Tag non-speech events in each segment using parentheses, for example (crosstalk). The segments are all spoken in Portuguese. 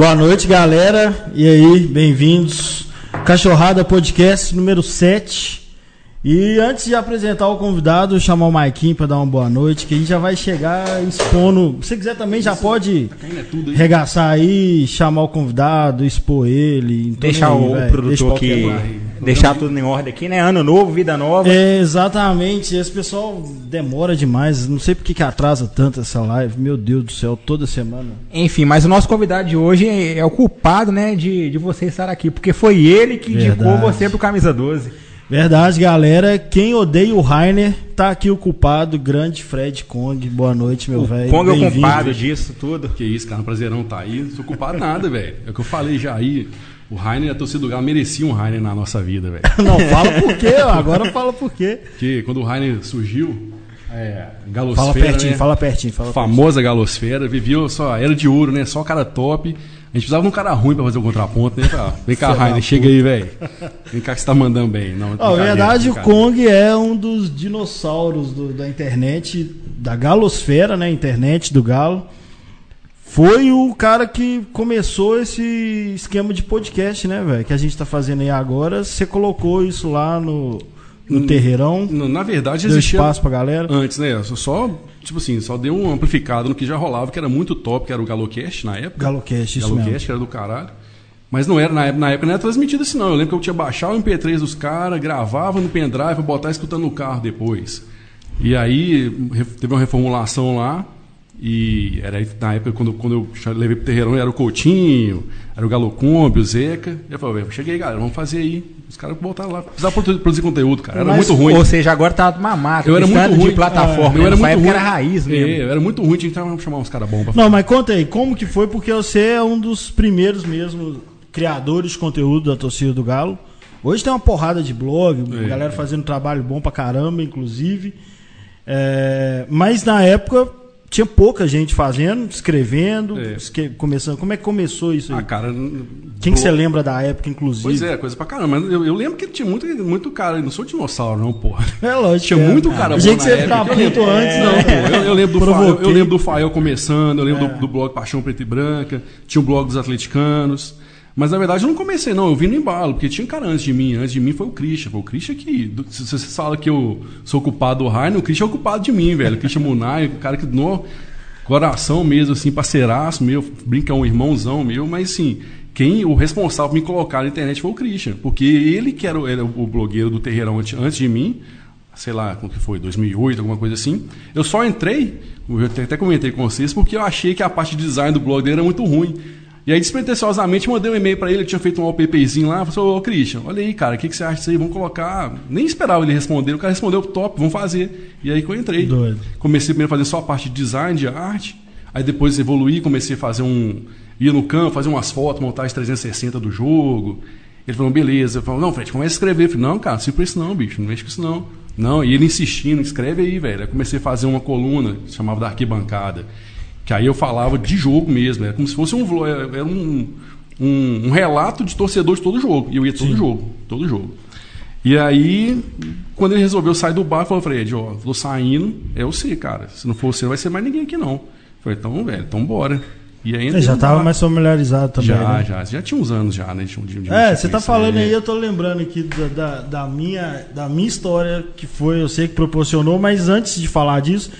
Boa noite, galera. E aí, bem-vindos. Cachorrada Podcast número 7. E antes de apresentar o convidado, chamar o Maiquinho para dar uma boa noite, que a gente já vai chegar expondo. Se você quiser também, já pode é regaçar aí, chamar o convidado, expor ele. Deixar o velho, produtor deixa quebrar. Deixar tudo em ordem aqui, né? Ano novo, vida nova. É, exatamente. Esse pessoal demora demais. Não sei por que que atrasa tanto essa live. Meu Deus do céu, toda semana. Enfim, mas o nosso convidado de hoje é, é o culpado, né, de, de você estar aqui, porque foi ele que indicou você pro Camisa 12. Verdade, galera. Quem odeia o Rainer, tá aqui o culpado, grande Fred Kong. Boa noite, meu O velho. Kong é o culpado disso tudo. Que isso, cara, um prazerão tá aí. Não sou culpado nada, velho. É o que eu falei já aí. O Rainer a torcida do Galo merecia um Rainer na nossa vida, velho. (laughs) Não, fala por quê, agora fala por quê. Porque quando o Rainer surgiu, é, galosfera, Fala pertinho, né? fala pertinho, fala famosa galosfera, vivia só era de ouro, né? Só cara top. A gente precisava de um cara ruim pra fazer o contraponto, né? Pra- Vem cá, da Rainer, chega aí, velho. Vem cá que você tá mandando bem. Não, na verdade, o. Kong é um dos dinossauros do- da internet, da galosfera, né? Internet do Galo. Foi o cara que começou esse esquema de podcast, né, velho? Que a gente tá fazendo aí agora. Você colocou isso lá no, no terreirão. Na verdade, Deu existia espaço pra galera. antes, né? Só- tipo assim, só deu um amplificado no que já rolava, que era muito top, que era o Galocast na época. Galocast, isso Galocast, mesmo. que era do caralho. Mas não era, na época, na época não era transmitido assim, não. Eu lembro que eu tinha baixado o MP3 dos caras, gravava no pendrive botar escutando no carro depois. E aí teve uma reformulação lá. E era aí, na época, quando, quando eu levei pro terreirão, era o Coutinho, era o Galocombi, o Zeca. E eu falei, cheguei, galera, vamos fazer aí. Os caras botaram lá. Precisava produ- produzir conteúdo, cara. Era Mas, muito ruim. Ou seja, agora tá uma mata. Eu era muito ruim. de plataforma. eu né? era muito ruim. era raiz mesmo. É, eu era muito ruim, tinha que chamar- uns caras bons pra Não, mas conta aí, como que foi? Porque você é um dos primeiros mesmo criadores de conteúdo da torcida do Galo. Hoje tem uma porrada de blog, É. galera fazendo trabalho bom pra caramba, inclusive. É, mas na época tinha pouca gente fazendo, escrevendo, É. esque- começando. Como é que começou isso aí? Ah, cara. Quem que você lembra da época, inclusive? Pois é, coisa pra caramba. Mas eu, eu lembro que tinha muito, muito cara. Eu não sou dinossauro, não, porra. (laughs) É lógico. Tinha é. muito cara A bom gente você eu muito antes, não. Pô, eu, eu lembro do Fael, eu lembro do Fael começando, eu lembro É. do, do blog Paixão Preta e Branca, tinha o blog dos atleticanos. Mas na verdade eu não comecei, não. Eu vim no embalo, porque tinha um cara antes de mim. Antes de mim foi o Christian. Foi o Christian que. Se você fala que eu sou culpado do Rainer, o Christian é o culpado de mim, velho. O Christian Munai, o cara que. No, coração mesmo, assim, parceiraço meu, brinca um irmãozão meu, mas assim. Quem, o responsável por me colocar na internet foi o Christian, porque ele que era, o- era o blogueiro do Terreirão antes, antes de mim, sei lá, como que foi, 2008, alguma coisa assim. Eu só entrei, eu até comentei com vocês, porque eu achei que a parte de design do blog dele era muito ruim. E aí, despretensiosamente, mandei um e-mail pra ele, eu tinha feito um wallpaperzinho lá, falei, ô Christian, olha aí, cara, o que, que você acha disso aí? Vamos colocar. Nem esperava ele responder, o cara respondeu, top, vamos fazer. E aí que eu entrei. Doido. Comecei primeiro a fazer só a parte de design, de arte, aí depois evoluí, comecei a fazer um. ia no campo, fazer umas fotos, montagem 360 do jogo. Ele falou, beleza. Eu falei, não, Fred, começa a escrever. Eu falei, não, cara, não isso não, bicho, não mexe com isso não. Não, e ele insistindo, escreve aí, velho. Aí comecei a fazer uma coluna, chamava da arquibancada. Que aí eu falava de jogo mesmo, era como se fosse um vlog, era um, um, um relato de torcedor de todo jogo. E eu ia todo jogo, todo jogo. E aí, quando ele resolveu sair do bar, falou, Fred, ó, tô saindo, é você, cara. Se não for você, não vai ser mais ninguém aqui, não. Eu falei, então, velho, então bora. E aí Você entrei já no tava bar. mais familiarizado também. Já, né? já. Já tinha uns anos já, né? De, de, de É, você tá falando aí, eu tô lembrando aqui da, da, da minha, da minha história, que foi, eu sei que proporcionou, mas antes de falar disso,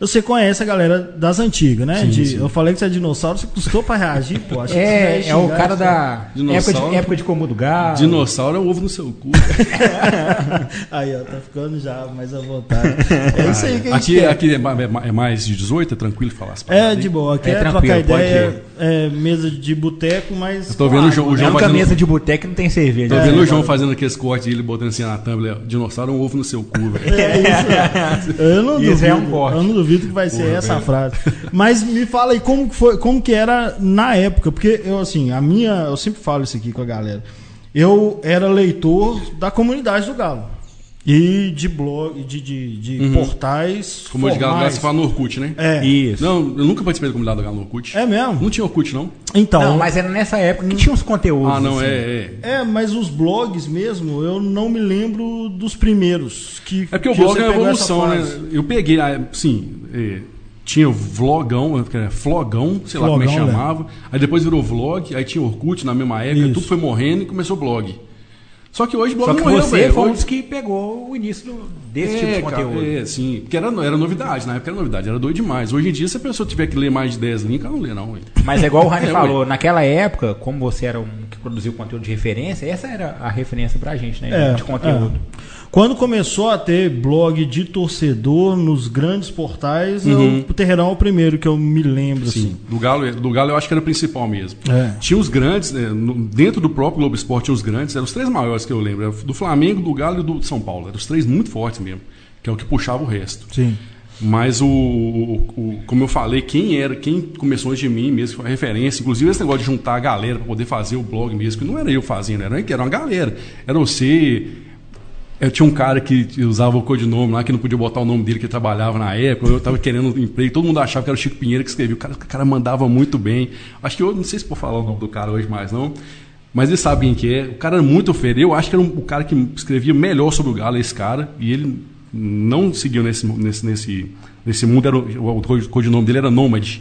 você conhece a galera das antigas, né? Sim, De- sim. Eu falei que você é dinossauro, você custou pra reagir, pô. Acho que você É, é o cara da época Dinossauro. de, época de Comudo Galo. Dinossauro é o ovo no seu cu. (laughs) Aí, ó, tá ficando já mais à vontade. É isso aí que a gente aqui, quer. aqui é, ma- é ma- é mais de 18, é tranquilo falar as É, paradas, de boa. Aqui É é, tranquilo, trocar pode ideia, é mesa de boteco, mas. Eu tô vendo o João- o É João fazendo- mesa de boteco não tem cerveja. Tô né? vendo o João fazendo aqueles cortes dele, botando assim na thumb, dinossauro é um ovo no seu cu, velho. É isso. (laughs) Eu não Isso duvido. é um corte. Eu não duvido que vai ser Porra, essa velho. frase. Mas me fala aí como que foi, como que era na época, porque eu assim, a minha, eu sempre falo isso aqui com a galera. Eu era leitor da comunidade do Galo. E de blog, de, de, de portais. Como de Galo, você fala no Orkut, né? É. Isso. Não, eu nunca participei da comunidade do Galo no Orkut. É mesmo? Não tinha Orkut, não? Então. Não, mas era nessa época que tinha uns conteúdos. Ah, não, assim. é, é. É, mas os blogs mesmo, eu não me lembro dos primeiros. Que, É porque o que blog você é essa evolução, né? Eu peguei, ah, sim, tinha vlogão, que era flogão, sei lá como é que Flogão, né? chamava. Aí depois virou vlog, aí tinha Orkut na mesma época, Isso. tudo foi morrendo e começou blog. Só que hoje blog Só que morreu, você foi um Hoje- dos que pegou o início do- desse é, tipo de cara, conteúdo. é, sim. Porque era, era novidade, na época era novidade, era doido demais. Hoje em dia, se a pessoa tiver que ler mais de 10 links, ela não lê, não. Mas é igual o Rainer (laughs) É, falou, naquela época, como você era um que produziu conteúdo de referência, essa era a referência pra gente, né? É, de conteúdo. é. Quando começou a ter blog de torcedor nos grandes portais, eu- o Terreirão é o primeiro que eu me lembro. Sim, Assim. do Galo, do Galo eu acho que era o principal mesmo. É. Tinha os grandes, né, dentro do próprio Globo Esporte tinha os grandes, eram os três maiores que eu lembro, era do Flamengo, do Galo e do São Paulo. Eram os três muito fortes mesmo, que é o que puxava o resto. Sim. Mas o, o- como eu falei, quem era, quem começou antes de mim mesmo, que foi a referência, inclusive esse negócio de juntar a galera para poder fazer o blog mesmo, que não era eu fazendo, era, era uma galera. Era você. Eu tinha um cara que usava o codinome lá, que não podia botar o nome dele, que trabalhava na época. Eu tava querendo um emprego, todo mundo achava que era o Chico Pinheiro que escrevia. O cara, o cara mandava muito bem. Acho que eu não sei se vou falar o nome do cara hoje mais, não. Mas eles sabem quem que é. O cara era muito feio. Eu acho que era um- o cara que escrevia melhor sobre o Galo, esse cara. E ele não seguiu nesse, nesse, nesse, nesse mundo. Era, o, o codinome dele era Nômade.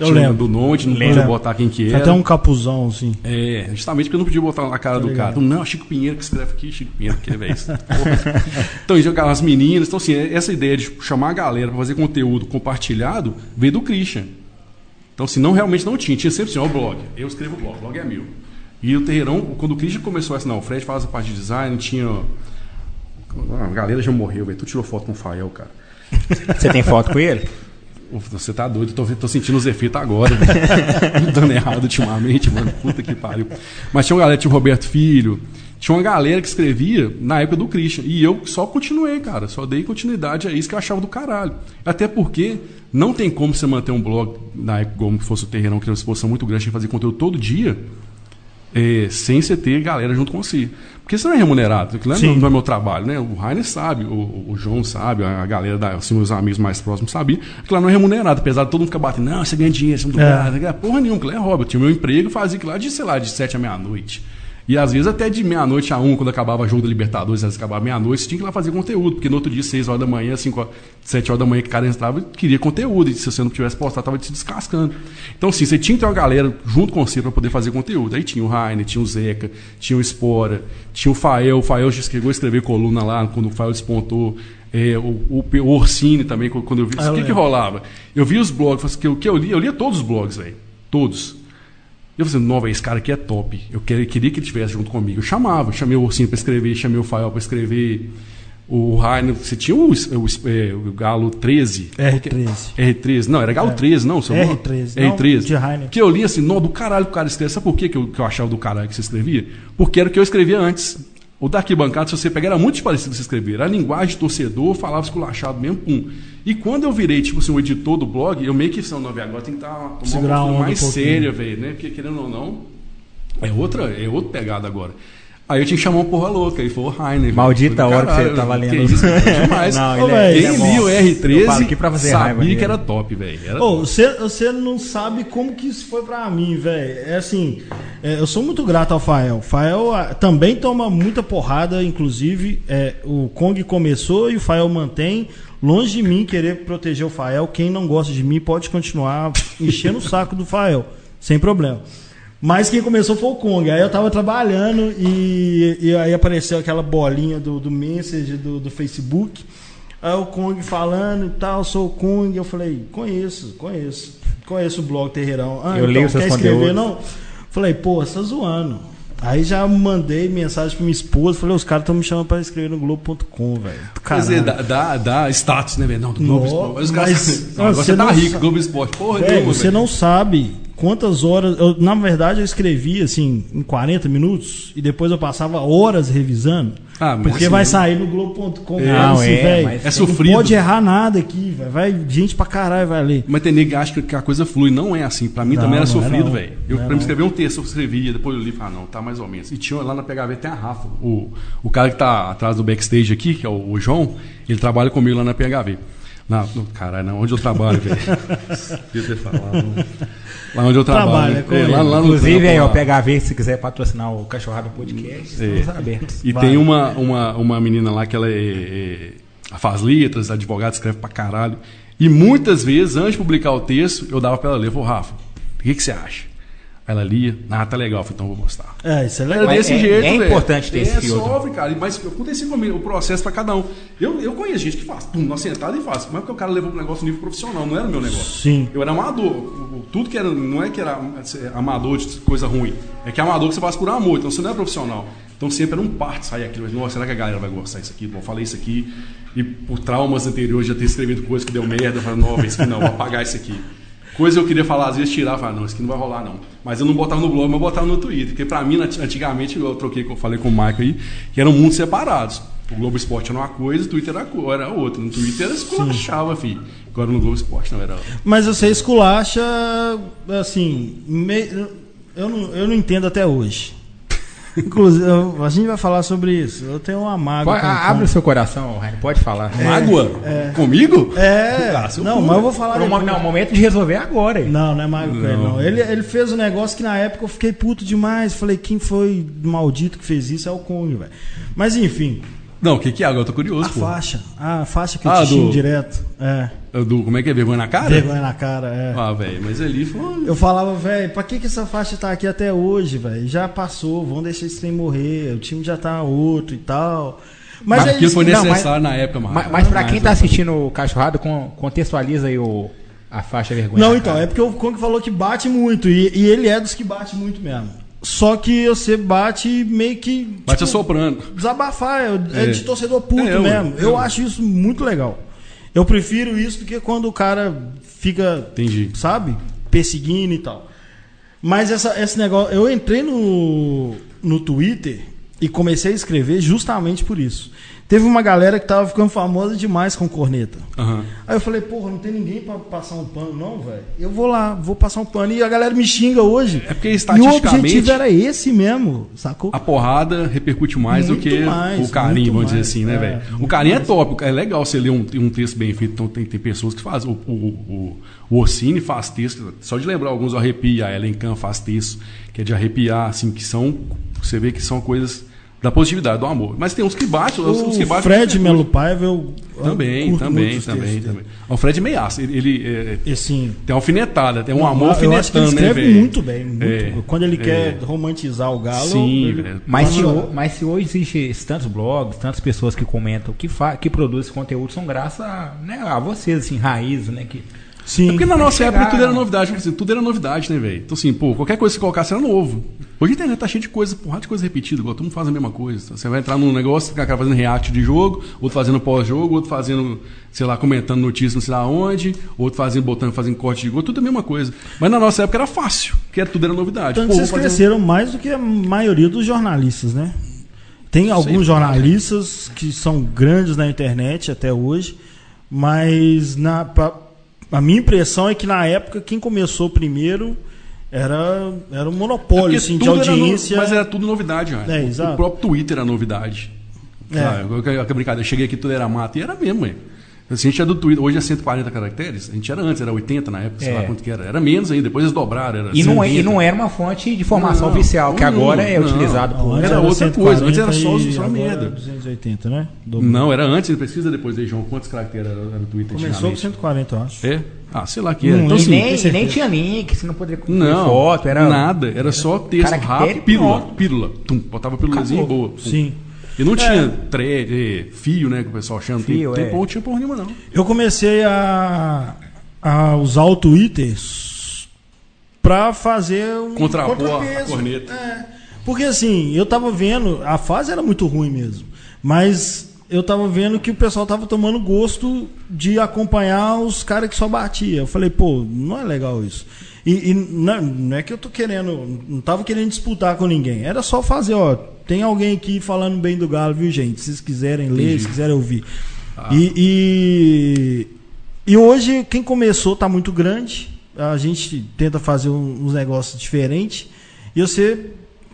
Eu Tinha lembro. Do Nômade, não Lembro. podia botar quem que era. Até um capuzão, assim. É, justamente porque eu não podia botar na cara do ligado. cara. Não, Chico Pinheiro que escreve aqui, Chico Pinheiro que é isso. Então, e jogar as meninas. Então, assim, essa ideia de chamar a galera para fazer conteúdo compartilhado veio do Christian. Então, assim, não realmente não tinha. Tinha sempre assim, ó, o blog. Eu escrevo o blog, o blog é meu. E o Terreirão, quando o Christian começou essa, não, o Fred faz a parte de design, tinha. A galera já morreu, velho. Tu tirou foto com o Fael, cara. Você tem foto com ele? (laughs) Você tá doido, tô, tô sentindo os efeitos agora. (laughs) velho. Dando errado ultimamente, mano. Puta que pariu. Mas tinha uma galera, tinha o Roberto Filho, tinha uma galera que escrevia na época do Christian. E eu só continuei, cara. Só dei continuidade a isso que eu achava do caralho. Até porque não tem como você manter um blog, na época, como fosse o Terreirão, que era uma exposição muito grande, tinha que fazer conteúdo todo dia. é, sem você ter galera junto com você. Porque isso não é remunerado, aquilo não é, Sim. não é meu trabalho, né? O Rainer sabe, o, o João sabe, a galera, da, assim, meus amigos mais próximos sabiam, aquilo lá não é remunerado, apesar de todo mundo ficar batendo, não, você ganha dinheiro, você não É. ganha nada, porra nenhuma, aquilo é hobby. Eu tinha meu emprego, fazia aquilo lá de, sei lá, de sete à meia-noite. E às vezes até de meia-noite a um, quando acabava o jogo da Libertadores, às vezes acabava meia-noite, você tinha que ir lá fazer conteúdo, porque no outro dia, seis horas da manhã, cinco horas, sete horas da manhã, que o cara entrava, queria conteúdo, e se você não tivesse postado, tava se descascando. Então, assim, você tinha que ter uma galera junto com você para poder fazer conteúdo. Aí tinha o Rainer, tinha o Zeca, tinha o Espora, tinha o Fael, o Fael já chegou a escrever coluna lá, quando o Fael despontou. É, o, o, o Orsini também, quando eu vi. Ah, o que, que rolava? Eu vi os blogs, falei assim, que eu, que eu lia, eu lia todos os blogs, velho. Todos. Eu falei, assim, não, esse cara aqui é top. Eu queria, que ele estivesse junto comigo. Eu chamava, chamei o Ursinho para escrever, chamei o Fael para escrever. O Rainer, você tinha o, o, é, o Galo 13. R13. R13, não, era Galo 13, não, seu nome? R13, não, R13. de Rainer. Que eu li assim, não, do caralho que o cara escreve. Sabe por quê que eu, que eu achava do caralho que você escrevia? Porque era o que eu escrevia antes. O da arquibancada, se você pegar, era muito parecido você escrever. Era a linguagem torcedor, falava esculachado mesmo, pum. E quando eu virei, tipo assim, o editor do blog, eu meio que, não, velho, agora tem que estar tomar Segurar a uma postura mais um séria, velho, né? Porque querendo ou não, é outra, é outra pegada agora. Aí eu tinha que chamar uma porra louca, foi o Rainer. velho. Maldita do hora que você tava que lendo. isso, é demais. Não, Ô, ele é, ele é Quem o Eu falo R13 aqui pra fazer sabia raiva que era top, velho. Você não sabe como que isso foi pra mim, velho. É assim, é, eu sou muito grato ao Fael. O Fael ah, também toma muita porrada, inclusive é, o Kong começou e o Fael mantém. Longe de mim querer proteger o Fael. Quem não gosta de mim pode continuar enchendo o saco do Fael, sem problema. Mas quem começou foi o Kong. Aí eu tava trabalhando e, e aí apareceu aquela bolinha do, do message do, do Facebook. Aí o Kong falando e tal, sou o Kong. Eu falei, conheço, conheço. Conheço o blog Terreirão. Ah, Eu leio seus quer escrever, conteúdos. não? Falei, pô, você tá zoando. Aí já mandei mensagem pra minha esposa. Falei, os caras estão me chamando pra escrever no Globo.com, velho. Quer dizer, dá, dá, dá status, né, velho? Não, do Globo Esporte. Mas, os caras- mas (laughs) não, você tá rico, Globo Esporte. Porra, nenhuma, você velho. não sabe quantas horas. Eu, na verdade, eu escrevi assim em 40 minutos e depois eu passava horas revisando. Ah, mas porque assim, vai sair no Globo.com. É. Fala Não, assim, é, mas é sofrido. Não pode errar nada aqui, velho. Vai gente pra caralho, vai ler. Mas tem nego que acha que- a coisa flui. Não é assim. Pra mim Não, também era não é sofrido, não. velho. Eu, Não é pra me não. escrever um texto, eu escrevia, depois eu li e ah, não, tá mais ou menos. E tinha lá na PHV tem a Rafa, o, o cara que tá atrás do backstage aqui, que é o, o João, ele trabalha comigo lá na PHV. Na, no, caralho, não, onde eu trabalho, velho? (laughs) Devia ter falado. Lá onde eu trabalho. com É, lá, lá no Inclusive, trampo, aí, ó, lá. PHV, se quiser patrocinar o Cachorrada Podcast, É. estamos abertos. E Vai. tem uma, uma, uma menina lá que ela é, é- faz letras, advogada, escreve pra caralho. E muitas vezes, antes de publicar o texto, eu dava pra ela ler. Falei, Rafa, o que, que você acha? Ela lia, ah, tá legal, falei, então eu vou postar. É, isso é legal. Mas desse é- jeito, é importante ter esse é, filtro. sofre, cara. Mas acontecia comigo, o processo pra cada um. Eu, eu conheço gente que faz, pum, na sentada e faz. Mas porque o cara levou pro negócio no nível profissional, não era o meu negócio. Sim. Eu era amador. Tudo que era, não é que era é, amador de coisa ruim. É que é amador que você faz por amor, então você não é profissional. Então sempre era um parte sair aquilo. Mas, Nossa, será que a galera vai gostar disso aqui? Bom, eu falei isso aqui. E por traumas anteriores já ter escrevido coisa que deu merda, eu falei, não, isso aqui não, vou apagar isso aqui. Coisa eu queria falar, às vezes tirar, falar, não, isso aqui não vai rolar, não. Mas eu não botava no blog, mas eu botava no Twitter. Porque pra mim, antigamente, eu troquei, eu falei com o Michael aí, que eram mundos separados. O Globo Esporte era uma coisa, o Twitter era, outra. No Twitter era esculachava, filho. Agora no Globo Esporte não era. Mas você esculacha, assim, me- eu, não, eu não entendo até hoje. Inclusive, a gente vai falar sobre isso. Eu tenho uma mágoa. Pode- abre o seu coração, Raine, pode falar. Mágoa? Comigo? É, Ah, não, mas eu vou falar. Pro depois. não, momento de resolver agora. hein? Não, não é mágoa com ele, Não. não. Ele, ele fez um negócio que na época eu fiquei puto demais. Falei, quem foi maldito que fez isso é o Conde, velho. Mas enfim, Não, o que, que é? Agora eu tô a curioso, pô. faixa. A faixa que eu Ah, do- direto. É. Do, como é que é? Vergonha na cara? Vergonha na cara, é. Ah, velho, mas ali foi. Eu falava, velho, pra que, que essa faixa tá aqui até hoje, velho? Já passou, vamos deixar esse trem morrer, o time já tá outro e tal. Mas, Mas é Aquilo isso foi que- não, necessário na época, mano. Mas, mas pra quem tá Mas, assistindo o Cachorrado, con- contextualiza aí o, a faixa vergonha. Não, na então, cara. é porque o Kong falou que bate muito, e, e ele é dos que bate muito mesmo. Só que você bate meio que. Bate tipo, assoprando. desabafar, é, é É. de torcedor puto É, eu- mesmo. Eu, eu- acho isso muito legal. Eu prefiro isso do que quando o cara fica, Entendi. sabe, perseguindo e tal. Mas essa, esse negócio, eu entrei no, no Twitter e comecei a escrever justamente por isso. Teve uma galera que tava ficando famosa demais com corneta. Aham. Aí eu falei, porra, não tem ninguém pra passar um pano, não, velho. Eu vou lá, vou passar um pano. E a galera me xinga hoje. É porque E o estatisticamente objetivo era esse mesmo, sacou? a porrada repercute mais Muito do que mais, o carinho, vamos dizer mais, assim, né, é, velho? O muito carinho é mais. top, é legal você ler um, um texto bem feito, então tem, tem pessoas que fazem. O, o, o, o Orsini faz texto, só de lembrar alguns arrepia, a Ellen Kahn faz texto, que é de arrepiar, assim, que são. Você vê que são coisas da positividade, do amor. Mas tem uns que batem, uns, uns que O batem. Fred Melo Paiva, eu Também, curto também, também, também. dele. O Fred é meiaço, ele, ele é, E assim, tem alfinetada, tem um amor eu acho que ele alfinetando, né, escreve muito bem. muito- É, quando ele é. quer romantizar o galo, Sim, ele- velho. Mas se, mas se hoje existe tantos blogs, tantas pessoas que comentam, que, fa que produzem esse conteúdo, são graças a, né, a vocês, assim, raiz, né? Que, Sim. É porque na nossa época tudo era novidade, tipo assim, tudo era novidade, né, velho? Então, assim, pô, qualquer coisa que você colocasse era novo. Hoje a internet tá cheia de coisa, porra, de coisa repetida, igual todo mundo faz a mesma coisa. Você vai entrar num negócio, fica cara fazendo react de jogo, outro fazendo pós-jogo, outro fazendo, sei lá, comentando notícias não sei lá onde, outro fazendo, botando, fazendo corte de gol, tudo a mesma coisa. Mas na nossa época era fácil, porque tudo era novidade. Tanto Pô, vocês um- cresceram mais do que a maioria dos jornalistas, né? Tem alguns jornalistas que são grandes na internet até hoje, mas na, pa- a minha impressão é que na época quem começou primeiro era, era um É monopólio porque assim, de era no- audiência. mas era tudo novidade, já. É, o, o próprio Twitter era novidade. É. Ah, eu- eu- eu- brincadeira, eu cheguei aqui, tudo era mato, e era mesmo, ué. Assim, a gente é do Twitter, hoje é 140 caracteres, a gente era antes, era 80 na época, sei É. lá quanto que era. Era menos ainda, depois eles dobraram. Era e, não, é- e 120. não era uma fonte de informação Não, oficial, que não, agora é utilizado Não, por. antes Era outra coisa, antes era 140 só- só merda. é 280, né? Dobrou. Não, era antes, pesquisa depois aí, João, quantos caracteres era, era no Twitter Começou com antigamente? 140, eu acho. É? Ah, sei lá que era. Não Então, e, assim, nem, e nem tinha link, você não poderia não, foto, era. nada, era só texto rápido, pílula, pílula. Tum, botava pílulazinha boa. Pum. Sim. E não tinha É. thread, eh, fio, né, que o pessoal chama. Fio, tem, é. tem, não tinha porra nenhuma, não. Eu comecei a, a usar o Twitter pra fazer um Contrapor a corneta. É. Porque assim, eu tava vendo, a fase era muito ruim mesmo, mas eu tava vendo que o pessoal tava tomando gosto de acompanhar os caras que só batia. Eu falei, pô, não é legal isso. E, e não, não é que eu tô querendo, não tava querendo disputar com ninguém. Era só fazer, ó, tem alguém aqui falando bem do Galo, viu, gente? Se vocês quiserem ler, Entendi. se quiserem ouvir. Ah. E, e, e hoje, quem começou tá muito grande. A gente tenta fazer um- uns negócios diferentes. E você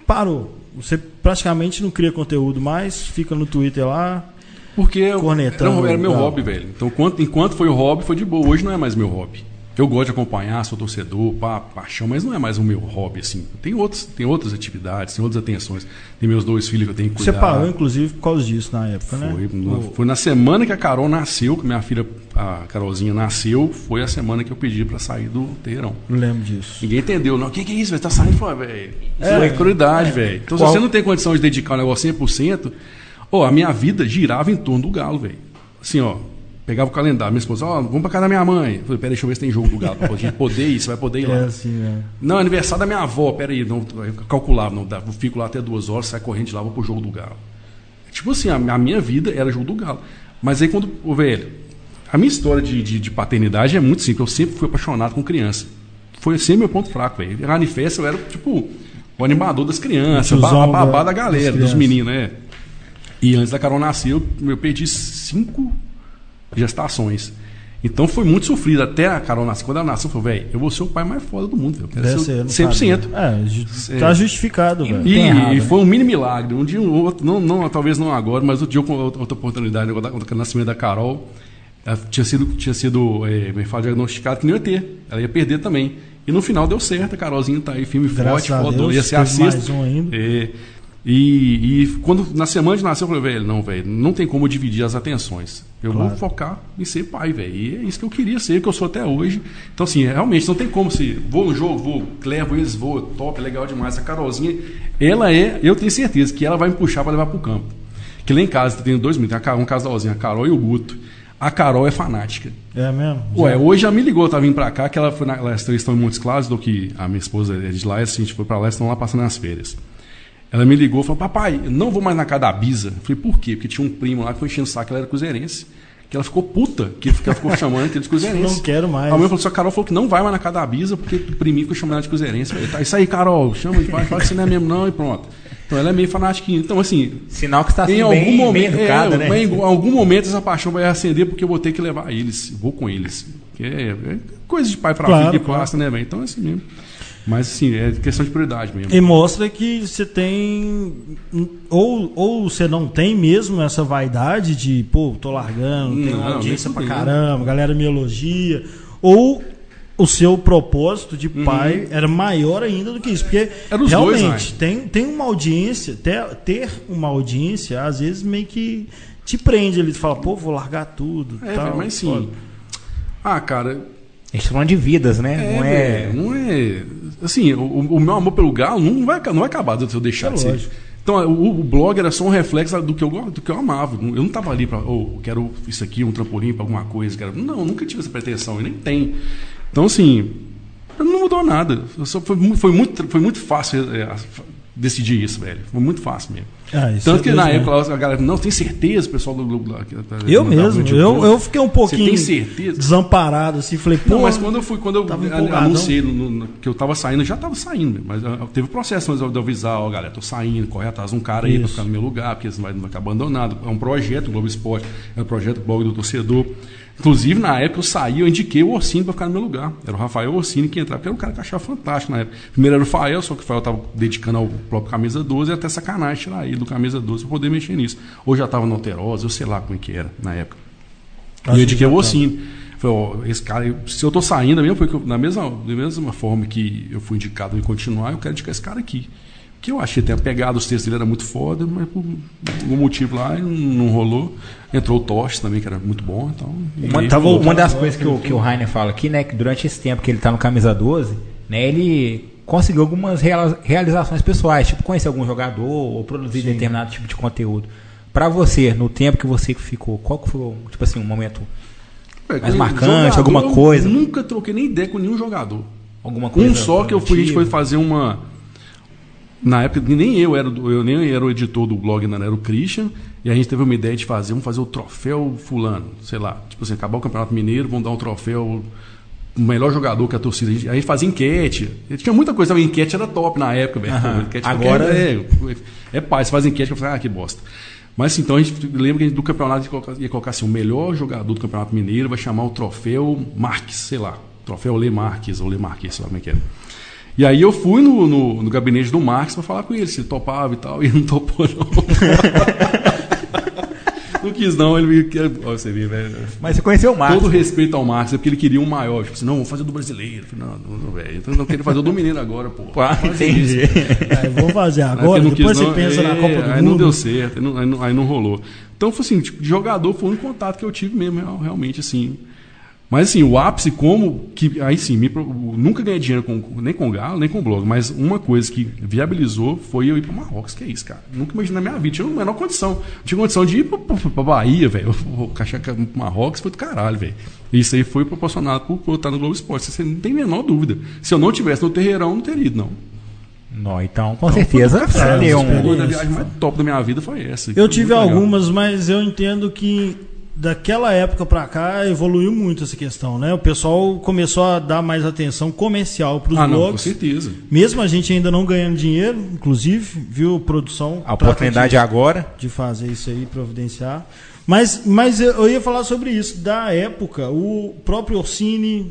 parou. Você praticamente não cria conteúdo mais, fica no Twitter lá. Porque Cornetando, era, era meu hobby, velho. Então, enquanto, enquanto foi o hobby, foi de boa. Hoje não é mais meu hobby. Eu gosto de acompanhar, sou torcedor, pá, paixão, mas não é mais o meu hobby, assim. Tem, outros, tem outras atividades, tem outras atenções. Tem meus dois filhos que eu tenho que Você cuidar. parou, inclusive, por causa disso na época, Foi, né? na- O- foi na semana que a Carol nasceu, que minha filha a Carolzinha nasceu, foi a semana que eu pedi pra sair do terreirão. Não lembro disso. Ninguém entendeu, não. O que, que é isso, velho? Tá saindo fora, velho. Isso É. é crueldade, velho. Então, Qual- se você não tem condição de dedicar o negócio 100%, ó, a minha vida girava em torno do galo, velho. Assim, ó. Pegava o calendário, minha esposa, ó, vamos pra casa da minha mãe. Eu falei, peraí, deixa eu ver se tem jogo do galo. Pra gente poder ir, você vai poder ir (laughs) lá. É assim, né? Não, aniversário da minha avó, peraí, não, eu calculava, não, eu fico lá até duas horas, saio correndo de lá, vou pro jogo do Galo. Tipo assim, a, a minha vida era jogo do Galo. Mas aí quando, ô velho, a minha história de, de, de paternidade é muito simples, eu sempre fui apaixonado com criança. Foi sempre meu ponto fraco, velho. Em festa eu era, tipo, o animador das crianças, o babá da- galera, dos meninos, né? E antes da Carol nascer, eu, eu perdi cinco gestações. Então foi muito sofrido. Até a Carol nascer. Quando ela nasceu, eu falei, velho, eu vou ser o pai mais foda do mundo. Eu quero Deve ser ser, o não 100%. sabe. É, É. tá justificado, velho. E, errado, e né? foi um mini milagre. Um dia, um outro, não, não, talvez não agora, mas outro dia com outra outra oportunidade, com o nascimento da Carol, ela tinha sido, tinha sido é, me fala, diagnosticado que não ia ter. Ela ia perder também. E no final deu certo, a Carolzinha tá aí, firme e Graças forte, a fodou. Deus, Ia ser a teve mais um ainda. É, e, e quando na semana de nascer, eu falei, velho, não, velho, não tem como dividir as atenções. Eu Claro. vou focar em ser pai, velho. E é isso que eu queria ser, que eu sou até hoje. Então, assim, realmente, não tem como se. Vou no jogo, vou, levo eles, vou, top, é legal demais. A Carolzinha, ela é, eu tenho certeza que ela vai me puxar para levar pro campo. Que lá em casa tem dois meninos, tem um casalzinho, a Carol e o Guto. A Carol é fanática. É mesmo? Ué, hoje ela me ligou, tá vindo pra cá, que ela foi na, elas três estão em Montes Claros, do que a minha esposa é de lá, e a gente foi pra lá, estão lá passando as férias. Ela me ligou e falou, papai, eu não vou mais na casa da Bisa. Eu falei, por quê? Porque tinha um primo lá que foi enchendo o saco, ela era cruzeirense. Que ela ficou puta, que ela ficou chamando ele de (laughs) cruzeirense. Não quero mais. A mãe falou, só Carol falou que não vai mais na casa da Bisa, porque o priminho ficou chamando ela de cruzeirense. Eu falei, tá, isso aí, Carol, chama de pai, fala que você não é mesmo não, e pronto. Então ela é meio fanática. Então, assim, Sinal que está em sendo algum bem, momento, bem educada, é, né? em algum momento essa paixão vai acender porque eu vou ter que levar eles, vou com eles. Que é, é coisa de pai para Claro, filho que claro. passa, né, velho? Então é assim mesmo. Mas assim, é questão de prioridade mesmo. E mostra que você tem. Ou, ou você não tem mesmo essa vaidade de, pô, tô largando, tem audiência pra caramba, a galera me elogia. Ou o seu propósito de pai era maior ainda do que isso. Porque Uhum. Dois, realmente né? tem, tem uma audiência, ter, ter uma audiência, às vezes meio que te prende ali, tu fala, pô, vou largar tudo. É, tal, mas foda. assim. Ah, cara, A gente tá falando de vidas, né? é, não é. não é. Assim, o, o meu amor pelo galo não vai, não vai acabar se eu deixar É de ser. Então, o, o blog era só um reflexo do que eu, do que eu amava. Eu não tava ali para, oh, quero isso aqui, um trampolim para alguma coisa. Quero... Não, nunca tive essa pretensão e nem tem. Então, assim, não mudou nada. Só- foi, foi, muito, foi muito fácil é, decidir isso, velho. Foi muito fácil mesmo. Ah, Tanto é que na mesmo, época a galera, não, tem certeza, o pessoal do Globo lá. que- Eu mesmo, eu, eu fiquei um pouquinho desamparado, assim, falei, pô, Não, mas quando eu fui, quando eu anunciei no- no- que eu tava saindo, já tava saindo, mas ah, teve processo mas eu, de eu avisar, ó, galera, tô saindo, corre atrás de um cara aí pra Isso. ficar no meu lugar, porque você não vai, vai ficar abandonado. É um projeto, o Globo Esporte, é um projeto blog do torcedor. Inclusive, na época eu saí, eu indiquei o Orsini pra ficar no meu lugar. Era o Rafael Orsini que entrava, porque era um cara que achava fantástico na época. Primeiro era o Fael, só que o Fael tava dedicando ao próprio Camisa 12, e até sacanagem tirar ele do Camisa 12 pra poder mexer nisso. Ou já tava no Alterosa, eu sei lá como é que era na época. Acho E eu indiquei o. Ossini. Falei, ó, esse cara, se eu tô saindo mesmo, foi eu- na mesma, da mesma forma que eu fui indicado em continuar, eu quero indicar esse cara aqui. Que eu achei até a pegada, os textos dele era muito foda, mas por algum motivo lá não, rolou. Entrou o Tosh também, que era muito bom. Então, Uma, tava- uma das coisas que o, que o Rainer fala aqui, né, que durante esse tempo que ele tá no camisa 12, né, ele conseguiu algumas realizações pessoais, tipo conhecer algum jogador ou produzir determinado tipo de conteúdo. Pra você, no tempo que você ficou, qual que foi, tipo assim, um momento, É, mais marcante, alguma eu coisa? Nunca troquei nem ideia com nenhum jogador. alguma coisa? Um só que eu fui, a gente foi fazer uma. Na época, nem eu era, eu nem era o editor do blog, não, era o Christian, e a gente teve uma ideia de fazer, vamos fazer o troféu fulano, sei lá, tipo assim, acabar o Campeonato Mineiro, vamos dar um troféu o melhor jogador que a torcida. A gente, a gente fazia enquete. Tinha muita coisa, a enquete era top na época, velho. Enquete Agora- é, é pai, você faz enquete, eu falei, ah, que bosta. Mas assim, então a gente lembra que a gente, do campeonato ia colocar, ia colocar assim, o melhor jogador do Campeonato Mineiro vai chamar o troféu Marques, sei lá. Troféu Lê Marques, ou Lê Marques, sei lá como é que é. E aí eu fui no, no, no gabinete do Marques para falar com ele, se ele topava e tal, (laughs) e ele não topou, não. (laughs) não quis, não. Ele quer. Olha, você vê, velho. Mas você conheceu o Marcos. Todo respeito ao Marcos, é porque ele queria um maior. Tipo assim, não, vamos fazer do brasileiro. Falei, não, não, velho. Então não queria fazer o do mineiro agora, pô. Pô, entendi. (laughs) É, vou fazer Aí agora, não depois quis, você não. pensa na É, Copa do Aí Mundo. não deu certo, aí não, aí não- aí rolou. Então, foi assim, tipo, de jogador foi único contato que eu tive mesmo, real- realmente, assim. Mas assim, o ápice como que aí sim, me nunca ganhei dinheiro com, nem com o Galo, nem com o blog, mas uma coisa que viabilizou foi eu ir para Marrocos, que é isso, cara. Nunca imaginei na minha vida, tinha a menor condição. Não tinha condição de ir para Bahia, velho. Marrocos foi do caralho, velho. Isso aí foi proporcionado por, por eu estar no Globo Esporte, você não tem a menor dúvida. Se eu não tivesse no Terreirão, não teria ido, não. Não, então, com certeza, foi deu experiência. Uma um... das viagens mais top da minha vida foi essa. Eu Foi tive algumas, mas eu entendo que daquela época pra cá evoluiu muito essa questão, né? O pessoal começou a dar mais atenção comercial pros Ah, não, com blogs. certeza. Mesmo a gente ainda não ganhando dinheiro, inclusive, viu, produção? A oportunidade trata agora. de, de fazer isso aí, providenciar. Mas, mas eu eu ia falar sobre isso. Da época, o próprio Orsini.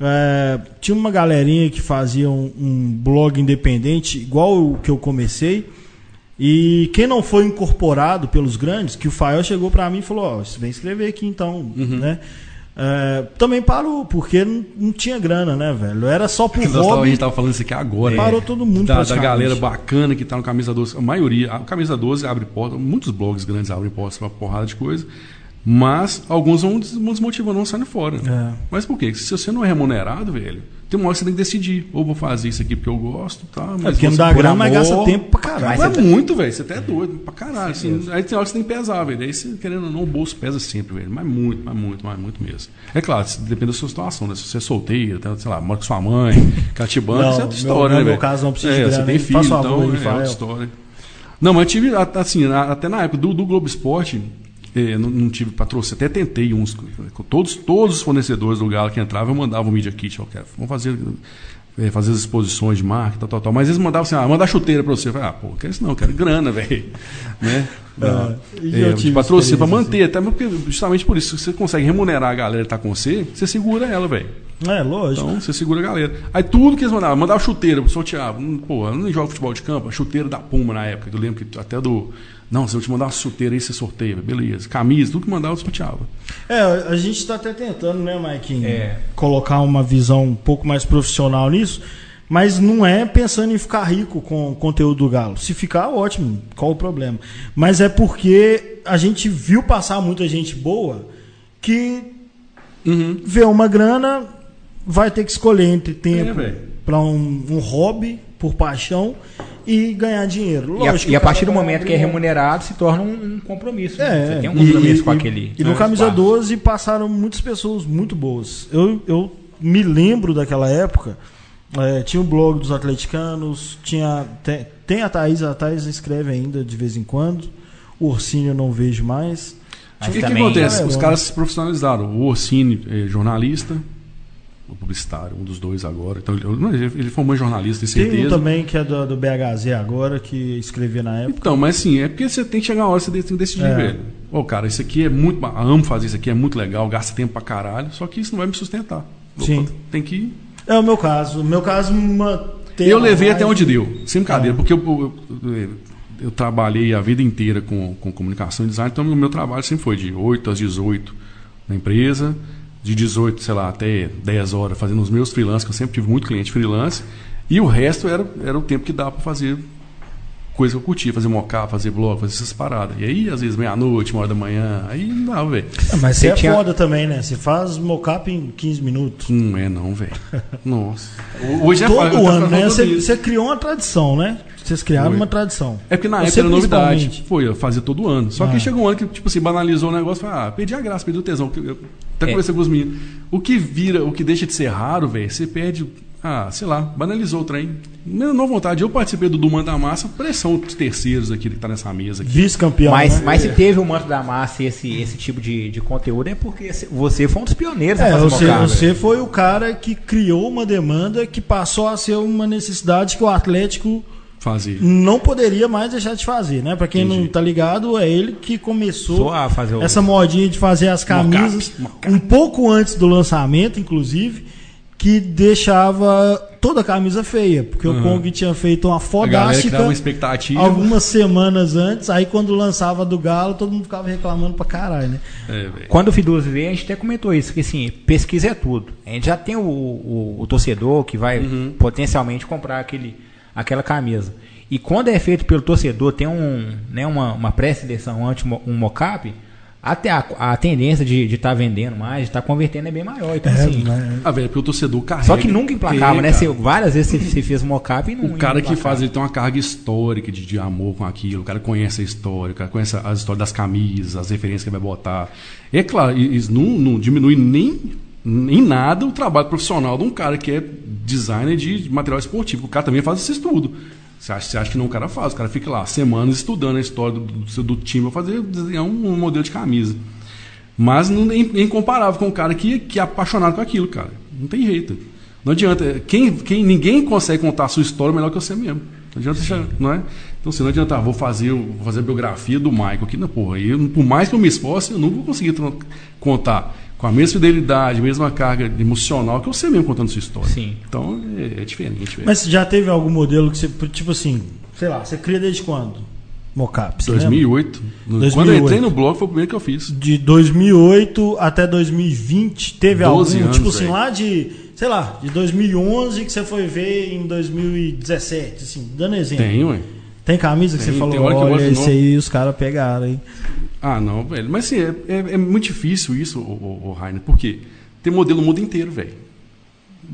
é, tinha uma galerinha que fazia um, um blog independente, igual o que eu comecei. E quem não foi incorporado pelos grandes, que o Fael chegou pra mim e falou: Ó, você vem escrever aqui então, Uhum. né? É, também parou, porque não, não tinha grana, né, velho? Era só por Nós tava- a hobby. gente tava falando isso aqui agora. Parou né? todo mundo Da, da galera bacana que tá no Camisa 12. A maioria, a Camisa 12 abre porta. Muitos blogs grandes abrem portas pra uma porrada de coisa. Mas alguns vão des- vão desmotivando, vão saindo fora. É. Mas por quê? Se você não é remunerado, velho, tem uma hora que você tem que decidir. Ou vou fazer isso aqui porque eu gosto, tá? Mas É porque não você- dá grana, mas gasta tempo pra caralho. mas Mas você é muito, velho. Você até é doido pra caralho. assim. aí tem hora que você tem que pesar, velho. Aí você, querendo ou não, o bolso pesa sempre, velho. Mas muito, mas muito, mas muito mesmo. É claro, depende da sua situação, né? Se você é solteiro, tá, sei lá, mora com sua mãe, (laughs) catibando, isso é outra meu- história, no né, meu velho? caso, não precisa é, de Você grana, tem hein? filho, então aí, é outra Rafael. história. Não, mas eu tive, assim, até na época do, do Globo Esporte, não, não tive patrocínio. Até tentei uns. Todos, todos os fornecedores do Galo que entravam, eu mandava o Media Kit. Vamos fazer, eh, fazer as exposições de marca, tal, tal, tal. Mas eles mandavam assim, ah, manda chuteira pra você. Eu falei, ah, pô, quero isso não, quero grana, (laughs) velho. Né? Não. e eu É, pra experiência manter, até porque, justamente por isso, se você consegue remunerar a galera que tá com você, você segura ela, velho. É, lógico. Então, você segura a galera. Aí tudo que eles mandavam, mandava chuteira, sorteava. Pô, eu não jogo futebol de campo, a chuteira da Puma na época, que eu lembro que até do. Não, se eu te mandar uma chuteira aí, você sorteia, beleza. Camisa, tudo que mandava, eu sorteava. É, a gente tá até tentando, né, Maikinho? É. Colocar uma visão um pouco mais profissional nisso. Mas não é pensando em ficar rico com o conteúdo do Galo. Se ficar, ótimo. Qual o problema? Mas é porque a gente viu passar muita gente boa que Uhum. vê uma grana, vai ter que escolher entre É, tempo velho. para um, um hobby, por paixão, e ganhar dinheiro. E a, Lógico e a que o partir do momento que é remunerado, se torna um, um compromisso. né? É, Você tem um e- compromisso e, com e- aquele. E no né, Camisa espaço. 12 passaram muitas pessoas muito boas. Eu, eu me lembro daquela época. É, tinha o blog dos atleticanos, tinha, tem, tem a Thaís, a Thaís escreve ainda de vez em quando. O Orsínio eu não vejo mais. O que, que acontece? É, Os caras se profissionalizaram. O Orsini é jornalista, o publicitário, um dos dois agora. Então, ele, ele formou jornalista, tem Tem um certeza. também que é do, do BHZ agora, que escrevia na época. Então, mas assim, é porque você tem que chegar uma hora, você tem que decidir, É. velho. Ô, cara, isso aqui é muito. Amo fazer isso aqui, é muito legal, gasta tempo pra caralho, só que isso não vai me sustentar. Sim. Tem que. É o meu caso. O meu caso, manter eu levei live- até onde deu, sem brincadeira, porque eu, eu, eu- eu trabalhei a vida inteira com, com comunicação e design, então o meu trabalho sempre foi de 8 às 18 na empresa, de 18, sei lá, até 10 horas fazendo os meus freelance, que eu sempre tive muito cliente freelance, e o resto era, era o tempo que dava para fazer coisa que eu curtia, fazer mockup, fazer blog, fazer essas paradas. E aí, às vezes, meia-noite, uma hora da manhã, aí não dava, velho. É, Mas Você é tinha- foda também, né? Você faz mockup em 15 minutos. Não é não, velho. (laughs) Nossa. Hoje é Todo fácil, ano, né? Você, criou uma tradição, né? Vocês criaram Foi. uma tradição. É porque na época era novidade. Foi, eu fazia todo ano. Só que Ah. chegou um ano que, tipo assim, banalizou o negócio. Falei, ah, perdi a graça, perdi o tesão. que eu- Até É. conversei com os meninos. O que vira, o que deixa de ser raro, velho, você perde. Ah, sei lá, banalizou o trem. Não vontade. Eu participei do do Manda Massa, pressão dos terceiros aqui que tá nessa mesa aqui. Vice-campeão. Mas, né? mas se teve o manto da massa e esse, esse tipo de, de conteúdo, é porque você foi um dos pioneiros É, fazer você, você foi o cara que criou uma demanda que passou a ser uma necessidade que o Atlético Fazer. não poderia mais deixar de fazer, né? Pra quem não Entendi. tá ligado, é ele que começou Só a fazer o- essa modinha de fazer as camisas Mockup, mockup. um pouco antes do lançamento, inclusive. Que deixava toda a camisa feia, porque o Uhum. Kong tinha feito uma fodástica uma expectativa. algumas semanas antes, aí quando lançava do Galo, todo mundo ficava reclamando pra caralho, né? É. Quando o Fiduso veio, a gente até comentou isso, que assim, pesquisa é tudo. A gente já tem o, o- o torcedor que vai Uhum. potencialmente comprar aquele, aquela camisa. E quando é feito pelo torcedor, tem um, né, uma, uma pré-seleção antes, um mocap, até a, a tendência de estar vendendo mais, de estar convertendo é bem maior. Então, assim, né? Ah, velho, porque o torcedor carrega. só que nunca emplacava, É, né? Você- várias vezes você, você fez mocap e não O cara que faz, ele tem uma carga histórica de, de amor com aquilo, o cara conhece a história, o cara conhece as histórias das camisas, as referências que ele vai botar. É claro, isso não, não diminui nem em nada o trabalho profissional de um cara que é designer de material esportivo. O cara também faz esse estudo. Você acha, você acha que não o cara faz? O cara fica lá semanas estudando a história do, do, seu- do time para fazer desenhar um, um modelo de camisa. Mas não é é incomparável com um cara que, que é apaixonado com aquilo, cara. Não tem jeito. Não adianta. Quem, quem, ninguém consegue contar a sua história melhor que você mesmo. Não adianta, deixar- não é? Então, assim, não adianta, ah, vou fazer, vou fazer a biografia do Michael aqui, não, porra. Eu, por mais que eu me esforce, eu nunca vou conseguir contar com a mesma fidelidade, a mesma carga emocional que você mesmo contando sua história. Sim. Então, é, é diferente. Mas já teve algum modelo que você, tipo assim, sei lá, você cria desde quando? Mocap, você lembra? 2008. no- 2008. Quando eu entrei no blog, foi o primeiro que eu fiz. De 2008 até 2020, teve algum, 12 anos, tipo assim, velho. lá de, sei lá, de 2011 que você foi ver em 2017, assim, dando exemplo. Tem, ué. Tem camisa que Tem, você falou, tem hora que eu olha, esse novo." aí os caras pegaram, hein? Ah, não, velho. Mas assim, é, é- é muito difícil isso, o, o, o Rainer, porque tem modelo no mundo inteiro, velho.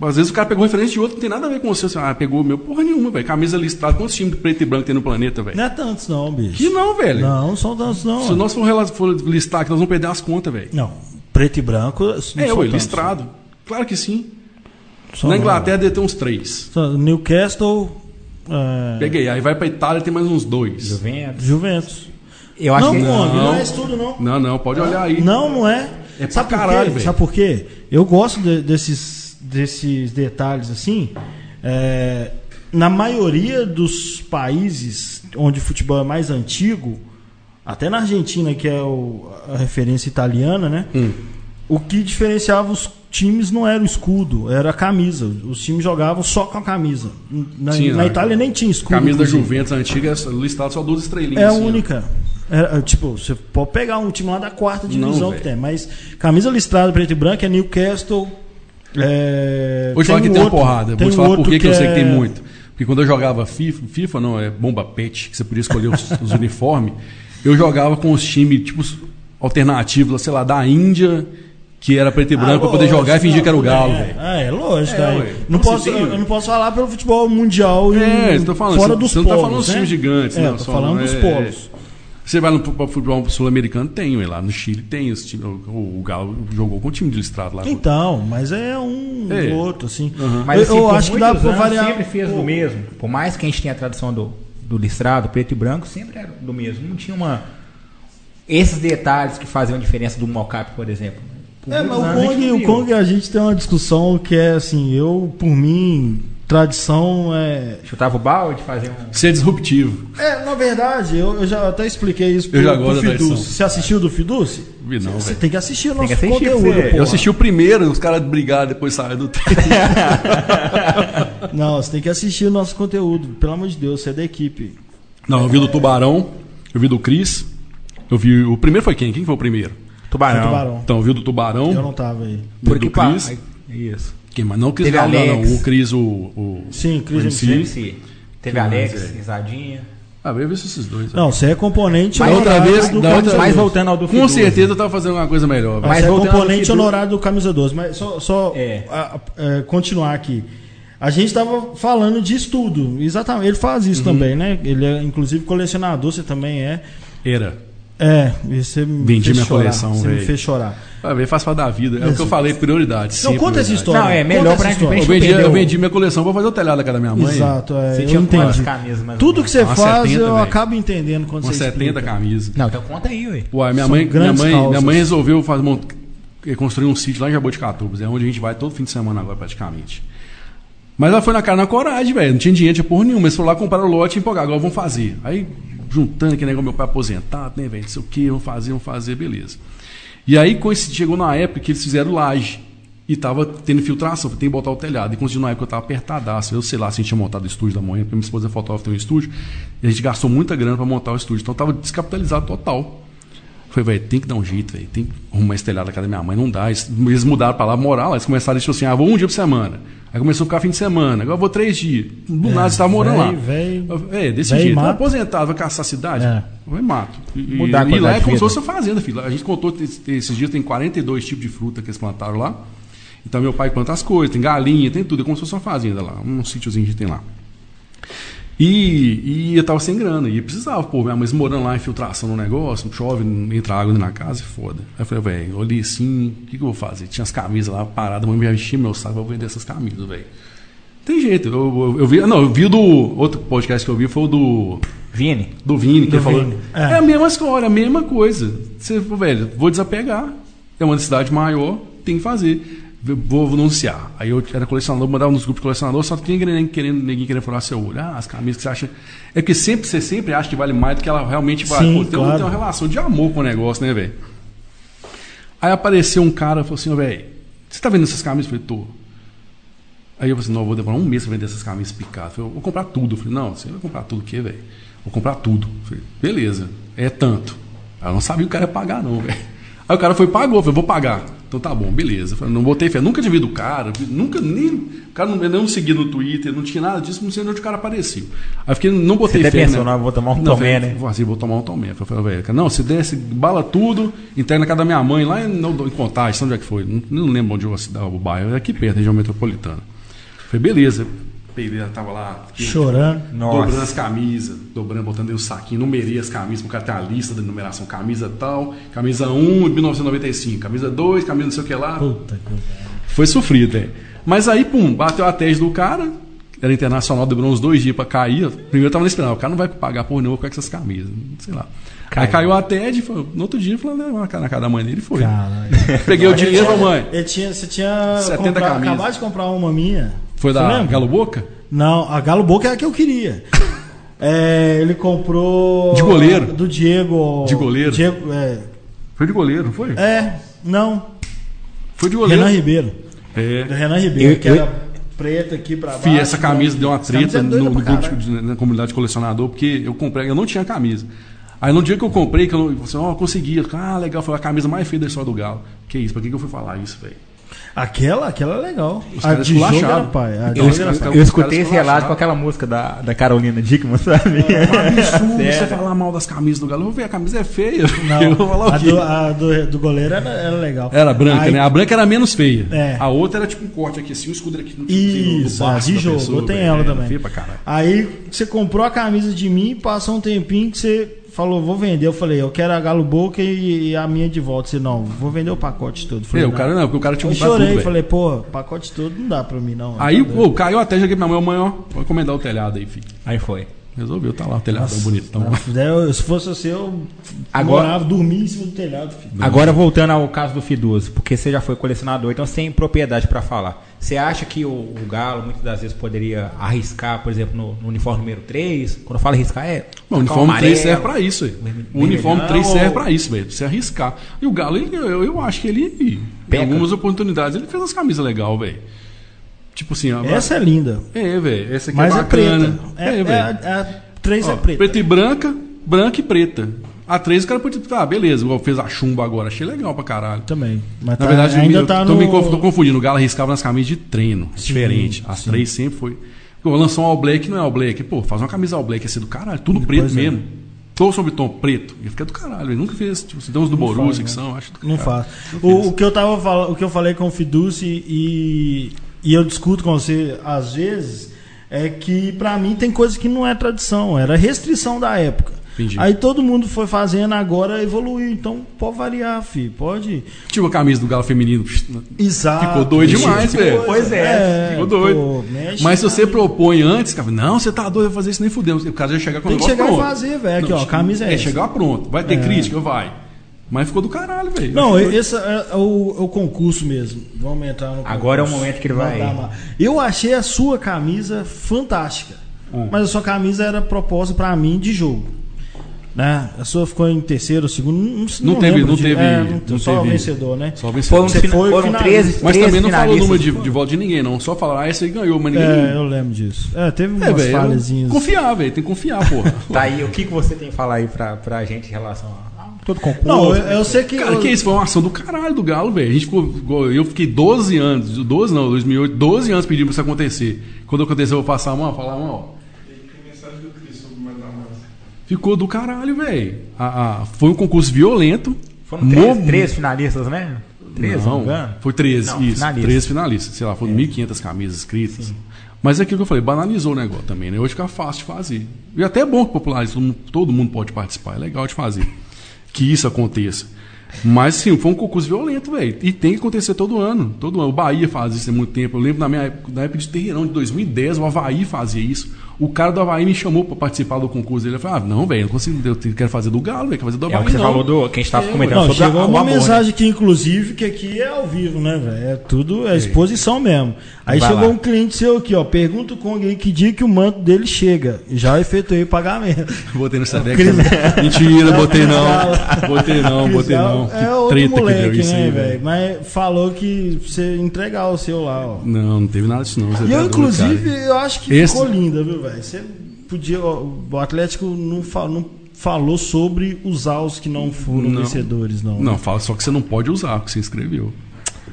Às vezes o cara pegou referência de outro, não tem nada a ver com você. Assim, ah, pegou o meu. Porra nenhuma, velho. Camisa listrada. Quantos times de preto e branco tem no planeta, velho? Não é tantos não, bicho. Que não, velho. Não, não são tantos não. Se nós for, for listar aqui, nós vamos perder as contas, velho. Não, preto e branco não É, ué, listrado. Claro que sim. São Na não. Inglaterra deve ter uns três. Newcastle, é, Peguei. Aí vai pra Itália tem mais uns dois. Juventus. Juventus. Eu acho não, que não. Não. é isso tudo não. Não, não, pode olhar aí. Não, não é. É Sabe pra caralho, velho. Sabe por quê? Eu gosto de- desses, desses detalhes assim. é, na maioria dos países onde o futebol é mais antigo, até na Argentina, que é o- a referência italiana, né? Hum. O que diferenciava os times não era o escudo, era a camisa. Os times jogavam só com a camisa. Na, Sim, na a- Itália nem tinha escudo. Camisa da. Juventus antiga listada só duas estrelinhas. É a assim, única. É, é, tipo, você pode pegar um time lá da quarta divisão Não, que tem, mas camisa listrada preto e branco é Newcastle. É, Vou te falar que um tem uma porrada. Vou te falar por que que eu sei que tem é- muito. Porque quando eu jogava FIFA, FIFA não, é bomba pet, que você podia escolher os, os uniformes, eu jogava com os times, tipo, alternativos, sei lá, da Índia, que era preto e branco, Ah, pra poder jogar e fingir que era o não, Galo, é. É, é lógico. É, ué. não posso, tem- eu não posso falar pelo futebol mundial e É, tô falando, fora você- dos você não polos. tá falando dos né? times gigantes, é, não, só- falando dos é, polos. Você vai no futebol sul-americano, tem, lá no Chile tem esse time, o, o Galo jogou com o time de listrado lá. Então, mas é um É. do outro, assim. Mas eu assim, eu por acho que dá pra variar. sempre fez do mesmo. Por mais que a gente tenha a tradição do, do listrado, preto e branco, sempre era do mesmo. Não tinha uma... Esses detalhes que faziam diferença do mocap, por exemplo. Por É, mas o a Kong, o. Kong a gente tem uma discussão que é assim, eu, por mim, tradição é. Chutava o balde, fazia um... Ser disruptivo. É, na verdade, eu, eu já até expliquei isso Eu já gosto da Fiduce. tradição. Você assistiu do Fiduce? Vi não, Você tem que assistir o Tem nosso que assistir, conteúdo. você-. Eu assisti o primeiro, os caras brigaram, depois saíram do tempo. (laughs) Não, você tem que assistir o nosso conteúdo. Pelo amor de Deus, você é da equipe. Não, eu vi do Tubarão, eu vi do Cris. Eu vi. O primeiro foi quem? Quem foi o primeiro? Tubarão. Foi Tubarão. Então, eu vi do Tubarão, Eu não tava aí. Por do Cris. Isso. Quem mais? Não o Cris Teve Alex. não. O Cris, o. o Sim, Cris o MC. MC. Teve mais, Alex, é? Risadinha. Ah, eu vi esses dois. Não, você é componente Mas outra vez, do outra- mais 12. voltando ao do Com Fiduza. certeza eu tava fazendo uma coisa melhor. Mas Mas é componente honorário do Camisa 12. Mas só, só É. a- a- é, continuar aqui. A gente estava falando de estudo. Exatamente. Ele faz Uhum. isso também, né? Ele é, inclusive, colecionador. Você também é. Era. É, e você me Vendi fez minha chorar. coleção, Você me velho. fez chorar. Ah, faz parte da vida. É o que eu falei, prioridade. Não, conta essa história. Não, é melhor pra- história. pra Eu gente vendi, eu vendi minha coleção pra fazer o telhado da casa da minha mãe. Exato, é, Você tinha quantas entendi. camisas, Tudo que você Umas faz, 70, eu velho. acabo entendendo quando Com você 70 explica. camisas. Não, então conta aí, ué. Ué, minha São mãe, minha mãe, causas. minha mãe resolveu fazer, mont- construir um sítio lá em Jaboticatubas. É onde a gente vai todo fim de semana agora, praticamente. Mas ela foi na cara na coragem, velho. Não tinha dinheiro, tinha porra nenhuma. Eles foram lá comprar o lote e empolgar. Agora vamos fazer. Aí, juntando aquele negócio, meu pai aposentado, né, velho? Não sei o que, vamos fazer, vamos fazer, beleza. E aí, chegou na época que eles fizeram laje. E tava tendo infiltração, tem que botar o telhado. Inclusive, na época eu tava apertadaço. Eu sei lá se a gente tinha montado o estúdio da manhã, porque minha esposa é fotógrafa, tem um estúdio. E a gente gastou muita grana para montar o estúdio. Então tava descapitalizado total. Falei, velho, tem que dar um jeito, velho. Tem que arrumar esse telhado da casa da minha mãe. Não dá. Eles, mudaram pra lá moral. Eles começaram a dizer assim: ah, vou um dia por semana. Aí começou a ficar fim de semana. Agora vou três dias. Do nada você tava morando lá. Véio, É, desse véio jeito. mato. Tá aposentado, vai caçar a cidade? É. Vai mato. E, Mudar e lá é como se fosse uma fazenda, filho. A gente contou esse- esses dias, tem 42 tipos de fruta que eles plantaram lá. Então meu pai planta as coisas, tem galinha, tem tudo. É como se fosse uma fazenda lá, um sítiozinho que tem lá. E, e eu tava sem grana, e precisava, pô, minha mãe morando lá, infiltração no negócio, chove, não entra água na casa, é foda. Aí eu falei, velho, olhei assim, o que, que eu vou fazer? Tinha as camisas lá paradas, a mãe me enchia meu saco, vou vender essas camisas, velho. Tem jeito, eu, eu, eu vi, não, eu vi do, outro podcast que eu vi foi o do, Vini, do Vini, que Do ele falou. Vini, É. é. a mesma história, a mesma coisa. Você, velho, vou desapegar. É uma cidade maior, tem que fazer. Vou anunciar. Aí eu era colecionador, mandava nos grupos de colecionador, só tinha ninguém querendo, ninguém querendo furar seu olho. Ah, as camisas que você acha. É porque sempre, você sempre acha que vale mais do que ela realmente vale. Sim, Pô, tem, claro. tem uma relação de amor com o negócio, né, velho? Aí apareceu um cara e falou assim, velho, você tá vendo essas camisas? Eu falei, tô. Aí eu falei assim, não, eu vou demorar um mês pra vender essas camisas picadas. Eu falei, vou comprar tudo. Eu falei, não, você vai comprar tudo o quê, velho? Vou comprar tudo. Eu falei, beleza, é tanto. Aí eu não sabia o cara ia pagar, não, velho. Aí o cara foi e pagou, eu falei, vou pagar. Então tá bom, beleza. Eu falei, não botei fé, nunca tinha visto o cara, nunca nem. O cara não, não seguia no Twitter, não tinha nada disso, não sei onde o cara apareceu. Aí eu fiquei, não botei Você fé. pensou, né? não, vou tomar um Não, tomé, eu falei, né? Vou assim, vou tomar um tomé. Eu falei, velho, não, se desce, bala tudo, entrega na casa da minha mãe, lá em, em Contagem, onde é que foi? Não, não lembro onde eu o bairro, é aqui perto, região metropolitana. Eu falei, beleza. Peguei, ela tava lá. Chorando. Nossa. Dobrando as camisas, dobrando, botando do saquinho, numerei as camisas, pro cara ter a lista da numeração. Camisa tal, camisa 1 de 1995, camisa 2, camisa não sei o que lá. Puta que pariu. Foi sofrido, é. Mas aí, pum, bateu a tese do cara, era internacional, demorou uns dois dias pra cair. Primeiro eu tava esperando, o cara não vai pagar por nenhuma com essas camisas, sei lá. Aí Caiu. caiu a TED, foi- no outro dia, falou, levar na casa da mãe dele e foi. Caralho. Peguei o dinheiro, falei, mãe. Ele tinha, você tinha 70 comprado- camisas. acabado de comprar uma minha. Foi da lembra? Galo Boca? Não, a Galo Boca é a que eu queria. (laughs) É, ele comprou. De goleiro? Do Diego. De goleiro? Diego, é, Foi de goleiro, não foi? é, não. Foi de goleiro. Renan Ribeiro. Do É. Renan Ribeiro, Eu- que eu- era preta aqui pra baixo. Fih, essa camisa deu uma treta é no, no grupo de- na comunidade de colecionador, porque eu comprei, eu não tinha camisa. Aí no dia que eu comprei, que eu, eu falei, ó, consegui. Eu falei, ah, legal, foi a camisa mais feia da história do Galo. Que isso, pra que, que eu fui falar isso, velho? Aquela, aquela é legal. Os a caras de jogo era pai. A Eu, pai. eu os escutei esse relato com aquela música da, da Carolina Dickman, sabe? É absurdo Sério. (laughs) você falar mal das camisas do Galo. Eu vou ver, a camisa é feia. Não, (laughs) eu vou falar a o quê? do, a do, do goleiro era, era legal. Era branca, Aí- né? A branca era menos feia. É. A outra era tipo um corte aqui, assim, um escudo aqui no no- Isso, no a baço de jogo. pessoa, eu tenho velho. ela Era também. Aí você comprou a camisa de mim, passou um tempinho que você falou, vou vender. Eu falei, eu quero a Galo Boca e, e a minha de volta. Você, não, vou vender o pacote todo. Eu Falei, É, o cara não, porque o cara tinha Eu comprado chorei, falei, pô, pacote todo não dá pra mim, não. Aí, Tá pô, caiu até, joguei pra minha mãe, ó, vou encomendar o telhado aí, filho. Aí foi. Resolveu, tá lá o telhadão Nossa, bonitão. (laughs) nossa, eu- se fosse você, eu Agora- morava, dormia em cima do telhado, filho. Agora voltando ao caso do Fiduso, porque você já foi colecionador, então você tem propriedade para falar. Você acha que o, o Galo muitas das vezes poderia arriscar, por exemplo, no, no uniforme número 3? Quando eu falo arriscar, é. Bom, o uniforme 3 amarelo. serve pra isso, O uniforme vermelhão 3 serve ou- pra isso, velho. Pra você arriscar. E o Galo, ele- eu, eu acho que ele, Peca. em algumas oportunidades, ele fez umas camisas legais, velho. Tipo assim, ó, Essa é linda. É, velho. Essa aqui Mas é é bacana. preta. É, é, velho. a, a 3 Ó, é preta. Preta e branca, branca e preta. A 3 o cara podia. Ah, beleza, fez a chumba agora. Achei legal pra caralho. Também. Mas Na tá- verdade, ainda eu tá tô, no... me tô confundindo. O Galo arriscava nas camisas de treino. Sim, diferente. As sim. três sempre foi. Pô, lançou um All Black, não é All Black. Pô, faz uma camisa All Black, ia ser do caralho. Tudo preto Pois é. mesmo. Tom sobre tom preto. Ia ficar do caralho. Ele nunca fez. Tipo, tem uns do Borussia que né? são, acho do Não faz. O, o que eu tava falando, o que eu falei com o Fiduci e, e eu discuto com você às vezes é que pra mim tem coisa que não é tradição, era restrição da época. Entendi. Aí todo mundo foi fazendo, agora evoluiu. Então pode variar, fi. Pode. Tipo a camisa do Galo feminino. Exato. Ficou doido demais, tipo de velho. Pois é, ficou doido. pô, mexe Mas se você propõe antes, cara, não, você tá doido, vai fazer isso nem fudemos. O cara já chegar com o Tem que negócio chegar e pronto. fazer, velho. Aqui, Não, ó, a camisa é É, essa. chegar pronto. Vai ter É. crítica? Vai. Mas ficou do caralho, velho. Não, que- esse é o, é o concurso mesmo. Vamos entrar no concurso. Agora é o momento que ele vai- Eu achei a sua camisa fantástica. Hum. Mas a sua camisa era proposta pra mim de jogo. né? A sua ficou em terceiro, segundo. Não, Não teve- lembro não de- teve- é, não só teve- vencedor, né? Só vencedor. Foram, foi foram finalista. 13, Mas 13 também não falou o número de, de voto de ninguém, não. Só falaram, ah, esse aí ganhou, mas ninguém. É, eu lembro disso. É, teve É, umas falhazinhas. Confiar, velho. Tem que confiar, porra. Tá aí, o que, que você tem que falar aí pra, pra gente em relação a todo concurso? Não, eu, eu sei que. Cara, eu- que isso? Foi uma ação do caralho do Galo, velho. A gente ficou. Eu fiquei 12 anos, 12 não, 2008, 12 anos pedindo pra isso acontecer. Quando aconteceu, eu vou passar a mão, falar, mão, ó. Ficou do caralho, velho. A- a- Foi um concurso violento. Foram três, Mo- três finalistas, né? Três, não, não, foi 13, Não, isso. finalistas. 13 finalistas. Sei lá, foram 1.500 camisas escritas. Mas é aquilo que eu falei, banalizou o negócio também, né? Hoje fica fácil de fazer. E até é bom que mundo, todo mundo pode participar, é legal de fazer. Que isso aconteça. Mas sim, foi um concurso violento, velho. E tem que acontecer todo ano. Todo ano. O Bahia faz isso há muito tempo. Eu lembro na minha época, na época de Terreirão de 2010, o Havaí fazia isso. O cara do Havaí me chamou pra participar do concurso. Ele falou: Ah, não, velho, eu não consigo, eu quero fazer do Galo, velho, quero fazer do É Havaí. o que você não. falou do. Que a gente tava É, comentando Não, sobre a- chegou o uma amor, né? mensagem aqui, inclusive, que aqui é ao vivo, né, velho? É tudo, é exposição mesmo. Aí Vai chegou lá. um cliente seu aqui, ó. Pergunta o Kong aí que dia que o manto dele chega. Já efetuei o pagamento. (laughs) Botei no Sedex. Cris- (laughs) Mentira, botei não. Botei não, botei não. É outro treta que moleque, deu isso né, aí, velho? velho. Mas falou que você entregar o seu lá, ó. Não, não teve nada disso não. você E tá eu, inclusive, cara. eu acho que Esse- ficou linda, viu, velho? Você podia. O Atlético não, fa- não falou sobre usar os que não foram Não. vencedores, não. Não, fala só que você não pode usar, porque você inscreveu.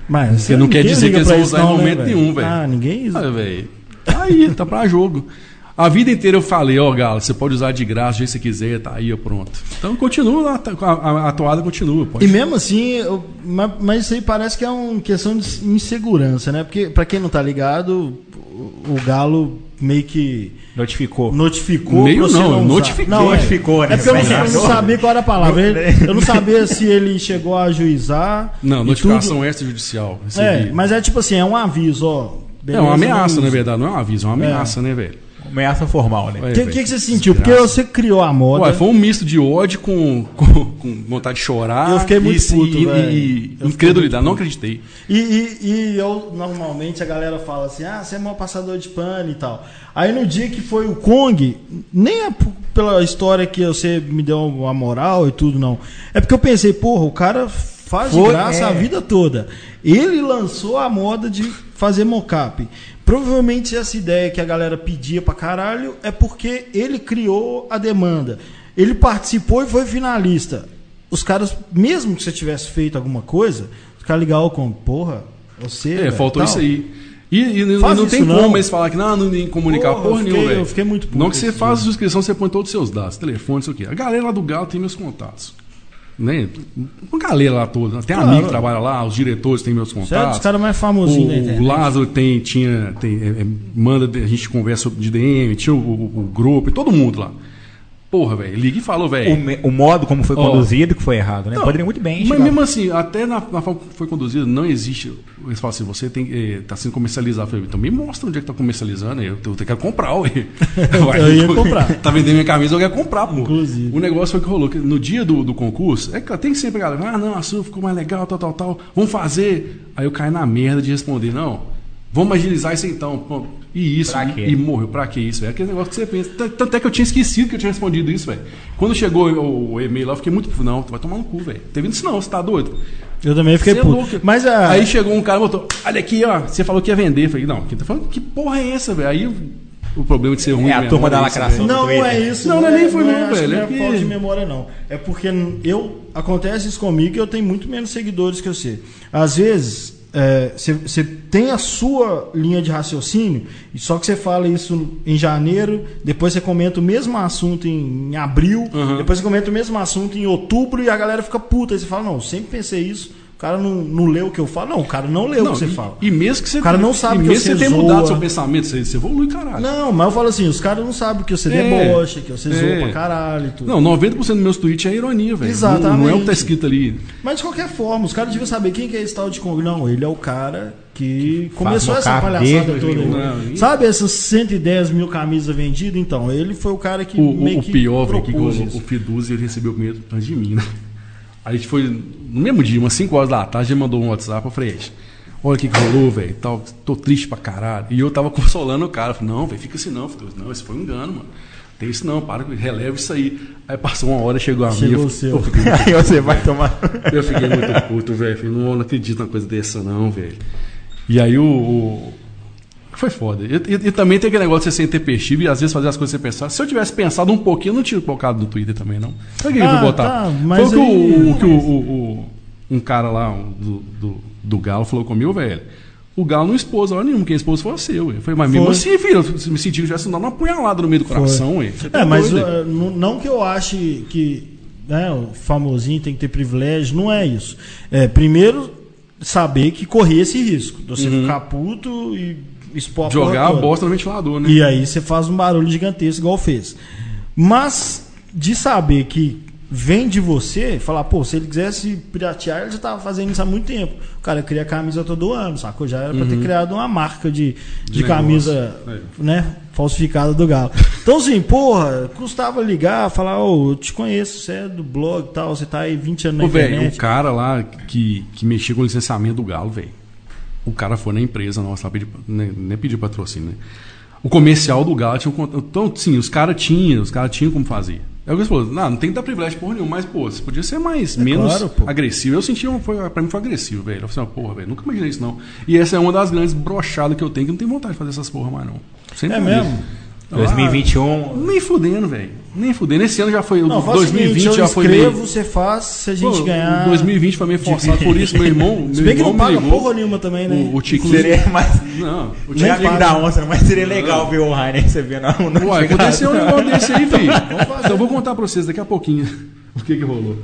Mas Você não quer dizer que eles vão usar em não, né, momento nenhum, velho. Ah, ninguém usa. Ah, velho. Tá aí, tá pra jogo. A vida inteira eu falei, ó, Galo, você pode usar de graça, que você quiser, tá aí, ó, pronto. Então continua lá, tá- a, a, a toada continua. Pode. E mesmo assim, eu- ma- mas isso aí parece que é uma questão de insegurança, né? Porque, pra quem não tá ligado, o, o Galo meio que Notificou. notificou. Meio não, usar. notifiquei. Não, é. Notificou, né? É porque eu não, eu não sabia qual era a palavra. Ele- Eu não sabia se ele chegou a ajuizar. Não, tudo. tudo. extrajudicial. É, mas é tipo assim, é um aviso, ó. É beleza, uma ameaça, não na verdade, não é um aviso, é uma ameaça, né, velho? Ameaça formal, né? O que, que, que você sentiu? Porque você criou a moda. Ué, foi um misto de ódio com, com, com vontade de chorar. Eu fiquei muito e, puto, e, e incredulidade, não acreditei. E, e, e eu, normalmente, a galera fala assim: ah, você é mau passador de pano e tal. Aí no dia que foi o Kong, nem é pela história que você me deu a moral e tudo, não. É porque eu pensei, porra, o cara faz de Foi, graça é. a vida toda. Ele lançou a moda de fazer mocap. Provavelmente essa ideia que a galera pedia pra caralho é porque ele criou a demanda. Ele participou e foi finalista. Os caras, mesmo que você tivesse feito alguma coisa, caras ligavam com, porra, você. É, velho, faltou tal. isso aí. E, e não- tem não. como eles falar que não, não comunicar Porra, porra, eu fiquei- nenhuma, velho. eu fiquei muito puto Não que você faz a inscrição, você põe todos os seus dados, telefone, isso aqui. A galera lá do Galo tem meus contatos. Né? Uma galera lá toda. Tem Claro. amigo que trabalha lá, os diretores têm meus contatos. dos caras mais famosinhos da internet. o Lázaro tem, tinha, tem, é, é, manda, a gente conversa de DM, tinha o, o- o grupo, todo mundo lá. Porra, velho, liga e falou, O, velho. me- o modo como foi conduzido que foi errado, né? Não, Poderia muito bem. Mas chegar- mesmo assim, até na, na forma que foi conduzido, não existe. Eles falam assim, você tem, eh, tá sendo comercializado. Eu falei, então me mostra onde é que tá comercializando. Eu, eu, quero comprar, ué. (laughs) Eu ia comprar. tá vendendo minha camisa, eu quero comprar, pô. Inclusive. O negócio foi que rolou. Que no dia do, do concurso, é que tem sempre a galera, ah, não, a sua ficou mais legal, tal, tal, tal. Vamos fazer. Aí eu caí na merda de responder, não. Vamos agilizar isso então. Pô, E isso, Pra e, quê? e morreu. Pra que isso, velho? Aquele negócio que você pensa. Tanto é que eu tinha esquecido que eu tinha respondido isso, velho. Quando chegou o, o e-mail lá, eu fiquei muito. Não, tu vai tomar no cu, velho. Teve isso não, você tá doido? Eu também fiquei é puto. louco. Mas a. Aí chegou um cara e botou: Olha aqui, ó, você falou que ia vender. Eu falei: Não, quem tá falando? Que porra é essa, velho? Aí o- problema de ser ruim. É a mesmo, turma olha da lacração. Não, não é isso. Não, não é nem foi não não, acho que velho, Não é é que- falta de memória, não. É porque eu. Acontece isso comigo e eu tenho muito menos seguidores que você. Às vezes, é, você você tem a sua linha de raciocínio, e só que você fala isso em janeiro, depois você comenta o mesmo assunto em, em abril, Uhum. depois você comenta o mesmo assunto em outubro e a galera fica puta. Aí você fala, não, sempre pensei isso. O cara não, não leu o que eu falo. Não, o cara não leu o que você e, fala. E mesmo que você O cara não sabe e que mesmo você você tenha mudado seu pensamento, você, você evolui, caralho. Não, mas eu falo assim, os caras não sabem que você É. debocha, que você É. zoa pra caralho e tudo. Não, 90% dos meus tweets é ironia, velho. Exatamente. Não, não é o que tá escrito ali. Mas de qualquer forma, os caras deviam saber quem que é esse tal de Kong. Não, ele é o cara que começou faz essa palhaçada toda. aí. 2001. Não, Sabe essas 110 mil camisas vendidas? Então, ele foi o cara que O, meio o que pior, que o, isso. o Fiduzi ele recebeu antes de mim, né? A gente foi, no mesmo dia, umas 5 horas da tarde, ele mandou um WhatsApp, eu falei, "Ei, olha o que, que rolou, velho, tal, tô triste pra caralho. E eu tava (laughs) consolando o cara, eu falei, não, velho, fica assim não, Fiduzi, não, esse foi um engano, mano. tem isso não, para, releva isso aí. Aí passou uma hora, chegou a minha. Eu fiquei muito (laughs) Aí você vai tomar. eu fiquei muito puto, velho. Falei, Não, não acredito numa coisa dessa, não, velho. E aí o. o- Foi foda. E, e- e também tem aquele negócio de você ser intempestivo e às vezes fazer as coisas sem pensar. Se eu tivesse pensado um pouquinho, eu não tinha colocado no Twitter também, não. O que eu Ah, vou botar? tá, Foi mas o que, o, aí- o que o- o- o- um cara lá um do, do, do Galo falou comigo, velho. O Galo não expôs a hora nenhuma, quem expôs foi você, ué. Eu falei, mas mesmo Foi. assim, filho, eu me senti que eu tivesse dado uma apunhalada no meio do coração, ué. Você tá É, mas doido, uh, não que eu ache que né, o famosinho tem que ter privilégio, não é isso. É, primeiro, saber que corria esse risco. De você ficar puto e expor a Jogar a bosta no ventilador, né? E aí você faz um barulho gigantesco igual fez. Mas de saber que vem de você, falar, pô, se ele quisesse piratear, ele já tava fazendo isso há muito tempo. O cara cria camisa todo ano, sacou? Já era pra ter criado uma marca de, de, De camisa, negócio, né, falsificada do Galo. Então, assim, porra, custava ligar, falar, ô, eu te conheço, você é do blog e tal, você tá aí 20 anos na Ô, velho, cara lá que, que mexia com o licenciamento do Galo, velho. O cara foi na empresa nossa, lá pedir, nem, nem pediu patrocínio, né? O comercial do Galo tinha um contato. Então, sim, os caras tinham, os caras tinham como fazer. Aí o falou, não, não tem que dar privilégio porra nenhuma, mas, pô, você podia ser mais, menos claro, agressivo. Eu senti, um, foi, pra mim foi agressivo, velho. Eu falei assim, porra, velho, nunca imaginei isso não. E essa é uma das grandes brochadas que eu tenho, que não tenho vontade de fazer essas porra mais não. Sempre É fiz. mesmo? 2021. Nem fudendo, velho. Nem fudendo. Esse ano já foi. Não, o faz o 2020 seguinte, eu já foi meio. escrevo, você faz, se a gente Pô, ganhar... o 2020 foi meio forçado por isso, meu irmão. (laughs) Se meu bem que irmão não paga ligou. porra nenhuma também, né? O, o Tico. Seria mais. Não, o Nem Tico. amigo da onça, mas seria legal ver o Rainer recebendo a Uai, aconteceu um negócio desse aí, (laughs) filho. fazer. Então eu vou contar pra vocês daqui a pouquinho (laughs) o que que rolou.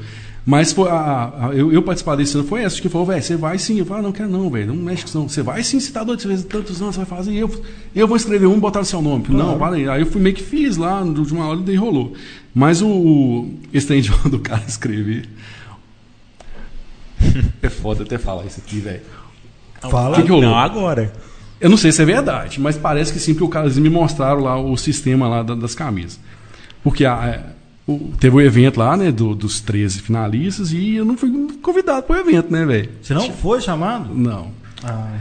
Mas foi a, a- a- eu, eu participar desse ano foi essa, que falou, velho, você vai sim. Eu falei, ah, não quero não, velho, não mexe com isso não. Você vai sim, você tá doido, você tantos anos, você vai fazer. Eu, eu vou escrever um e botar o seu nome. Falei, Não, para aí. Aí eu fui meio que fiz lá, de uma hora e daí rolou. Mas o, o esse trem de do cara escrever. (laughs) É foda até falar isso aqui, velho. Fala. Que que rolou? Não, agora. Eu não sei se é verdade, mas parece que sim, porque o cara, eles me mostraram lá o sistema lá da- das camisas. Porque a- a- o- teve o evento lá, né, do- dos 13 finalistas, e eu não fui convidado para o evento, né, velho? Você não foi chamado? Não. Ah,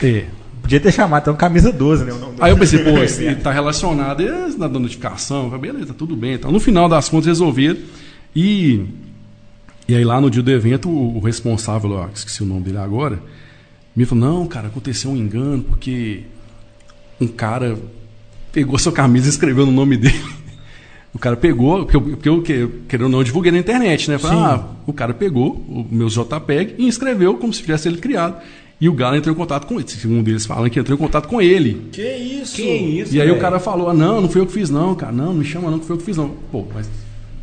É. Podia ter chamado então camisa 12, né? Aí eu pensei, (laughs) pô, isso tá relacionado, e eles na notificação, beleza, tá tudo bem. Então, no final das contas, resolveram. E, e aí lá no dia do evento, o, o responsável, ó, esqueci o nome dele agora, me falou, não, cara, aconteceu um engano, porque um cara pegou sua camisa e escreveu no nome dele. O cara pegou, porque eu, porque eu que- querendo ou não, eu divulguei na internet, né? Falei, ah, o cara pegou o meu JPEG e escreveu como se tivesse ele criado. E o Galo entrou em contato com ele. Segundo eles falam que entrou em contato com ele. que isso? Que isso? E aí velho? o cara falou: ah, não, não fui eu que fiz, não, cara. Não, não me chama, não, que foi eu que fiz, não. Pô, mas.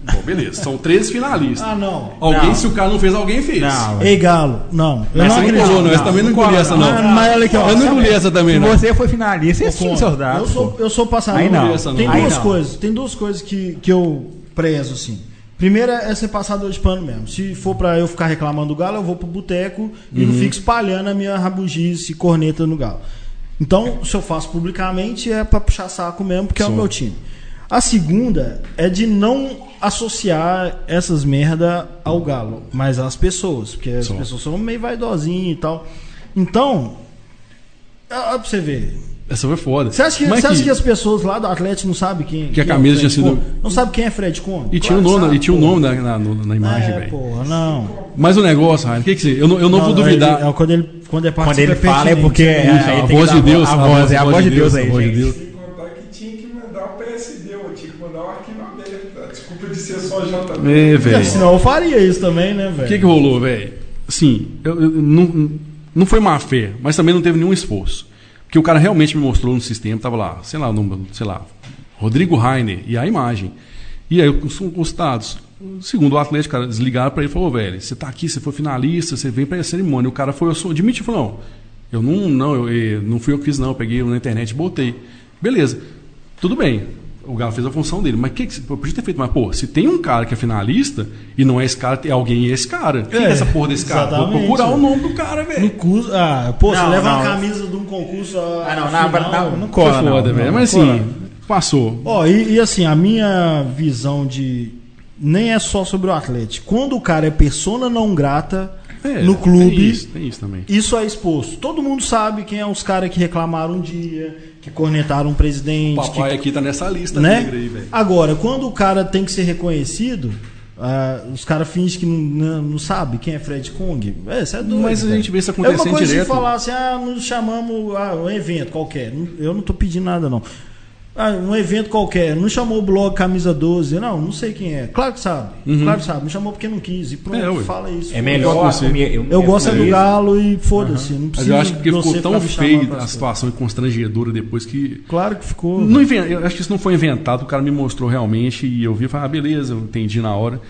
Bom, beleza. São 13 finalistas. Ah, não. alguém, não. se o cara não fez, alguém fez. Não, Ei, Galo, não. Eu Mas não acredito. não. Essa também não engoli essa, não. Ah, mas olha aqui, ó. Eu não engoli essa também, não. você foi finalista, você tinha seus dados. Eu sou, eu sou passador. Aí não. Essa não. Tem Aí duas não. coisas. Tem duas coisas que, que eu prezo, assim. Primeira é ser passador de pano mesmo. Se for pra eu ficar reclamando do Galo, eu vou pro boteco e Uhum. não fico espalhando a minha rabugice e corneta no Galo. Então, se eu faço publicamente, é pra puxar saco mesmo, porque é Só. o meu time. A segunda é de não associar essas merda ao Galo, mas às pessoas, porque as Só. pessoas são meio vaidosinhas e tal. Então, ó, pra você ver, Essa foi foda. você acha que, você acha que- que as pessoas lá do Atlético não sabem quem, Que a quem camisa é tinha sido- Conde? Não sabe quem é Fred Conde? E tinha o Claro nome, sabe, e tinha o nome na, na, na imagem, É, velho. porra, não. Mas o negócio, Raio, o que que você. Eu não, eu não, vou duvidar. É, é, quando ele, quando é Quando ele fala é porque é, a tem voz de Deus, A voz, é a voz de Deus aí, a voz de gente. Deus. Sem contar que tinha que mandar o PSD, eu tinha que mandar o arquivo aberto. Desculpa de ser só JB. É, velho. senão eu faria isso também, né, O velho? que que rolou, velho? Assim, eu, eu- não, não foi má fé, mas também não teve nenhum esforço. Porque o cara realmente me mostrou no sistema, tava lá, sei lá, o número, sei lá, Rodrigo Rainer e a imagem. E aí os, os dados. Segundo o Atlético, cara, eles ligaram pra ele e falou, velho, você tá aqui, você foi finalista, você vem pra essa cerimônia. O cara foi, eu sou, admitiu, falou, não, eu não, não, eu, eh, não fui eu que fiz, não, eu peguei na internet e botei. Beleza, tudo bem. O Galo fez a função dele, mas que que, podia ter feito, mas pô, se tem um cara que é finalista e não é esse cara, tem alguém e é esse cara. Quem é, É, essa porra desse cara? Vou procurar o nome do cara, No velho. curso, ah, pô, você Não, leva uma não. camisa de um concurso. Ah, não, na- na- não Foi cola, não. foda, velho. não, Mas não assim, cola. passou. Ó, e, e assim, a minha visão de. Nem é só sobre o Atlético. Quando o cara é persona não grata É, no clube, Tem isso, tem isso também. Isso é exposto. Todo mundo sabe quem é os caras que reclamaram um dia, que cornetaram um presidente. O papai que, aqui tá nessa lista né? negra aí, velho. Agora, quando o cara tem que ser reconhecido, ah, os caras fingem que não, não, sabe quem é Fred Kong. É, isso é doido, Mas a gente vê isso É uma acontecendo coisa direto. de falar assim, ah, nos chamamos a um evento qualquer. Eu não tô pedindo nada, não. Ah, um evento qualquer, não chamou o blog Camisa 12. Não, não sei quem é. Claro que sabe. Claro que sabe. Não chamou porque não quis. E pronto, Uhum. É, fala isso. É melhor Eu gosto assumir- Eu gosto é do. Galo e foda-se. Não Mas eu acho que porque ficou tão me feio a situação constrangedora depois que. Claro que ficou. Não inven- eu acho que isso não foi inventado, o cara me mostrou realmente e eu vi e falei, ah, beleza, eu entendi na hora.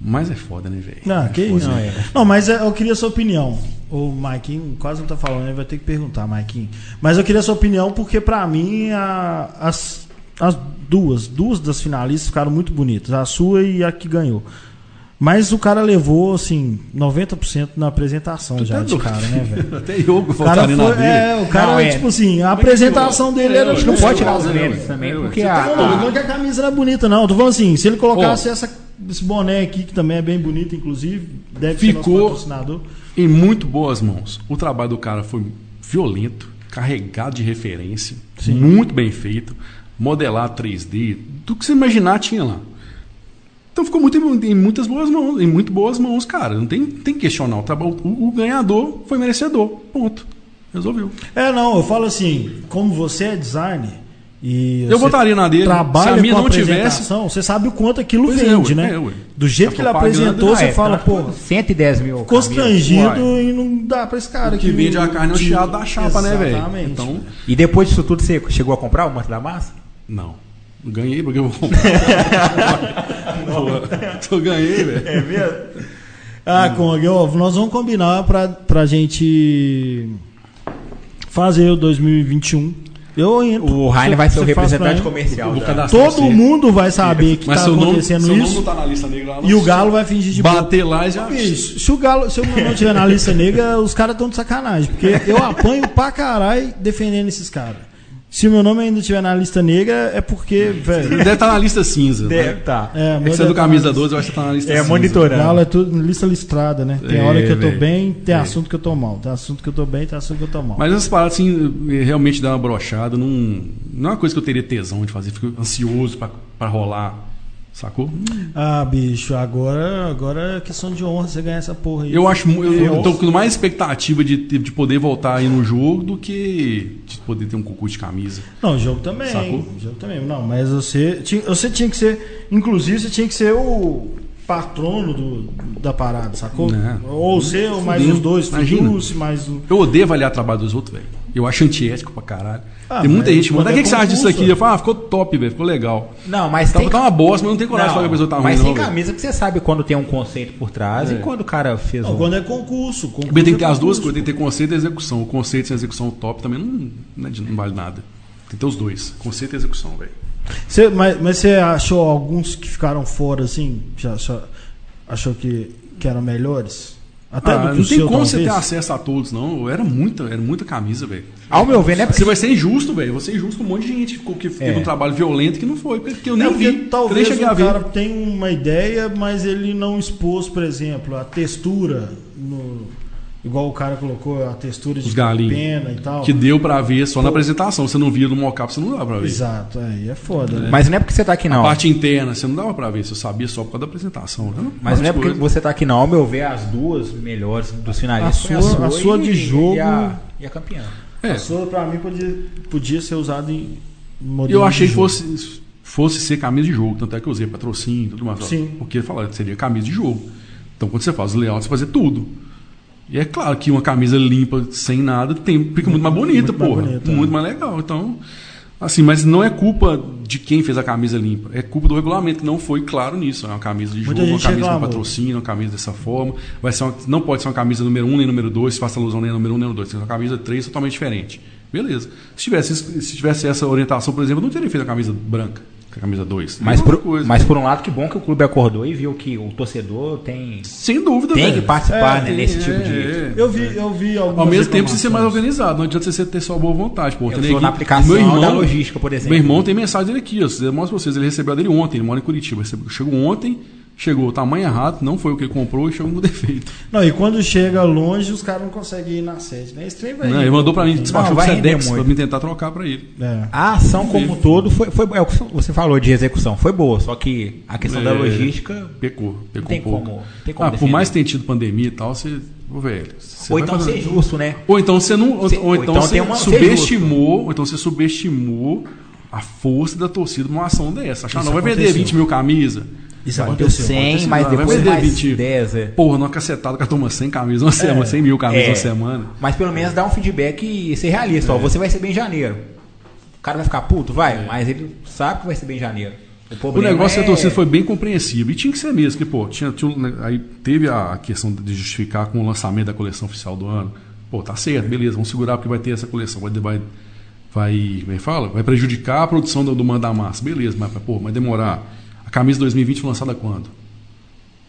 Mas é foda, né, velho? Não, que foda, isso. né? Não, mas é, eu queria a sua opinião. O Maikinho quase não tá falando, ele vai ter que perguntar, Maikinho. Mas eu queria a sua opinião porque, pra mim, a- as, as duas, duas das finalistas ficaram muito bonitas. A sua e a que ganhou. Mas o cara levou, assim, 90% na apresentação Tu já tá de doido. cara, né, velho? (laughs) Até eu O cara voltaria na dele. é, o cara, Não, é. tipo assim, a apresentação dele era. É, tipo, Não pode é tirar os méritos também, É, porque Você a, tá Não, que a camisa não é bonita, não. Tô falando assim, se ele colocasse essa, esse boné aqui, que também é bem bonito, inclusive, deve ser nosso Ficou- patrocinador. Em muito boas mãos. O trabalho do cara foi violento, carregado de referência, Sim. muito bem feito, modelado 3D, tudo que você imaginar tinha lá. Então ficou muito em, em muitas boas mãos, em muito boas mãos, cara. Não tem, tem que questionar o trabalho. O, o ganhador foi merecedor. Ponto. Resolveu. É, não, eu falo assim, como você é designer e Eu você votaria na dele. trabalha Se a minha com não tivesse. você sabe o quanto aquilo Pois é, vende, ué, né? é, ué. Do jeito A que ele apresentou, Ah, você é, fala, tá pô, 110 mil. constrangido camisas. e não dá pra esse cara O que aqui vende a carne é o chiado da chapa, né, velho? Exatamente. Então, E depois disso tudo, você chegou a comprar o manto da massa? não. Ganhei porque eu vou comprar. (laughs) Eu ganhei, velho. É mesmo? Ah, Kong, ó, nós vamos combinar pra, pra gente fazer o 2021. Eu entro. O Rainer vai ser o representante mim. comercial. Todo mundo vai saber que tá nome, acontecendo nome isso. não tá na lista negra não. E o Galo vai fingir de boa. bater lá e já. Bicho, se o Galo, se o meu nome estiver na lista negra, os caras estão de sacanagem. Porque eu apanho pra caralho defendendo esses caras. Se o meu nome ainda estiver na lista negra, é porque, velho. Deve estar na lista cinza. Deve né? tá. É, É que você é do tá camisa na 12, eu acho que tá na lista É, cinza. monitorando. Galo é tudo lista listrada, né? Tem É, hora que eu tô velho. bem, tem É. assunto que eu tô mal. Tem assunto que eu tô bem, tem assunto que eu tô mal. Mas essas paradas, assim, realmente dá uma brochada. Não, não é uma coisa que eu teria tesão de fazer. Fico ansioso pra rolar. Sacou? Ah, bicho, agora, agora é questão de honra você ganhar essa porra aí. Eu acho. Eu, eu tô com mais expectativa de, de poder voltar aí no jogo do que de poder ter um concurso de camisa. Não, o jogo também. Sacou? O jogo também. Não, mas você tinha, você tinha que ser. Inclusive, você tinha que ser o patrono do, da parada, sacou? Né. Ou ser o mais Fudeu. os dois, Imagina. Mais o. Eu odeio avaliar o trabalho dos outros, velho. Eu acho antiético pra caralho. Ah, Tem muita mas gente que manda. O que, é que você acha disso aqui? Eu falo, ah, ficou top, velho. Ficou legal. Não, mas Tá, tem. tá uma bosta, mas não tem coragem de falar que a pessoa tá ruim, mas não, tem camisa que você sabe quando tem um conceito por trás É. e quando o cara fez Não, um. quando é concurso. concurso tem que ter é as duas coisas, tem que ter conceito e execução. O conceito sem execução top também não, não, é não vale nada. Tem que ter os dois, conceito e execução, velho. Você, mas, mas você achou alguns que ficaram fora, assim? Já, já achou que, que eram melhores? Até Ah, do que não o tem seu, como você ter talvez? acesso a todos, não. Era muita, era muita camisa, velho. Ao meu ver, não é Você porque. vai ser injusto, velho. Você é injusto com um monte de gente que, ficou- que teve É. um trabalho violento que não foi, porque eu É nem porque vi. talvez o cara tenha uma ideia, mas ele não expôs, por exemplo, a textura igual o cara colocou a textura de Os galinhos. pena e tal. Que deu pra ver só na apresentação. Você não via no mockup, você não dava pra ver. Exato, aí é foda, né? Mas não é porque você tá aqui, A não. parte interna, você não dava pra ver. Você sabia só por causa da apresentação. Então, Mas não é porque coisas. você tá aqui, não. Ao meu ver, as duas melhores dos finalistas A foi sua- a sua e- de jogo- E a, e a campeã. É, A sua, pra mim, podia, podia ser usado em modelo eu achei de que fosse, fosse ser camisa de jogo. Tanto é que eu usei patrocínio e tudo mais. Sim. Porque ele falou que seria camisa de jogo. Então quando você faz o layout, você fazer tudo. E é claro que uma camisa limpa, sem nada, tem, fica muito mais bonita, Muito mais porra. muito é. mais legal. Então, assim, mas não é culpa de quem fez a camisa limpa. É culpa do regulamento que não foi claro nisso. É uma camisa de jogo, uma camisa com reclamou. patrocínio, uma camisa dessa forma. Vai ser uma- não pode ser uma camisa número 1 um, nem número 2, se faça alusão nem número 1 um, nem número 2. Tem uma camisa 3 totalmente diferente. Beleza. Se tivesse, se tivesse essa orientação, por exemplo, eu não teria feito a camisa branca, com camisa 2. Mas por, coisa. mas por um lado, que bom que o clube acordou e viu que o torcedor tem, Sem dúvida, tem velho. que participar É, né, tem- nesse tipo É, de. é. Eu vi, eu vi algumas Ao mesmo tempo, você ser mais organizado. Não adianta você ter só boa vontade. Pô, Eu tem sou na aplicação meu irmão, da logística, por exemplo. Meu irmão tem mensagem dele aqui. Ó, eu mostro pra vocês. Ele recebeu a dele ontem. Ele mora em Curitiba. Chegou ontem. Chegou o tamanho errado, não foi o que ele comprou e chegou com (laughs) defeito. Não, e quando chega longe, os caras não conseguem ir na sede, né? Esse trem vai. Não, ele mandou pra mim, despachou render Sedex pra muito. mim tentar trocar pra ele. É. A ação como um todo foi, foi é o que você falou de execução, foi boa, só que a questão da É. logística Pecou, pecou tem um pouco. como, tem como Ah, por mais que tenha tido pandemia e tal, você. Ô, velho. ou então fazer- ser justo, né? Ou então você não. Ou, Se- ou então, então você uma- subestimou. Ou então você subestimou a força da torcida numa ação dessa. Achar, não, vai vender aconteceu. 20 mil camisas. Isso aconteceu. 100, mas Vai depois mais 20. 10, é. Porra, numa cacetada que toma 100 camisas uma semana, 100 mil camisas É. uma semana. Mas pelo menos dá um feedback e ser realista. Ó, você vai receber em janeiro. O cara vai ficar puto? Vai, mas ele sabe que vai receber em janeiro. O, O negócio é... da torcida foi bem compreensível. E tinha que ser mesmo, que, pô, tinha, tinha né, aí teve a questão de justificar com o lançamento da coleção oficial do ano. Pô, tá certo, beleza, vamos segurar porque vai ter essa coleção. Vai, vai, vai, como é fala? Vai prejudicar a produção do, do manda massa. Beleza, mas, pô, vai demorar. Camisa 2020 foi lançada quando?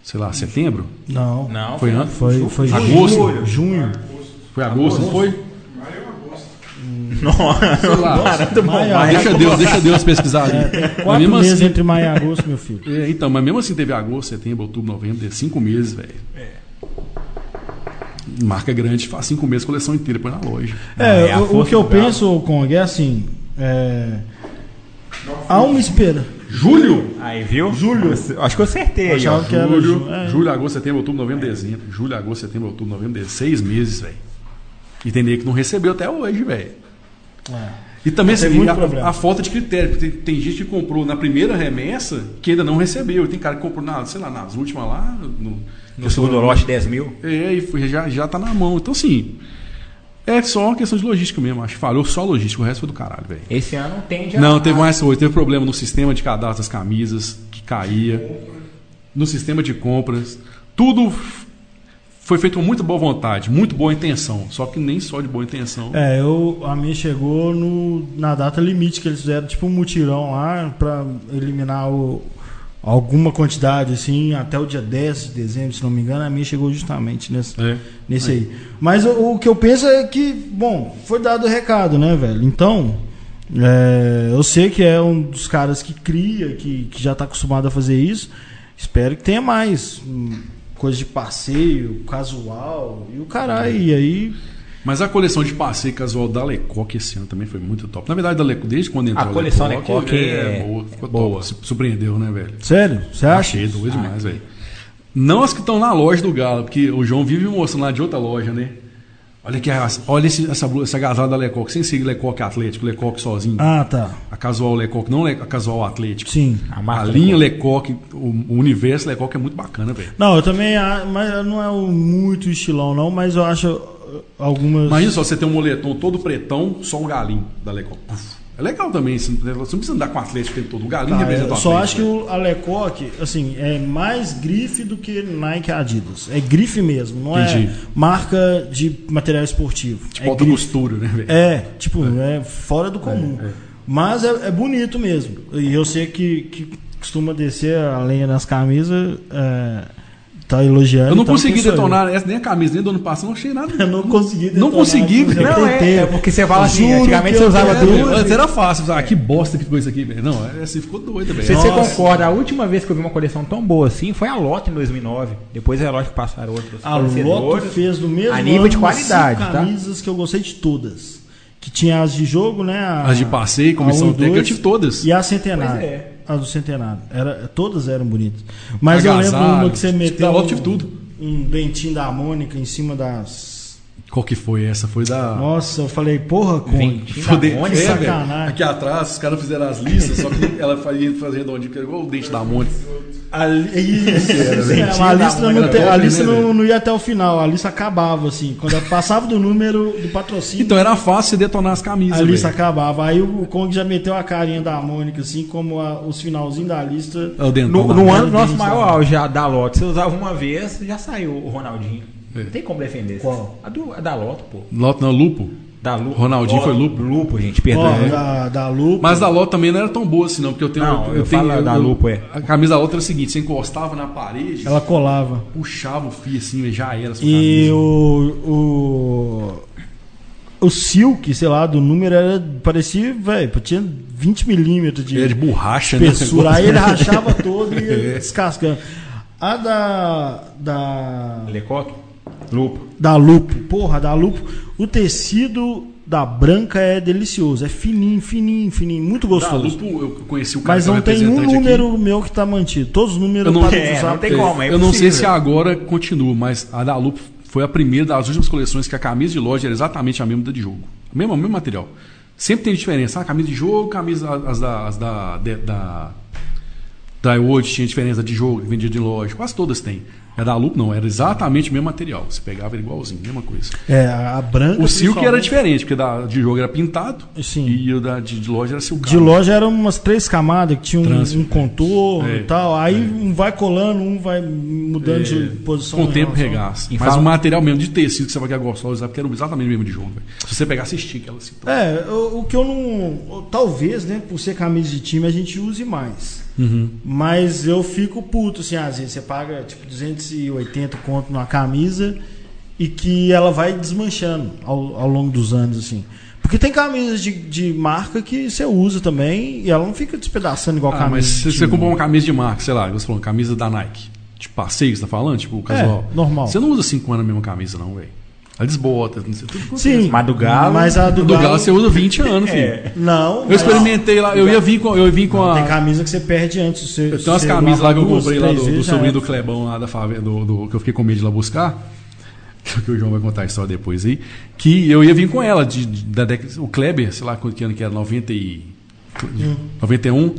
Sei lá, setembro? Não. Não, Foi antes? Foi, foi Agosto? junho. junho. Foi agosto, não foi? Maio ou agosto? Nossa, Sei lá. Maio, Mas- Deixa Deus, deixa Deus pesquisar ali. Mas Quatro mesmo meses assim, entre maio e agosto, meu filho. É, então, mas mesmo assim teve agosto, setembro, outubro, novembro, deu cinco meses, velho. Marca grande, faz cinco meses, coleção inteira, põe na loja. É, é a o- o, que eu penso, Kong, é assim. É, há uma espera. Julho? Aí, viu? Julho. Acho que eu acertei aí, ó. Que era Julho, ju- é. julho, agosto, setembro, outubro, novembro, dezembro. Julho, agosto, setembro, outubro, novembro, dezembro. Seis meses, velho. E tem nego que não recebeu até hoje, velho. É. E também assim, muito a, a falta de critério. porque Tem, tem gente que comprou na primeira remessa que ainda não recebeu. Tem cara que comprou, na, sei lá, nas últimas lá. No, No segundo lote, 10 mil. É, e foi- já, já tá na mão. Então, assim, é só uma questão de logística mesmo. Acho que falhou só logística, o resto foi do caralho, velho. Esse ano tende a... Não, teve mais coisa. Teve problema no sistema de cadastro das camisas, que caía. No sistema de compras. Tudo foi feito com muita boa vontade, muito boa intenção. Só que nem só de boa intenção. É, eu, a minha chegou no, na data limite que eles fizeram, tipo um mutirão lá pra eliminar o- alguma quantidade, assim, até o dia 10 de dezembro, se não me engano, a minha chegou justamente nesse, É. nesse aí. Mas o, o que eu penso é que, bom, foi dado o recado, né, velho? Então, é, eu sei que é um dos caras que cria, que, que já tá acostumado a fazer isso. Espero que tenha mais. hum, Coisa de passeio, casual e o caralho. E aí Mas a coleção de passeio casual da Lecoq esse ano também foi muito top. Na verdade, da desde quando entrou A coleção Lecoq é boa. Ficou boa. top. Su- Surpreendeu, né, velho? Sério? Você acha? Achei doido demais, velho. Não as que estão na loja do Galo, porque o João vive mostrando lá de outra loja, né? Olha aqui, olha esse, essa, essa agasalho da Lecoq, sem seguir Lecoq Atlético, Lecoq sozinho. Ah, tá. A casual Lecoq, não a casual Atlético. Sim. A A linha Lecoq, o, o universo Lecoq é muito bacana, velho. Não, eu também, mas não é muito estilão, não, mas eu acho uh, algumas. Imagina só você ter um moletom todo pretão, só o galinho da Lecoq. Puf. É legal também, você você não precisa andar com o Atlético o tempo todo. O galinho Tá, o só acho que velho. o a Lecoq, assim, é mais grife do que Nike Adidas. É grife mesmo, não Entendi. é marca de material esportivo. Tipo é alta grife. costura, né, velho? É, tipo, é, fora do comum. Mas é, é bonito mesmo. E eu sei que, que costuma descer a lenha nas camisas, é, tá elogiando. Eu não então consegui detonar essa, nem a camisa, nem do ano passado, não achei nada. (laughs) Eu não consegui Não detonar, consegui, mas eu velho. Não, é, é porque você fala assim, antigamente você usava duas. Antes era fácil, ah, que bosta que ficou isso aqui, velho. Não, é assim, ficou doido, velho. Se você concorda, a última vez que eu vi uma coleção tão boa assim foi a Lotte em 2009. Depois é lógico que passaram outros A Loto fornecedores. fez no mesmo a nível de qualidade, cinco tá? camisas que eu gostei de todas. Que tinha as de jogo, né? A, As de passeio, comissão técnica, eu tive todas. E a centenário. Pois é. A do centenário. Era, todas eram bonitas. Mas eu lembro uma que você tipo, meteu um, tive tudo. um dentinho da Mônica em cima das. Qual que foi essa? Foi da. Nossa, eu falei, porra, com. Ventinho Foi de- da Mônica, é, velho. sacanagem. Aqui atrás, os caras fizeram as listas, só que ela fazia fazer redondinho, era igual o dente da Mônica. Isso, isso, é, a da lista, não, te- a lista né, não, não ia até o final, a lista acabava, assim. Quando passava do número do patrocínio. Então era fácil detonar as camisas. A lista velho. acabava. Aí o Kong já meteu a carinha da Mônica, assim, como a- os finalzinhos da lista. É No, no ano do nosso maior da- auge da Lotte, você usava uma vez, já saiu o Ronaldinho. É. Não tem como defender. Qual? A, do, a da Lotte, pô. Loto não, Lupo. Da Lupo. Ronaldinho foi Lupo. Lupo, gente, perdão. Ó, da, da Lupa. Mas a Loto também não era tão boa assim, não, porque eu tenho. Não, eu tenho, falo da Lupo, é. A camisa da Loto era o seguinte: você encostava na parede, Ela colava. puxava o fio assim, já era sua E camisa. o, o. O silk, sei lá, do número era. Parecia, velho, tinha 20 milímetros de Era de borracha, né? espessura. Aí ele (laughs) rachava todo e ia É. descascando. A da. Da. Lecoque? Lupo. Da Lupo. Porra, da Lupo. O tecido da branca é delicioso. É fininho, fininho, fininho. Muito Da gostoso. Lupo, eu conheci o cara Mas não tem um representante aqui. número meu que tá mantido. Todos os números Eu não- É, usar. não tem como, é eu não sei se agora continua, mas a da Lupo foi a primeira das últimas coleções que a camisa de loja era exatamente a mesma da de jogo. O mesmo, mesmo material. Sempre tem diferença. Ah, camisa de jogo, camisa as da, as da, de- da Drywood tinha diferença de jogo, que vendia de loja. Quase todas têm. A da Lupo não, era exatamente o mesmo material. Você pegava era igualzinho, mesma coisa. É, a branca. O silk era diferente, porque da de jogo era pintado Sim. e o da de, de loja era silcado. De loja eram umas três camadas que tinha um, um contorno É, e tal. Aí um vai colando, um vai mudando É, de posição. Com o em tempo relação- regaça. E Mas fala- o material mesmo de tecido que você vai que é gostoso, usar, porque era exatamente o mesmo de jogo. velho. Se você pegar, você estica ela assim. É, o, o que eu não. Talvez, né, por ser camisa de time, a gente use mais. Uhum. Mas eu fico puto, assim, às vezes você paga tipo 280 conto numa camisa e que ela vai desmanchando ao, ao longo dos anos, assim. Porque tem camisas de, de marca que você usa também e ela não fica despedaçando igual Ah, camisa mas se você comprar uma camisa de marca, sei lá, você falou, camisa da Nike, tipo passeio que você tá falando, tipo casual. normal. Você não usa 5 anos a mesma camisa, não, velho. Ela desbota, não sei, tudo. Sim, Mas do Galo- Mas a do, Do Galo você usa 20 anos, filho. É. Não. Eu experimentei lá, eu ia vir com, eu vim com Não, a. Tem camisa que você perde antes. Você, Eu tenho umas camisas lá que eu comprei lá do, do sobrinho do. Clebão lá da favela, do, do- que eu fiquei com medo de ir lá buscar. (laughs) Que o João vai contar a história depois aí. Que eu ia vir com ela, de, de- da década, o Kleber, sei lá que ano que era, 90 e, Hum. 91.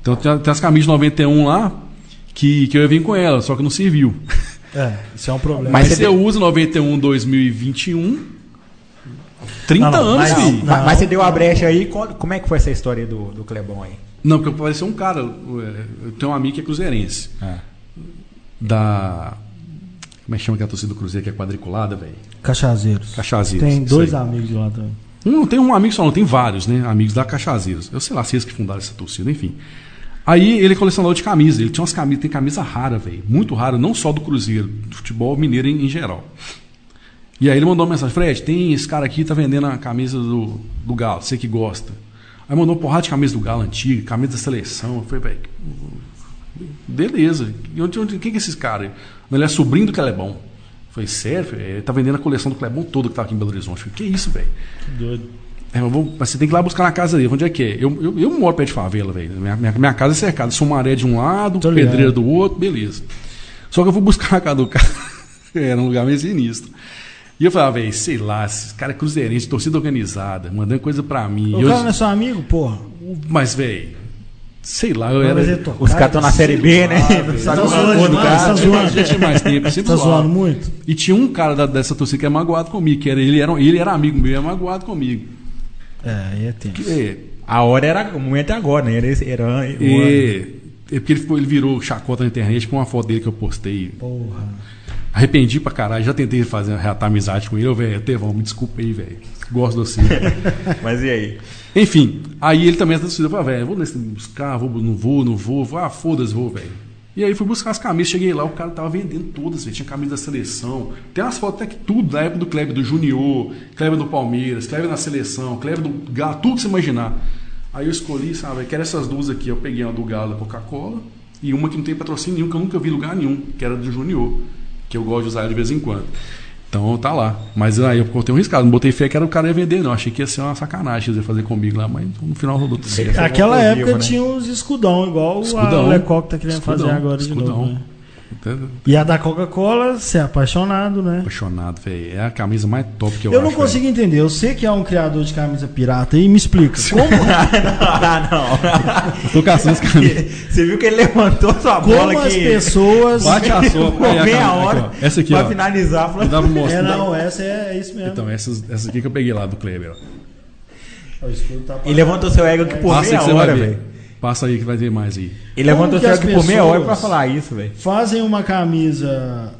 Então tem, tem as camisas de 91 lá que, que eu ia vir com ela, só que não serviu. (laughs) É, isso é um problema. Mas, Mas você usa 91 2021, 30 Não, não, anos, mas- filho. Mas, Não. mas você deu a brecha aí, co- como é que foi essa história do, do Clebão aí? Não, porque parecia um cara. Eu tenho um amigo que é cruzeirense. Ah. Da. Como é que chama aquela torcida do Cruzeiro que é quadriculada, velho? Cachazeiros. Cachazeiros. Tem dois aí. amigos de lá também. Um, não tem um amigo só, não, tem vários, né? Amigos da Cachazeiros. Eu sei lá se eles que fundaram essa torcida, enfim. Aí ele colecionou de camisa. Ele tinha umas camisas, tem camisa rara, velho. Muito rara, não só do Cruzeiro, do futebol mineiro em, em geral. E aí ele mandou uma mensagem, Fred, tem esse cara aqui, tá vendendo a camisa do, do Galo, você que gosta. Aí mandou uma porrada de camisa do Galo antiga, camisa da seleção. Eu falei, velho, beleza. E onde, onde, quem que é esses caras? Ele é sobrinho do Clebão. Eu falei, sério? Ele tá vendendo a coleção do Clebão todo que tá aqui em Belo Horizonte. Eu falei, que isso, velho? Doido. É, vou- mas você tem que ir lá buscar na casa dele. Onde é que é? Eu, eu, eu moro perto de favela, velho. Minha, minha, minha casa é cercada. Sumaré de um lado, Tô ligado. pedreira do outro, beleza. Só que eu vou buscar na casa do cara. (laughs) Era um lugar meio sinistro. E eu falava, velho, sei lá, esse cara é cruzeirense, torcida organizada, mandando coisa pra mim. O Eu- cara não é seu amigo, porra. mas, velho, sei lá, eu era. toca- Os caras estão na Série B, né? velho. Não sabe Tá zoando demais, cara. tá zoando. Já tinha mais tempo, sempre Tá zoando muito? E tinha um cara da- dessa torcida que era magoado comigo, que era, ele, era, ele era amigo meu, era magoado comigo. É, aí é tenso. Que, é, A hora era. O momento é agora, né? Era, esse- era o ano. É, é porque ele, ficou- ele virou chacota na internet com uma foto dele que eu postei. Porra. Arrependi pra caralho, já tentei fazer reatar amizade com ele. Velho, Tevão, me desculpa aí, velho. Gosto você. (laughs) Mas e aí? Enfim, aí ele também falei, velho, vou nesse buscar, vou, não vou, não vou. vou ah, foda-se, vou, velho. E aí fui buscar as camisas, cheguei lá, o cara tava vendendo todas, velho. Tinha camisa da seleção. Tem umas fotos até que tudo, da época do Kleber do Junior, Kleber do Palmeiras, Kleber na seleção, Kleber do Galo, tudo que você imaginar. Aí eu escolhi, sabe, quero essas duas aqui. Eu peguei uma do Galo da Coca-Cola e uma que não tem patrocínio nenhum, que eu nunca vi lugar nenhum, que era do Junior, que eu gosto de usar de vez em quando. Então tá lá. Mas aí eu cortei um riscado, não botei fé que era o cara ia vender, não. Achei que ia ser uma sacanagem eles iam fazer comigo lá, mas no final rodou tudo certo. Naquela época né? tinha uns escudão, igual Escudão. a Lecoq tá querendo Escudão, fazer agora de escudão. novo. Né? E a da Coca-Cola, você é apaixonado, né? apaixonado, velho. É a camisa mais top que eu, Eu, não acho, consigo entender. Eu sei que é um criador de camisa pirata aí, me explica. Como, (laughs) (laughs) ah, não. Tô caçando as camisas. Você viu que ele levantou sua bola como as aqui. pessoas. Bate a sua. Meia camisa, hora aqui. Essa aqui, pra ó. finalizar. Falando... dava uma É, mostra. não, essa é, é isso mesmo. Então, essas, essas aqui que eu peguei lá do Kleber. ó. Tá Ele levantou seu ego aqui por Passa meia hora, velho. Passa aí que vai ver mais aí. Ele que ego as aqui por meia hora pra pessoas- falar isso, velho. Fazem uma camisa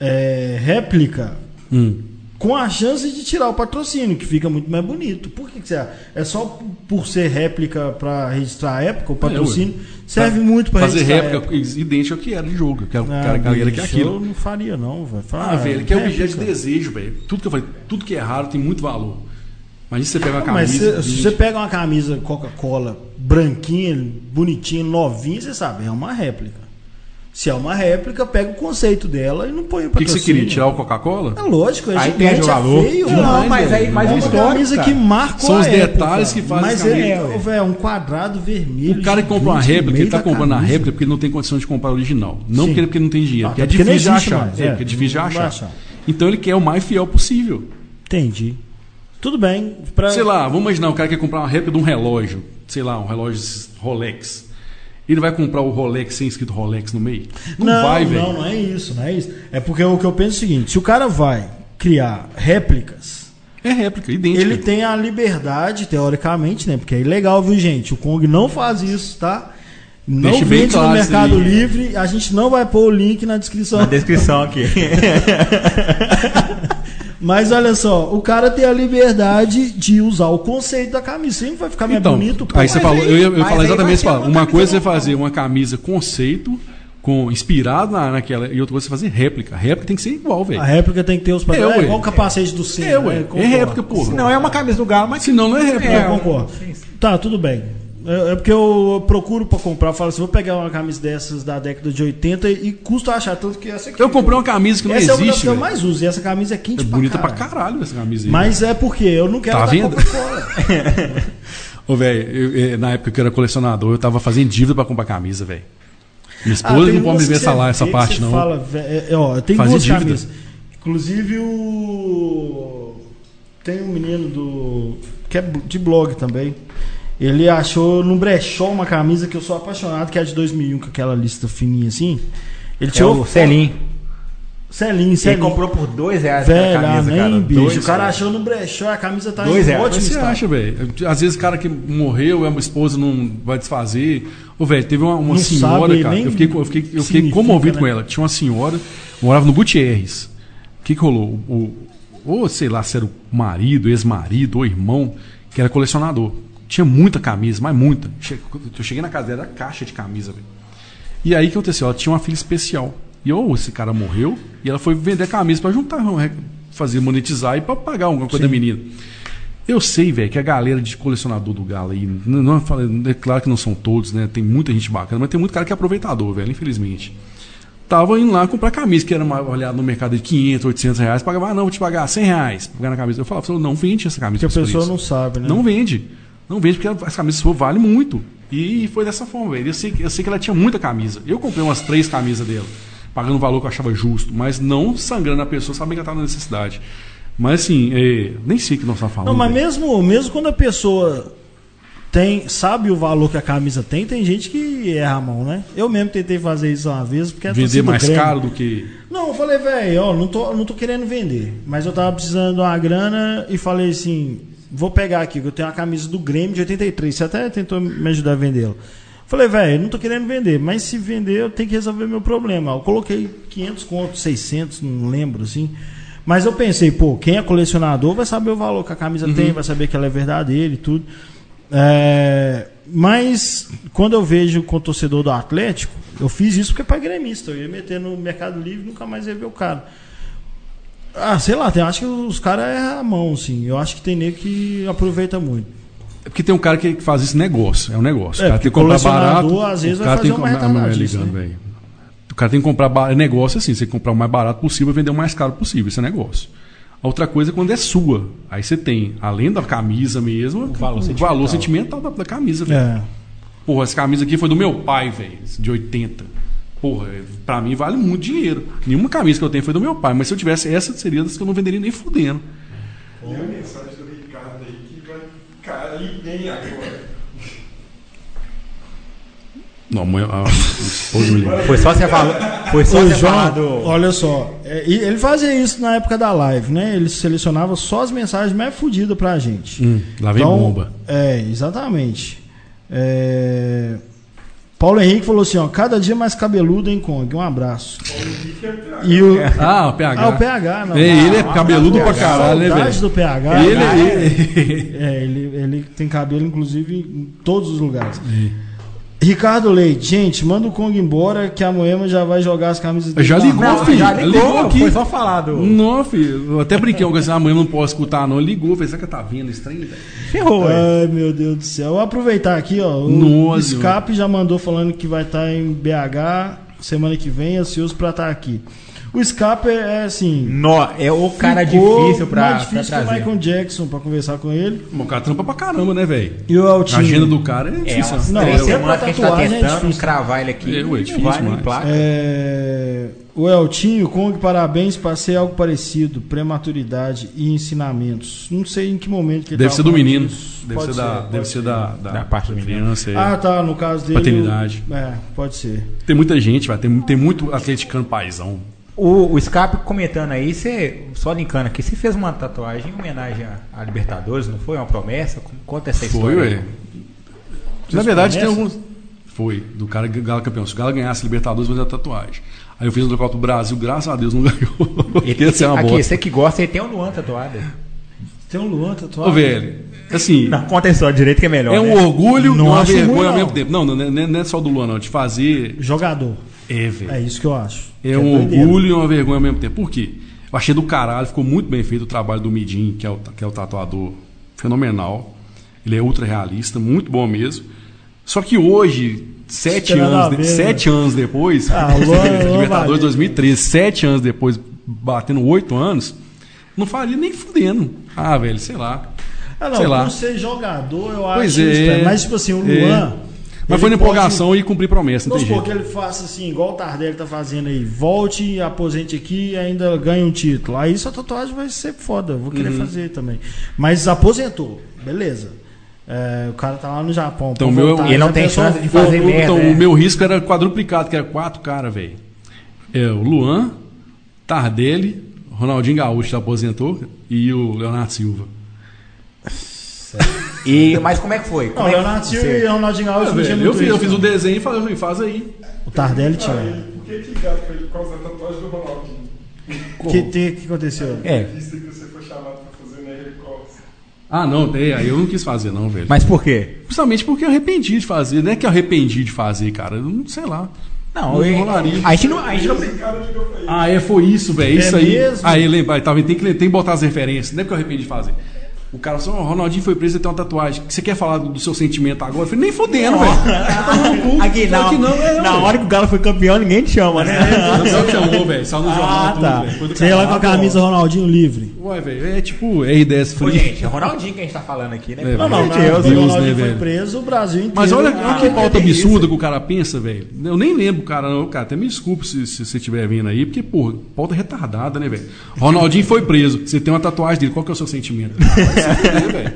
é, réplica Hum. com a chance de tirar o patrocínio, que fica muito mais bonito. Por que, que você acha? É só por ser réplica para registrar a época, o patrocínio serve muito para Fazer réplica época. idêntica ao que era de jogo. Que era o Ah, cara, cara, que bicho, é aquilo. Eu não faria, não, velho. Ah, velho, que é objeto de desejo, velho. Tudo que eu falei, tudo que é raro tem muito valor. Imagina você pega uma Mas camisa. se, se você pega uma camisa Coca-Cola branquinha, bonitinha, novinha, você sabe, é uma réplica. Se é uma réplica, pega o conceito dela e não põe o O que, que você queria? Tirar o Coca-Cola? É lógico, é Aí perde o valor. é feio. Não, mano. mas aí- mas é uma camisa cara. que marcou São a os época, detalhes que fazem Mas a camisa. é, velho, é um quadrado vermelho. O cara que compra uma réplica, ele tá comprando a réplica porque ele não tem condição de comprar a original. Não Sim. porque, ele não tem dinheiro, Ah, porque é até porque difícil de achar. mais, é, é. porque é difícil de achar. Então ele quer o mais fiel possível. Entendi. Tudo bem. Pra... Sei lá, vamos imaginar o cara quer comprar uma réplica de um relógio, sei lá, um relógio Rolex. Ele vai comprar o Rolex sem escrito Rolex no meio? Não, Não, vai, velho. não, não é isso, não é isso. É porque o que eu penso é o seguinte: se o cara vai criar réplicas, É réplica, idêntica. ele tem a liberdade, teoricamente, né? Porque é ilegal, viu, gente? O Kong não faz isso, tá? Não Deixa vende claro no Mercado aí. Livre. A gente não vai pôr o link na descrição. Na descrição aqui. (laughs) Mas olha só, o cara tem a liberdade de usar o conceito da camisa. Sempre vai ficar mais Então, bonito. pô. aí você falou, aí- eu ia eu ia mas falar aí exatamente isso. uma Uma coisa é você fazer uma camisa conceito, com inspirado na, naquela, e outra coisa é você fazer réplica. Réplica tem que ser igual, velho. A réplica tem que ter os padrões. É, É, igual o capacete do Senna. É, ué. né? É réplica, porra. Não é uma camisa do Galo, mas Senão não é réplica. Eu concordo. Tá, tudo bem. É é porque eu procuro pra comprar. Eu falo assim: vou pegar uma camisa dessas da década de 80 e custa achar tanto que essa aqui. Eu comprei uma camisa que não essa é uma das existe, que eu mais uso. E essa camisa é quente É pra bonita pra caralho. caralho essa camisa aí. Mas é porque eu não quero Tá vendo? Coca-Cola. (laughs) Ô, velho, na época que eu era colecionador, eu tava fazendo dívida pra comprar camisa, velho. Minha Ah, esposa tem não pode me ver essa lá, essa parte, não. Fala, vé- é, é, ó, tem Fazia duas dívida. camisas. Inclusive o. Tem um menino do. que é de blog também. Ele achou no brechó uma camisa que eu sou apaixonado, que é a de 2001, com aquela lista fininha assim. Ele é tirou. o Celim. Celinho, Ele Celinho. comprou por dois reais Velho, a camisa, nem cara. bicho. Dois o cara achou no brechó, a camisa tá Dois em reais. ótimo você estado. acha, velho? Às vezes o cara que morreu, a esposa não vai desfazer. Ô, velho, teve uma, uma senhora, sabe cara. Eu fiquei, eu fiquei, eu fiquei comovido né? com ela. Tinha uma senhora, morava no Gutierrez. O que, que rolou? O, ou sei lá se era o marido, ex-marido ou irmão, que era colecionador. Tinha muita camisa, mas muita. Eu cheguei na casa dela, era caixa de camisa, velho. E aí o que aconteceu? Ela tinha uma filha especial. E ou esse cara morreu e ela foi vender camisa pra juntar, fazer monetizar e pra pagar alguma coisa da menina. Eu sei, velho, que a galera de colecionador do Galo aí, não, não fala- é claro que não são todos, né? Tem muita gente bacana, mas tem muito cara que é aproveitador, velho, infelizmente. Tava indo lá comprar camisa, que era mais olhado no mercado de 500, 800 reais, pagava, ah, não, vou te pagar 100 reais pra pagar na camisa. Eu falava, não vende essa camisa. Porque a pessoa não sabe, né? Não vende. Não vende porque as camisas suas valem muito. E foi dessa forma, velho. Eu sei, eu sei que ela tinha muita camisa. Eu comprei umas três camisas dela, pagando o valor que eu achava justo, mas não sangrando a pessoa, sabendo que ela estava na necessidade. Mas assim, é, nem sei o que nós estamos falando. Não, mas mesmo, mesmo quando a pessoa tem, sabe o valor que a camisa tem, tem gente que erra a mão, né? Eu mesmo tentei fazer isso uma vez, porque a Vender mais Grêmio- caro do que. Não, eu falei, velho, ó, não tô, não tô querendo vender, mas eu tava precisando de uma grana e falei assim, vou pegar aqui, que eu tenho uma camisa do Grêmio de 83, você até tentou me ajudar a vendê-la. Falei, velho, não tô querendo vender, mas se vender eu tenho que resolver meu problema. Eu coloquei 500 contos, 600, não lembro assim. Mas eu pensei, pô, quem é colecionador vai saber o valor que a camisa tem, vai saber que ela é verdadeira e tudo. É, mas quando eu vejo com o torcedor do Atlético, eu fiz isso porque é para gremista. Eu ia meter no Mercado Livre e nunca mais ia ver o cara. Ah, sei lá, tem, acho que os caras erram a mão, assim. Eu acho que tem nego que aproveita muito. É porque tem um cara que faz esse negócio. É um negócio. É, o cara tem que comprar barato. às vezes, o cara tem fazer que uma comprar- retardadice, ligando, né? velho. O cara tem que comprar ba- é negócio assim, você tem que comprar o mais barato possível e vender o mais caro possível. Isso é negócio. A outra coisa é quando é sua. Aí você tem, além da camisa mesmo, o valor valor sentimental. sentimental da, da camisa, velho. É. Porra, essa camisa aqui foi do meu pai, velho, de 80. Porra, pra mim vale muito dinheiro. Nenhuma camisa que eu tenho foi do meu pai, mas se eu tivesse essa, seria das que eu não venderia nem fudendo. Tem a mensagem do Ricardo aí que vai cair bem agora. Não, mãe, a. Foi só você falar. Foi só você falar João, do. olha só, é, ele fazia isso na época da live, né? Ele selecionava só as mensagens mais fodidas pra gente. Hum, lá vem Então, bomba. É, exatamente. É, Paulo Henrique falou assim, ó, cada dia mais cabeludo em Kong. Um abraço. E o, Ah, o PH. ah, o PH, não. É, ele é Ah, cabeludo pra caralho, né, saudade velho? do PH. Ele, né? ele- É, ele, ele tem cabelo, inclusive, em todos os lugares. Ricardo Leite, gente, manda o Kong embora que a Moema já vai jogar as camisas dele Já ligou. Não, filho. já ligou, ligou aqui. Foi só falar do. Não, filho. Eu até brinquei com essa amanhã não posso escutar, não. Ele ligou, fez, será que tá vendo esse trem, velho? Ferrou, é. Ai, meu Deus do céu. Vou aproveitar aqui, ó. O Nossa, Escape já mandou falando que vai estar em BH semana que vem, ansioso pra estar aqui. O Scarpa é, é assim. Nó, é o cara ficou difícil pra, mais difícil pra que o. Michael Jackson pra conversar com ele. O cara trampa pra caramba, né, velho? E o A Altinho. agenda do cara é É, difícil. umas Não, três até semanas pra que a gente tá tatuagem é tentando difícil. cravar ele aqui. É, ué, não difícil vai, placa. É, o Eltinho, Kong, parabéns, passei algo parecido, prematuridade e ensinamentos. Não sei em que momento que ele Deve ser do menino. isso. Deve Pode ser, da, pode deve ser da, da, Da parte do menino. é. Ah, tá, no caso dele. Paternidade. o- É, pode ser. Tem muita gente, vai. Tem, tem muito atleticano paizão. O, o Scarpa comentando aí, você, só linkando aqui, você fez uma tatuagem em homenagem à, à Libertadores, não foi? Uma promessa? Conta essa Foi, história. ué. Na verdade, tem alguns. Foi, do cara que Galo campeão. Se o Galo ganhasse a Libertadores, fazer a tatuagem. Aí eu fiz no Copa do Brasil, graças a Deus não (laughs) ganhou. Ele, Essa é uma aqui, você que gosta, ele tem um Luan tatuado. Tem um Luan tatuado. Ô, velho, assim, Não, conta a história direito que é melhor. é um né? orgulho e Não uma acho ruim, vergonha ao não. mesmo tempo. Não, não, não é- não é só do Luan, não. De fazer. Jogador. É, velho. É isso que eu acho. É Que um orgulho e uma vergonha ao mesmo tempo. Por quê? Eu achei do caralho, ficou muito bem feito o trabalho do Midin, que é o, que é o tatuador fenomenal. Ele é ultra realista, muito bom mesmo. Só que hoje, sete, anos, de- sete anos depois, Ah, Luan- Luan (laughs) Libertadores Valente. 2013, sete anos depois, batendo oito anos, não faria nem fudendo. Ah, velho, sei lá. Ah, não, sei lá. por ser jogador, eu acho Pois isso, é. velho. Mas, tipo assim, o É. Mas ele foi na pode- empolgação e cumprir promessa, não Vamos tem supor jeito. que ele faça assim, igual o Tardelli tá fazendo aí. Volte, aposente aqui e ainda ganhe um título. Aí sua tatuagem vai ser foda. eu Vou querer Uhum. fazer também. Mas aposentou. Beleza. É, o cara tá lá no Japão. Então, meu- voltar, E ele não tem pensou? chance de fazer O- o- merda. então, né? o meu risco era quadruplicado, que era quatro caras, velho. É o Luan, Tardelli, Ronaldinho Gaúcho aposentou e o Leonardo Silva. E, mas como é que foi? Não, Como o é que Leonardo Silva você- e o Ronaldinho Ah, não tinha velho, eu, fiz, eu fiz o não. desenho e falei, faz aí. O Tardelli Ah, tinha. ele- por que que gato foi por causa da tatuagem do Ronaldinho? O que, que, que aconteceu? É, Vista que você foi chamado pra fazer na. Ah, não, tem, aí eu não quis fazer, não, velho. mas por quê? Justamente porque eu arrependi de fazer. Não é que eu arrependi de fazer, cara. Eu não sei lá. Não, Não eu- rolaria. a gente não. A gente não. Ah, é, foi isso, velho. É Isso aí. mesmo? Aí lembra, tá, tem, que, tem que botar as referências. Não é porque eu arrependi de fazer. O cara falou, "Ó, o Ronaldinho foi preso e tem uma tatuagem. Você quer falar do, seu sentimento agora? Eu falei, nem fodendo, velho. Aqui, Claro na, que não, é, na hora que o Galo foi campeão, ninguém te chama, né? Não sei o que chamou, velho. Saiu no jornal Ah, tudo, tá. velho. Foi do Você ia lá com a caralho. camisa Ronaldinho livre. Ué, velho, é tipo R10 Pô, free. gente, é Ronaldinho que a gente tá falando aqui, né? É, Pelo Não, não, Deus, Deus, Ronaldinho né, foi preso, o Brasil inteiro. Mas olha, Ah, olha que pauta que isso. absurda que o cara pensa, velho. Eu nem lembro o cara, não. Cara, até me desculpe se, se você estiver vindo aí, porque, pô, pauta retardada, né, velho? Ronaldinho foi preso. Você tem uma tatuagem dele, qual que é o seu sentimento? (laughs) Fuder.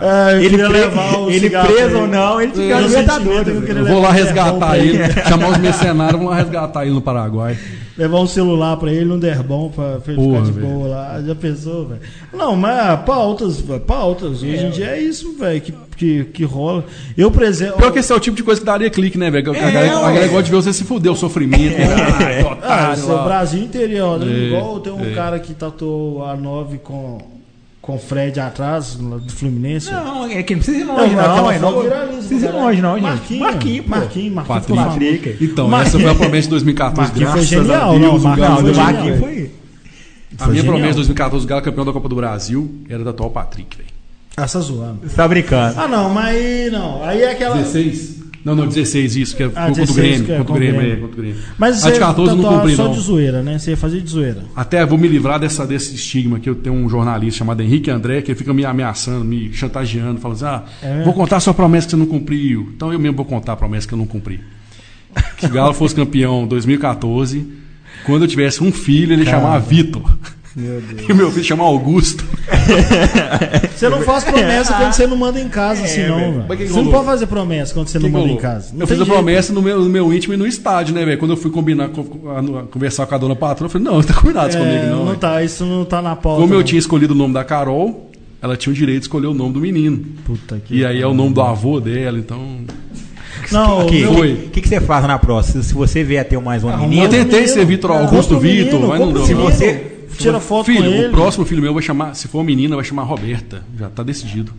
É, eu Ele, queria pre- levar o ele preso ou não, ele É, fica Eu vou lá resgatar ele, (laughs) chamar os mercenários, vamos lá resgatar ele no Paraguai. Levar um celular pra ele, um derbão pra, pra ele Porra, ficar de velho. boa lá. Já pensou, velho? Não, mas pautas, pautas. Hoje em dia é isso, velho, que, que, que rola. Eu, por exemplo. Pior que esse é o tipo de coisa que daria clique, né, velho? A É, galera, a galera gosta de ver você se fuder, o sofrimento. né? Ai, Ah, é o. Brasil interior, né? É, Igual tem um é. cara que tatuou a 9 com, com o Fred atrás, do Fluminense. Não, é que não precisa ir longe, Não, não. é, não precisa ir longe, não, gente. Marquinhos, Marquinhos. Marquinhos, Marquinhos Patrick. Então, Marquinhos- essa foi a promessa de 2014. Marquinhos foi graças genial, a Deus, não, o Marquinhos Galo foi. Marquinhos. A minha promessa de 2014, o Galo campeão da Copa do Brasil, era da atual Patrick, velho. Ah, tá zoando. Você tá brincando. Ah, não, mas aí não. Aí é aquela. 16? Não, não, 16, isso, que é Ah, contra o 16, Grêmio. que é Contra o Grêmio, é, contra o Grêmio. Mas a de 14 eu não tatuava cumpri, só não. de zoeira, né? Você ia fazer de zoeira. Até vou me livrar dessa, desse estigma que eu tenho um jornalista chamado Henrique André, que fica me ameaçando, me chantageando, falando assim: ah, É vou contar a sua promessa que você não cumpriu. Então eu mesmo vou contar a promessa que eu não cumpri. Que o Galo fosse campeão em 2014, quando eu tivesse um filho, ele chamava Vitor. Meu Deus. E o meu filho chama Augusto. (laughs) Você não faz promessa quando você não manda em casa, assim, não, velho. que que Você não pode fazer promessa quando você não Que manda em rolou? casa. Não Eu fiz a promessa no meu, no meu íntimo e no estádio, né, velho? Quando eu fui combinar, conversar com a dona patroa, eu falei, não, não (laughs) tá combinado isso É, comigo, não. não velho. tá, isso não tá na pauta. Como eu não. tinha escolhido o nome da Carol, ela tinha o direito de escolher o nome do menino. Puta que. E aí é o nome do avô dela, então. Não, (laughs) o Foi. que, que você faz na próxima? Se você vier ter mais uma menina, Eu tentei ser Vitor É, Augusto Vitor, mas não deu. Se você- Tira foto com Filho, ele. o próximo filho meu vai chamar, se for menina, vai chamar Roberta. Já tá decidido.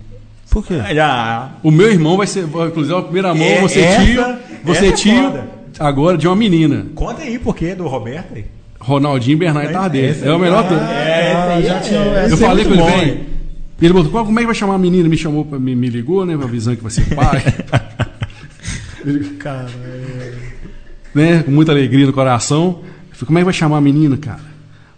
Por quê? já. O meu irmão vai ser, inclusive, a primeira mão, É, você essa- tio, você essa é tio, foda. agora de uma menina. Conta aí por que do Roberto aí. Ronaldinho Bernardo Tardelli. É o melhor. É, Ah, aí já é- tinha- Eu é falei com ele? E ele botou, "Qual- como é que vai chamar a menina? Me chamou, pra- me, me ligou, né? Avisando que vai ser pai. (laughs) Cara, é... né, com muita alegria no coração. Eu falei, como é que vai chamar a menina, cara?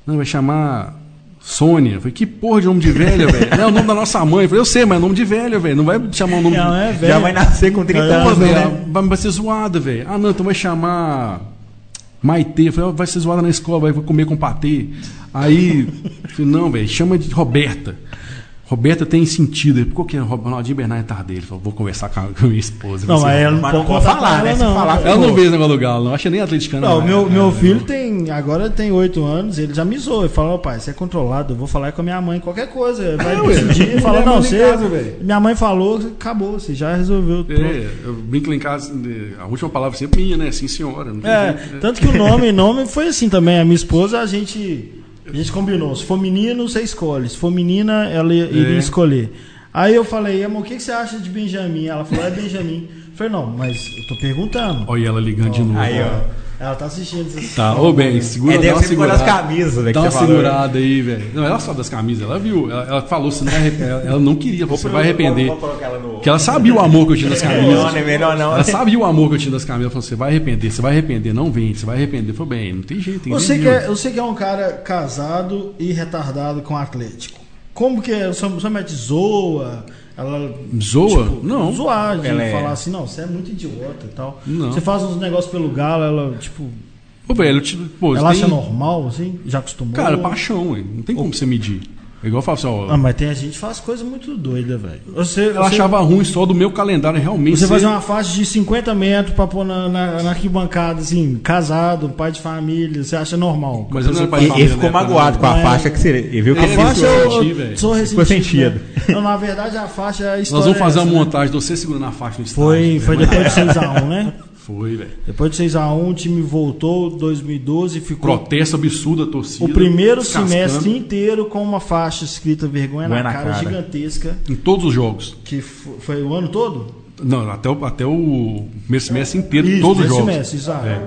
Não, vai chamar Sônia. Eu falei, que porra de nome de velha, velho? Não, é o nome da nossa mãe. Eu falei, eu sei, mas é nome de velha, velho. Não vai chamar o nome Não, de... é velho. Já vai nascer com 30 É, anos, velho, né? vai, ser zoada, velho. Ah, não, então vai chamar Maitê. Eu falei, ó, vai ser zoada na escola, vai comer com patê. Aí, falei, não, velho, chama de Roberta. Roberta tem sentido. Qual que é? Ronaldinho Bernardo Tardelli. Falei, vou conversar com a, minha esposa. Não, Vai mas ela não pode falar, né? não. falar, Ela não veio o negócio do Galo, não. Acha nem atleticana. Não, não. meu, É, meu é, filho não. tem. Agora tem 8 anos, ele já me zoou. Ele falou, pai, você é controlado, eu vou falar com a minha mãe, qualquer coisa. Vai É, ué. decidir e fala, Ele não, você. casa, velho. minha mãe falou, acabou, você já resolveu. É, eu brinco lá em casa, a última palavra sempre minha, né? Sim, senhora. Não tem É, jeito, né? tanto que o nome, nome foi assim também. A minha esposa, a gente, a gente combinou. Se for menino, você escolhe. Se for menina, ela ia- iria É. escolher. Aí eu falei, amor, o que, que você acha de Benjamin? Ela falou, é Benjamin. Eu falei, não, mas eu tô perguntando. Olha ela ligando de novo. Aí, ó. Ela tá assistindo isso. Tá, ô bem, segura É, dá uma causa das segurada. camisas, velho, Dá que uma falou, segurada aí, velho. Não, ela só das camisas, ela viu. Ela, ela falou, você não vai arrepender. Ela, ela não queria, você vai arrepender. Vou ela no... Porque ela sabia o amor que eu tinha das (laughs) Melhor, camisas. né? Melhor não. Ela sabia o amor que eu tinha das camisas. Ela falou, você vai arrepender, você vai arrepender, não vende, você vai arrepender. Foi bem, não tem jeito. tem Você que que, é, você que é um cara casado e retardado com o Atlético. Como que é? Sua mete zoa? Ela. Zoa? tipo, Não. Zoar, de Ela é- falar assim, não, você é muito idiota e tal. Não. Você faz uns negócios pelo galo, ela, tipo. Ô, velho, te- pô, ela tem- acha normal, assim? Já acostumou? Cara, paixão, ué. Não tem como você medir. Igual eu falo assim, ó. Ah, mas tem a gente que faz coisa muito doida, velho. Você, ela você, achava ruim só do meu calendário realmente. Você ser- fazer uma faixa de 50 metros pra pôr na, na, na arquibancada, assim, casado, pai de família, você acha normal? Mas eu não pai de ele família, ficou né, magoado com a Não é- faixa que você... Ele viu que A ele faixa eu eu, senti, eu velho. sou Ficou ressentido. sentido. né? Não, na verdade a faixa é a. Nós vamos fazer é uma essa, né? montagem de você segurando a faixa no estádio. Foi, foi né? depois de 6x1, né? (laughs) Foi, velho. Depois de 6x1, o time voltou 2012 ficou Protesto absurdo da torcida. o primeiro descascando semestre inteiro com uma faixa escrita vergonha na, na cara, cara. gigantesca, Em todos os jogos. que fo- foi o ano todo? Não, até o, até o primeiro semestre inteiro, Isso, todos os jogos. semestre, exato. É.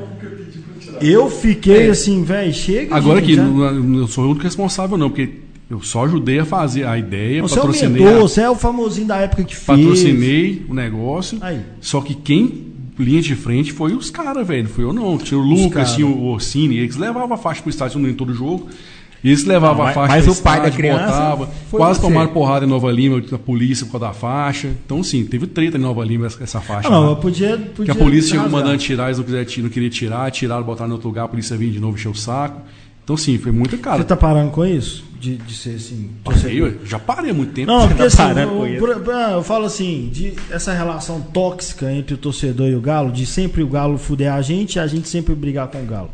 Eu fiquei assim, velho, chega Agora aqui, já- não, sou o único responsável, não, porque eu só ajudei a fazer a ideia, Você é o patrocinei, mentor, a- você é o famosinho da época que fez. patrocinei o negócio. Aí. Só que quem linha de frente foi os caras, velho. Não fui eu, não. Tinha o Lucas, tinha o Orsini, eles levavam a faixa pro estádio em todo jogo. Eles levavam Não, a mas- faixa mas o pai da estádio, criança botava, quase você. tomaram porrada em Nova Lima, da polícia por causa da faixa. Então, sim, teve treta em Nova Lima essa, faixa. Ah, não, lá. eu podia, Que podia a polícia chegou mandando tirar, eles não, tirar, não queria tirar, tiraram, botaram em outro lugar, a polícia vinha de novo encher o saco. Então, sim, foi muito Você caro. tá parando com isso? De, de ser assim. Parei, já parei há muito tempo. Não, porque assim, eu, eu falo assim, de essa relação tóxica entre o torcedor e o Galo, de sempre o Galo fuder a gente e a gente sempre brigar com o Galo.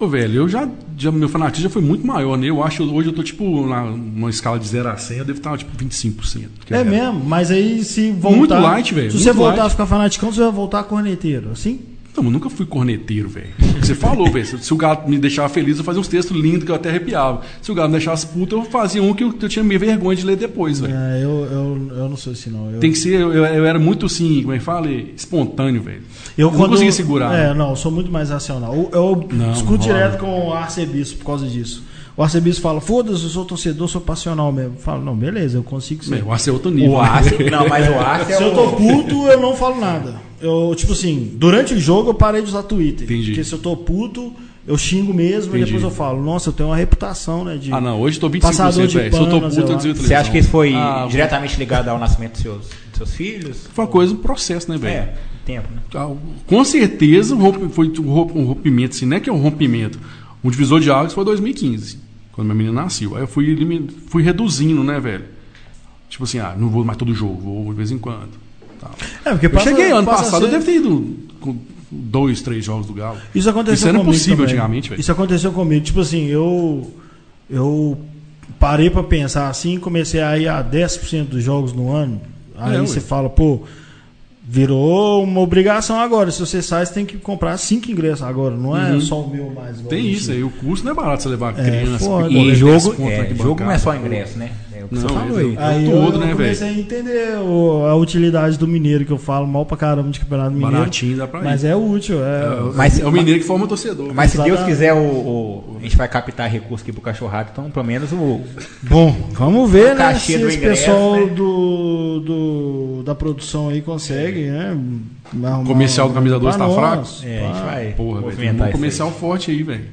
Ô, velho, eu já, já. Meu fanatismo já foi muito maior, né? Eu acho hoje eu tô, tipo, na, numa escala de 0 a 100, eu devo estar, tipo, 25%. que É era. mesmo, mas aí se voltar. Muito light, velho, Se você voltar light. a ficar fanaticão, você vai voltar corneteiro, assim? Não, eu nunca fui corneteiro, velho. Você falou, velho. Se, o gato me deixava feliz, eu fazia uns textos lindos que eu até arrepiava. Se o gato me deixasse puto, eu fazia um que eu, que eu tinha meio vergonha de ler depois, velho. É, eu, eu, eu não sou assim, não. Eu, Tem que ser, eu, eu era muito assim, como é que fala? Espontâneo, velho. eu, não conseguia segurar. É, não, eu sou muito mais racional. Eu, eu Não, discuto rola. direto com o arcebispo por causa disso. O arcebispo fala, foda-se, eu sou torcedor, sou passional mesmo. Eu falo, não, beleza, eu consigo ser. Meu, o Arce é outro nível. O né? Arce... Não, mas o Arce é Se eu tô puto, eu não falo nada. Eu, tipo assim, durante o jogo eu parei de usar Twitter. Entendi. Porque se eu tô puto, eu xingo mesmo e Entendi. depois eu falo, nossa, eu tenho uma reputação, né? De... Ah, não, hoje eu tô 25%, Passador de velho. Se eu tô puto, eu desvio Você acha que isso foi Ah, diretamente ligado ao nascimento dos seus, dos seus filhos? Foi uma coisa, um processo, né, velho? É, tempo, né? Ah, Com certeza foi um romp- rompimento, assim, não é que é um rompimento. Um divisor de águas foi 2015, quando minha menina nasceu. Aí eu fui, fui reduzindo, né, velho? Tipo assim, ah, não vou mais todo jogo, vou de vez em quando. Tal. É, porque Eu passa- cheguei ano passado, eu ser- devo ter ido com dois, três jogos do Galo. Isso aconteceu Isso era impossível também. antigamente, velho. Isso aconteceu comigo. Tipo assim, eu. Eu parei pra pensar assim comecei a ir a 10% dos jogos no ano. Aí É, ué. você fala, pô, virou uma obrigação agora. Se você sai, você tem que comprar cinco ingressos agora. Não é Uhum. só o meu mais. Tem isso aí, o custo não é barato você levar É, criança. foda. E 10 jogo, é, jogo não é só ingresso, né? É o que você Não, falou é- aí. é Aí o eu, eu né, comecei a entender o- a utilidade do mineiro, que eu falo mal pra caramba de campeonato mineiro. Baratinho, dá pra ir. Mas é útil. É, É, Mas- é o mineiro que forma o torcedor. Mas se Deus quiser, o, o- a gente vai captar recurso aqui pro cachorrado, então pelo menos o. Bom, vamos ver, O né? cachê Se ingresso, pessoal né? do, do- da produção aí consegue, né? arrumar comercial do Camisa 2 pra tá nós, É, a gente vai Porra, velho, um comercial aí. forte aí, velho.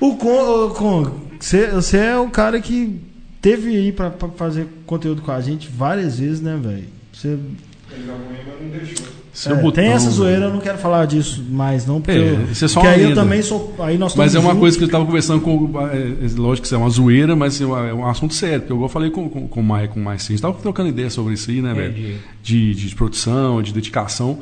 O Con, o você você é o cara que teve aí pra, pra fazer conteúdo com a gente várias vezes, né, velho? Você Ele da Moema não deixou. Seu é, botão, tem essa zoeira, eu não quero falar disso mais, não, porque, É, eu, isso é só porque uma aí eu lenda. também sou. Aí nós Mas é uma juntos. coisa que eu estava conversando com. é, é, lógico que isso é uma zoeira, mas é é um assunto sério. Porque eu falei com, com, com o Maia, com o Maia, sim, a gente tava trocando ideia sobre isso aí, né, velho? De, de produção, de dedicação.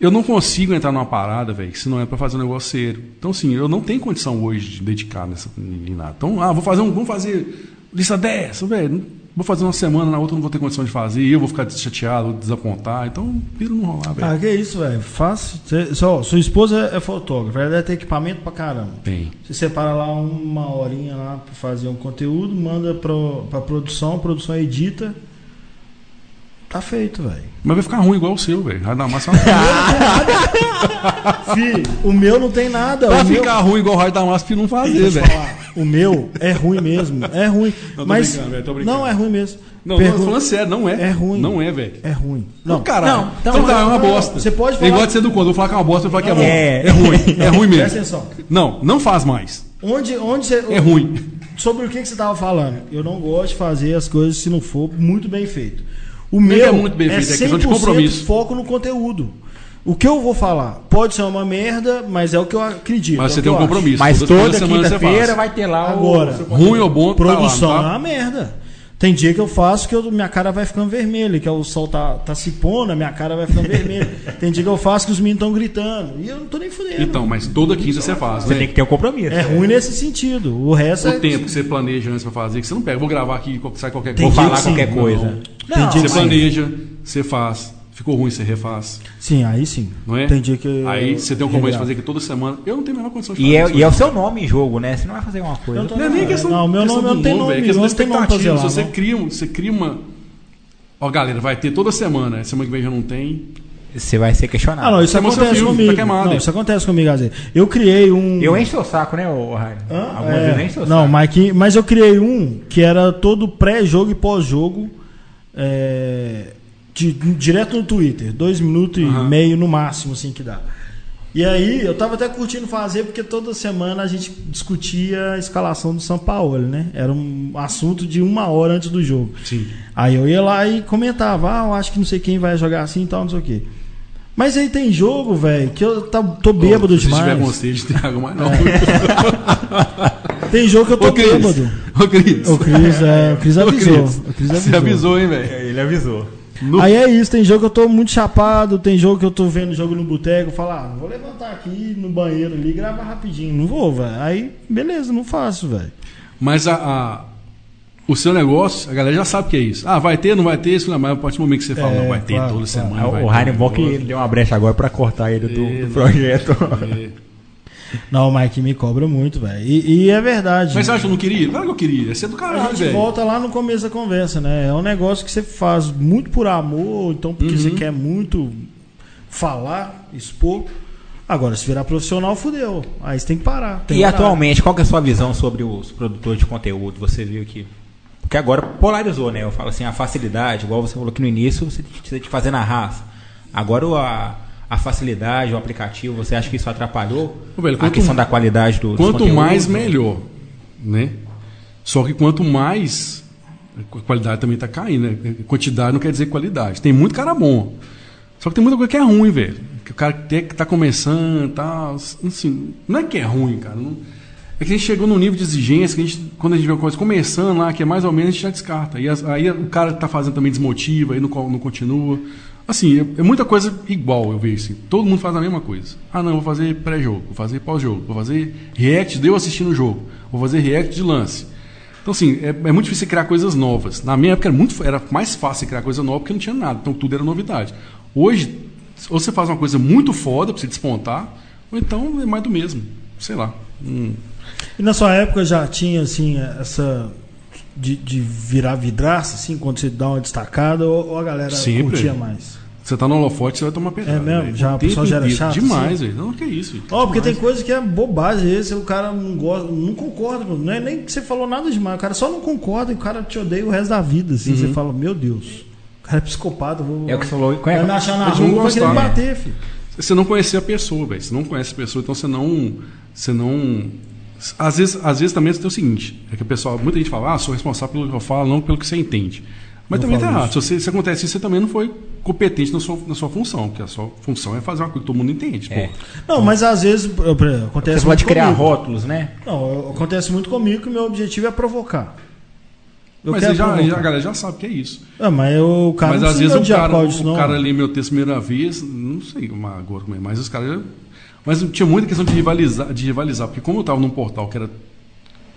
Eu não consigo entrar numa parada, velho, se não é pra fazer um negócio sério. Então, assim, eu não tenho condição hoje de dedicar nessa, em nada. Então, ah, vou fazer um. Vamos fazer lista dessa, velho. Vou fazer uma semana, na outra não vou ter condição de fazer, eu vou ficar chateado, vou desapontar. Então, pira não rolar, velho. Ah, que isso, velho. Fácil. Cê- só, sua esposa é fotógrafa, ela deve ter equipamento pra caramba. Tem. Você separa lá uma horinha lá pra fazer um conteúdo, manda pro, pra produção, a produção edita. Tá feito, velho. Mas vai ficar ruim igual o seu, velho. Vai dar massa. (laughs) vai Fih, o meu não tem nada. o meu, ficar ruim igual o raio da massa e não fazer, velho. O meu é ruim mesmo. É ruim. Não, mas brincando, brincando. não é ruim mesmo. Não, Pergun- não, tô falando sério, não é. É ruim. Não é, velho. É ruim. Não, caralho. Não, então, então, tá, é uma bosta. você pode É falar- igual de ser do quando. Eu vou falar que é uma bosta, eu falar que é bom. É. É, ruim. É ruim Presta mesmo. atenção. Não, não faz mais. Onde, onde você, É ruim. Sobre o que, que você estava falando? Eu não gosto de fazer as coisas se não for muito bem feito. O é meu é muito bem feito, é questão de 100% compromisso. foco no conteúdo. O que eu vou falar pode ser uma merda, mas é o que eu acredito. Mas é você o tem um compromisso. Mas Toda- toda você quinta-feira vai ter lá Agora, o. Ruim ou bom, tá lá, Produção tá? é uma merda. Tem dia que eu faço que eu- minha cara vai ficando vermelha, que é o sol tá, tá se pondo, a minha cara vai ficando vermelha. (laughs) Tem dia que eu faço que os meninos estão gritando. E eu não tô nem fudendo. Então, mas toda quinta você faz, Você né? tem que ter um compromisso. É ruim nesse sentido. O resto O é. tempo que você planeja antes pra fazer, que você não pega. Vou gravar aqui, sai qualquer Vou coisa. dia falar qualquer coisa. Tem dia Você que sim. planeja, você faz. Ficou ruim, você refaz. Sim, aí sim. Não é? Tem dia que. Aí você tem um compromisso de fazer aqui toda semana. Eu não tenho a menor condição de E fazer é, isso e é o seu nome em jogo, né? Você não vai fazer uma coisa. Não tô- Não é nem questão, Não, meu questão nome do não tem nome, é questão da não expectativa. você não. cria, um- você cria uma. Ó, galera, vai ter toda semana. Semana que vem já não tem. Você vai ser questionado. Ah, não, isso Você acontece filme, comigo. tá não, isso acontece comigo, às vezes. Eu criei um. Eu encho o saco, né, ô Raio? Algumas É, vezes eu encho o não, saco. mas, que- mas eu criei um que era todo pré-jogo e pós-jogo. é, de- direto no Twitter. Dois minutos e Aham. meio no máximo, assim que dá. E aí, eu tava até curtindo fazer, porque toda semana a gente discutia a escalação do São Paulo, né? Era um assunto de uma hora antes do jogo. Sim. Aí eu ia lá e comentava, ah, eu acho que não sei quem vai jogar assim e tal, não sei o quê. Mas aí tem jogo, velho, que eu tá- tô bêbado Se tiver demais. com stage, tem água mais não. Tem jogo que eu tô Ô, Cris. bêbado. Ô, Cris. O Cris, é, o Cris Ô, avisou. Cris. O Cris Você avisou. avisou, hein, velho? Ele avisou. No- Aí é isso, tem jogo que eu tô muito chapado, tem jogo que eu tô vendo jogo no boteco, falar, ah, vou levantar aqui no banheiro ali e gravar rapidinho. Não vou, velho. Aí, beleza, não faço, velho. Mas a, a- o seu negócio, a galera já sabe o que é isso. Ah, vai ter, não vai ter, isso não, mas a partir do momento que você fala, É, não, vai ter claro, toda claro. semana. vai o ele deu uma brecha agora pra cortar ele do, É, do não. projeto. É. Não, o Mike me cobra muito, velho. E, e é verdade. Mas você acha que eu não queria? Claro que eu queria. Ia ser do A caralho, gente velho. volta lá no começo da conversa, né? É um negócio que você faz muito por amor, então porque Uhum. você quer muito falar, expor. Agora, se virar profissional, fudeu. Aí você tem que parar. tem E horário. atualmente, qual que é a sua visão sobre os produtores de conteúdo? Você viu que. Porque agora polarizou, né? Eu falo assim, a facilidade, igual você falou que no início você precisa de fazer na raça. Agora o- a, a facilidade, o aplicativo, você acha que isso atrapalhou velho, a questão da qualidade do Quanto mais, melhor. Né? Só que quanto mais. A qualidade também tá caindo, né? Quantidade não quer dizer qualidade. Tem muito cara bom. Só que tem muita coisa que é ruim, velho. Que o cara que tá começando tal. Assim, não é que é ruim, cara. não- é que a gente chegou num nível de exigência que a gente, quando a gente vê uma coisa começando lá, que é mais ou menos, a gente já descarta. E as- aí o cara que tá fazendo também desmotiva, aí não, não continua. Assim, é, é muita coisa igual, eu vejo assim. Todo mundo faz a mesma coisa. Ah, não, vou fazer pré-jogo, vou fazer pós-jogo, vou fazer react de eu assistindo o jogo, vou fazer react de lance. Então, assim, é, é muito difícil criar coisas novas. Na minha época era, muito, era mais fácil criar coisa nova porque não tinha nada. Então tudo era novidade. Hoje, ou você faz uma coisa muito foda pra você despontar, ou então é mais do mesmo. Sei lá. Hum. E na sua época já tinha, assim, essa. De, de virar vidraça, assim, quando você dá uma destacada, ou, ou a galera Sempre. curtia mais? Você tá no holofote, você vai tomar pedrada. É mesmo? velho. Já- o pessoal já era chato, Demais, assim? velho. Não, que isso. Ó, porque tem coisa que é bobagem, esse o cara não gosta, não concorda, não é nem que você falou nada demais, o cara só não concorda e o cara te odeia o resto da vida, assim, Uhum. você fala, meu Deus, o cara é psicopata, vou, É o que você falou. vai me achar na rua, vai querer me bater, filho. Você não conhecia a pessoa, velho. Você não conhece a pessoa, então você não. Você não. Às vezes, às vezes também tem o seguinte: é que o pessoal, muita gente fala, ah, sou responsável pelo que eu falo, não pelo que você entende. Mas Não também tá errado. Se, você, se acontece isso, você também não foi competente na sua, na sua função, porque a sua função é fazer uma coisa que todo mundo entende. É. Não, mas às vezes acontece Você pode muito criar comigo. rótulos, né? Não, acontece muito comigo que o meu objetivo é provocar. Eu Mas já, a galera já sabe que é isso. Ah, mas o cara mas não às vezes o cara, o cara lê meu texto a primeira vez, não sei é agora como é, mas os caras. Mas tinha muita questão de rivalizar, de rivalizar, porque como eu estava num portal que era.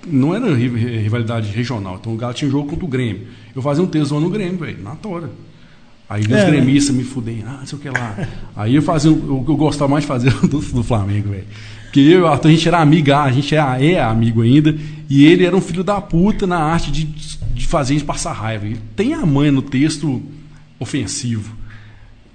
Não era ri- rivalidade regional, então o Galo tinha um jogo contra o Grêmio. Eu fazia um texto zoando o Grêmio, velho, na tora. Aí os É, né? gremistas me fudem, ah, não sei o que lá. Aí eu fazia o que eu gostava mais de fazer (laughs) do, do Flamengo, velho. Porque eu e o Arthur, a gente era amigo, a gente é, é amigo ainda, e ele era um filho da puta na arte de, de fazer a gente passar raiva. E tem a mãe no texto ofensivo.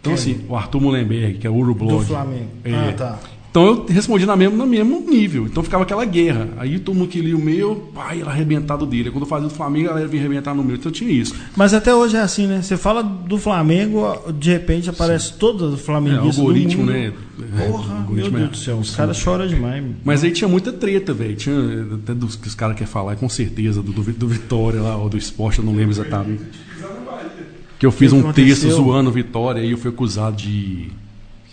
Então, assim, o Arthur Mullenberg, que é o Urublog. Do Flamengo. É. Ah, tá. Então eu respondi na mesmo, no mesmo nível. Então ficava aquela guerra. Aí todo mundo que lia o meu, pai, era arrebentado dele. Quando eu fazia do Flamengo, a galera vinha arrebentar no meu. Então tinha isso. Mas até hoje é assim, né? Você fala do Flamengo, de repente aparece todos os É, flamenguistas. do algoritmo, mundo. né? É, Porra, meu algoritmo Deus é- do céu, os caras choram demais. Mas aí tinha muita treta, velho. Tinha até dos que os caras querem falar, com certeza, do, do, do Vitória lá, ou do esporte, eu não lembro exatamente. Que eu fiz O que um texto aconteceu? zoando o Vitória e eu fui acusado de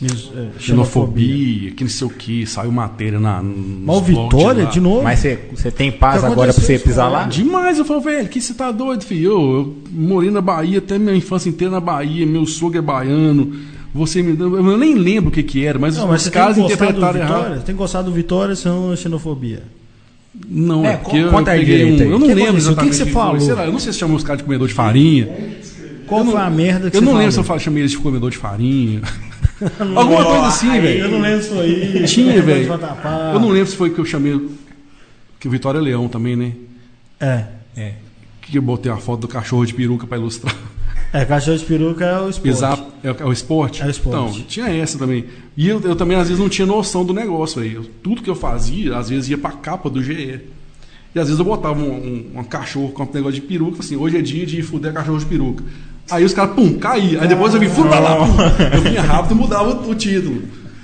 É, xenofobia, que não sei o que, saiu matéria na. Mas o Vitória, de novo? Mas você, tem paz agora pra você pisar lá? Demais, eu falo, velho, que você tá doido, filho? Eu, eu morei na Bahia até minha infância inteira na Bahia, meu sogro é baiano. Você me. Eu nem lembro o que que era, mas, Não, mas os caras tem gostado do interpretaram Vitória? errado. Você tem gostado do Vitória sem xenofobia? Não, É, é, porque eu, conta aí eu peguei um. Eu não que lembro aconteceu? O que que exatamente você falou? Sei lá, eu não sei se chamou os caras de comedor de farinha. Qual foi a merda que Eu você não falou? lembro se eu falei, chamei eles de comedor de farinha. (laughs) Alguma coisa assim, Eu velho. não lembro se foi isso. Tinha, velho. Eu não lembro se foi que eu chamei. Que o Vitória é Leão também, né? É. É. Que eu botei uma foto do cachorro de peruca pra ilustrar. É, cachorro de peruca é o esporte. Exato. É, o- é o esporte? É o esporte. Então, tinha essa também. E eu, eu também, às vezes, não tinha noção do negócio. Aí. Eu- tudo que eu fazia, às vezes, ia pra capa do GE. E às vezes eu botava um, um, um cachorro com um negócio de peruca, assim, hoje é dia de fuder cachorro de peruca. Aí os caras, pum, caía. Aí depois eu vi, fuda lá, pum. Eu vinha rápido e mudava o, o título.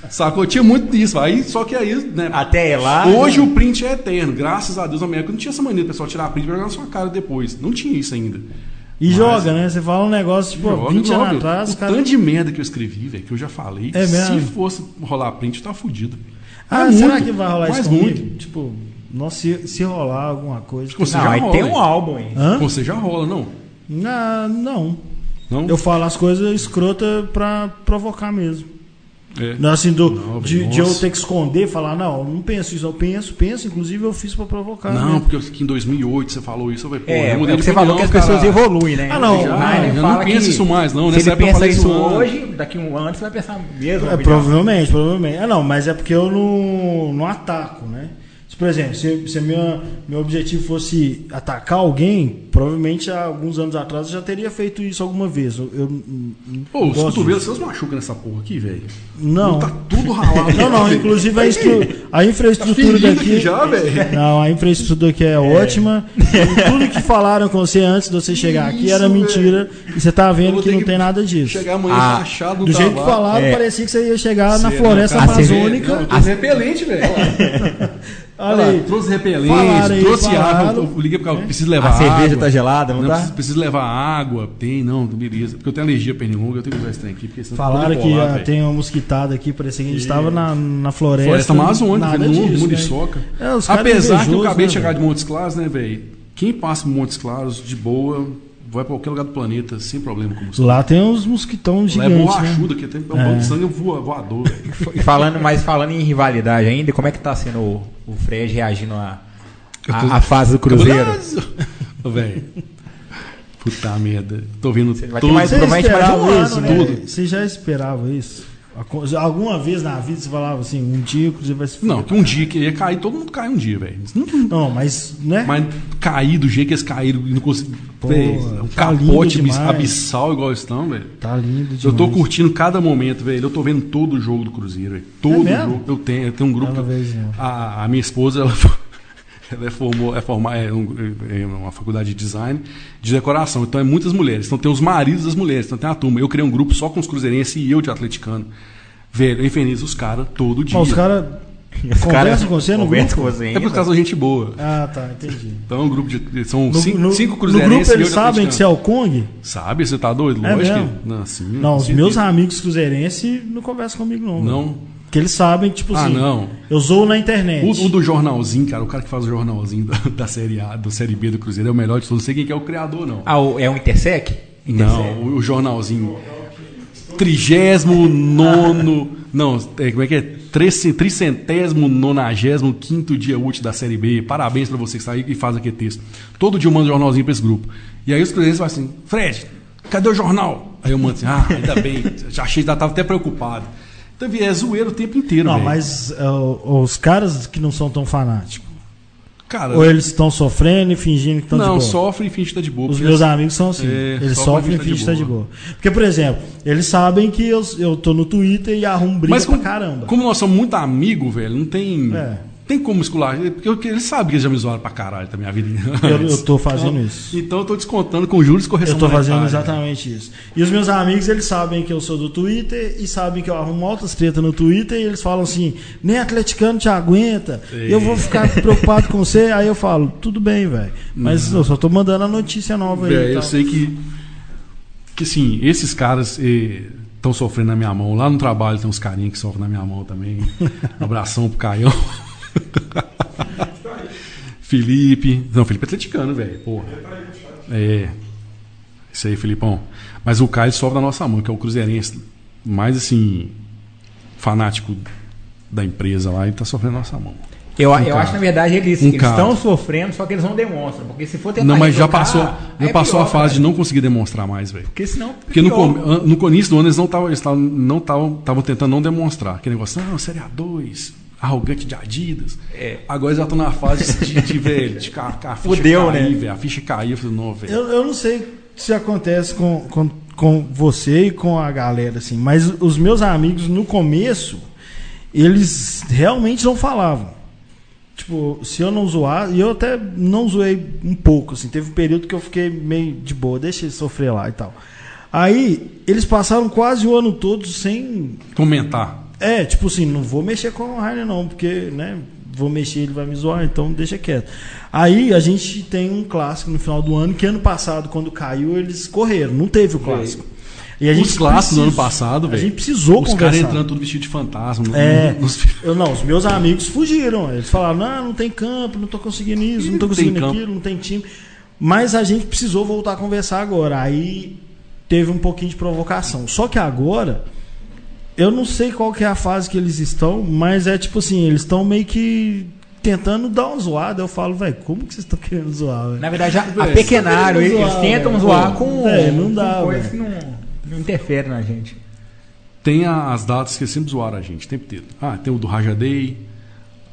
Sacou? Tinha muito disso. Aí, só que aí, né? Até lá. Hoje o print é eterno. Graças a Deus, na minha época não tinha essa mania do pessoal tirar print e jogar na sua cara depois. Não tinha isso ainda. E joga, né? Você fala um negócio, tipo, Joga, 20 joga. anos atrás, o cara. tanto de merda que eu escrevi, velho, que eu já falei. É mesmo? Se fosse rolar print, eu tava fudido. Ah, Mas será muito, que vai rolar mas isso comigo? muito. Tipo, nossa, se, se rolar alguma coisa. Com você Não, já aí rola, tem hein? um álbum aí. Hã? Você já rola, não? Não, não. Não? Eu falo as coisas escrotas pra provocar mesmo. É. Não, assim, do, Não, de, de eu ter que esconder, falar, não, eu não penso isso, eu penso, penso, inclusive eu fiz pra provocar. Não, mesmo. porque eu- que em 2008 você falou isso, eu falei, pô, É, eu é mudei de você falou que as opinião, pessoas evoluem, né? Ah, não, ah, eu não penso isso mais, não. Se Nessa ele época eu pensa falei isso hoje, daqui a um ano você vai pensar mesmo. É, provavelmente, provavelmente. Ah, não, mas é porque eu não, não ataco, né? Se, por exemplo, se, se minha, meu objetivo fosse atacar alguém, provavelmente há alguns anos atrás eu já teria feito isso alguma vez. Eu, eu não Pô, os cotovelos, vocês machucam nessa porra aqui, velho? Não. Tá tudo ralado. Não, não, inclusive a, estru- a infraestrutura ferido daqui. aqui já, velho. Não, a infraestrutura aqui é, ótima. E tudo que falaram com você antes de você chegar aqui Isso, era mentira. E você tá vendo que não que tem nada disso. Chegar amanhã Ah, rachado Do jeito que falaram, É. parecia que você ia chegar na Cê- floresta não, cara, amazônica. Não, repelente, velho. (laughs) Olha aí. lá, trouxe repelente, Falaram trouxe falaram. água. Eu liguei porque eu preciso levar A água. cerveja tá gelada, não, Não, tá? preciso, preciso levar água. Tem, não, beleza. Porque eu tenho alergia a pernilongo, eu tenho que usar esse trem aqui. Falaram que ah, colar, velho. tem uma mosquitada aqui, parecia que a gente estava na, na floresta. Floresta Amazônica, no disso, Muriçoca. né? É, os caras Apesar que eu acabei né, de chegar velho? de Montes Claros, né, velho? Quem passa por Montes Claros, de boa, vai pra qualquer lugar do planeta, sem problema com mosquito. Lá tem uns mosquitão Lá é gigantes, né? borrachudo aqui, tem um É. banco de sangue voa- voador. E falando, mas falando em rivalidade ainda, como é que tá sendo o, o Fred reagindo tô- a, a fase do Cruzeiro? Ô, velho. Puta merda. Tô vendo vai ter todos. mais- Você Provavelmente mais um ano, isso, né? né? Você já esperava isso? Alguma vez na vida você falava assim, um dia o Cruzeiro vai se Não, que um dia que ia cair, todo mundo cai um dia, velho. Não- Não, mas, né? Mas cair do jeito que eles caíram e não conseguiram. Véi, um tá capote abissal igual eles estão, velho. Tá lindo demais. Eu tô curtindo cada momento, velho. Eu tô vendo todo o jogo do Cruzeiro, velho. Todo É jogo. Eu tenho, eu tenho um grupo. Vez, né? a, a minha esposa, ela, (laughs) ela é, formou, é, formar, é, um- é uma faculdade de design de decoração. Então é muitas mulheres. Então tem os maridos das mulheres. Então tem a turma. Eu criei um grupo só com os cruzeirenses e eu de atleticano. Velho, eu infinizo os caras todo dia. Mas os caras Conversa caras com você no grupo? com você É por ainda. causa da gente boa. Ah, tá, entendi. Então é um grupo de. São No, cinco, no- cinco no cruzeirenses grupo e eu eles sabem que você é o Kong? Sabe? Você tá doido? É Lógico que. Não, assim, Não, os meus amigos cruzeirenses não conversam comigo, não. Não. Porque eles sabem, tipo Ah, assim. não. Eu zoo na internet. O, o do jornalzinho, cara, o cara que faz o jornalzinho da, da Série A, da Série B do Cruzeiro é o melhor de todos. Não sei quem que é o criador, não. Ah, o- é um Intersec? Não, o, o jornalzinho. Trigésimo nono. Não, é, como é que é? Tricentésimo nonagésimo quinto dia útil da Série B. Parabéns pra você que está aí e faz aquele texto. Todo dia eu mando um jornalzinho pra esse grupo. E aí os cruzeirenses falam assim: Fred, cadê o jornal? Aí eu mando assim: ah, ainda bem. Já achei, já tava até preocupado. Então, é zoeiro o tempo inteiro, Não, mas o- os caras que não são tão fanáticos. Cara, Ou eles estão sofrendo e fingindo que estão de não, boa. sofre e finge que tá de boa. Os meus amigos são assim. É, eles sofrem sofrem e tá fingem que tá de boa. boa. Porque, por exemplo, eles sabem que eu, eu tô no Twitter e arrumo briga Mas como, pra caramba. como nós somos muito amigos, velho, não tem. É. Tem como escular. Porque eles sabem que eles já me zoaram pra caralho da minha vida. Eu, eu tô fazendo Então- isso. Então eu tô descontando com juros e correção Eu tô fazendo exatamente isso. E os meus amigos, eles sabem que eu sou do Twitter e sabem que eu arrumo altas tretas no Twitter e eles falam assim, nem atleticano te aguenta, eu vou ficar preocupado com você. Aí eu falo, tudo bem, velho. Mas eu só tô mandando a notícia nova aí. E eu sei que. Que assim, esses caras estão sofrendo na minha mão. Lá no trabalho tem uns carinhos que sofrem na minha mão também. (laughs) Abração pro Caião. (laughs) Felipe. Não, Felipe é atleticano, velho. Porra. É. Isso aí, Felipão. Mas o Caio sofre na nossa mão, que é o cruzeirense mais assim. fanático da empresa lá e tá sofrendo na nossa mão. Eu, eu cara. acho, na verdade, eles Um eles estão sofrendo, só que eles não demonstram. Porque se for tentar Não, mas já passou, já é passou a pior, fase de cara. não conseguir demonstrar mais, velho. Porque senão. Porque no, pior. no início do ano eles não estavam eles tavam- não tavam- tavam tentando não demonstrar. Aquele negócio, não, Série A2, arrogante de Adidas. É. Agora eles já estão na fase de, de, velho, de ca- ca- a ficha Fudeu, cair, né? velho. A ficha caiu, eu falei, não, velho. Eu, eu não sei se acontece com, com, com você e com a galera, assim, mas os meus amigos, no começo, eles realmente não falavam. Tipo, se eu não zoar, e eu até não zoei um pouco, assim, teve um período que eu fiquei meio de boa, deixa ele sofrer lá e tal. Aí, eles passaram quase o ano todo sem Comentar. É, tipo assim, não vou mexer com o Rainer não, porque, né, vou mexer, ele vai me zoar, então deixa quieto. Aí a gente tem um clássico no final do ano, que ano passado, quando caiu, eles correram, não teve o clássico. E a Os clássicos do ano passado, A velho. gente precisou Os conversar. caras entrando tudo vestido de fantasma. no- É, (laughs) no- nos- eu não, os meus amigos fugiram. Eles falaram: não, não tem campo, não tô conseguindo isso, não tô Não tem conseguindo campo. aquilo, não tem time. Mas a gente precisou voltar a conversar agora. Aí teve um pouquinho de provocação. Só que agora, eu não sei qual que é a fase que eles estão, mas é tipo assim, eles estão meio que tentando dar uma zoada. Eu falo, velho, como que vocês estão querendo zoar, velho? Na verdade, a, tá eles, eles tentam zoar, zoar com, É, não dá, com coisas velho. que não, não interferem na gente. Tem as datas que sempre zoaram a gente, o tempo inteiro. Ah, tem o do Raja Day.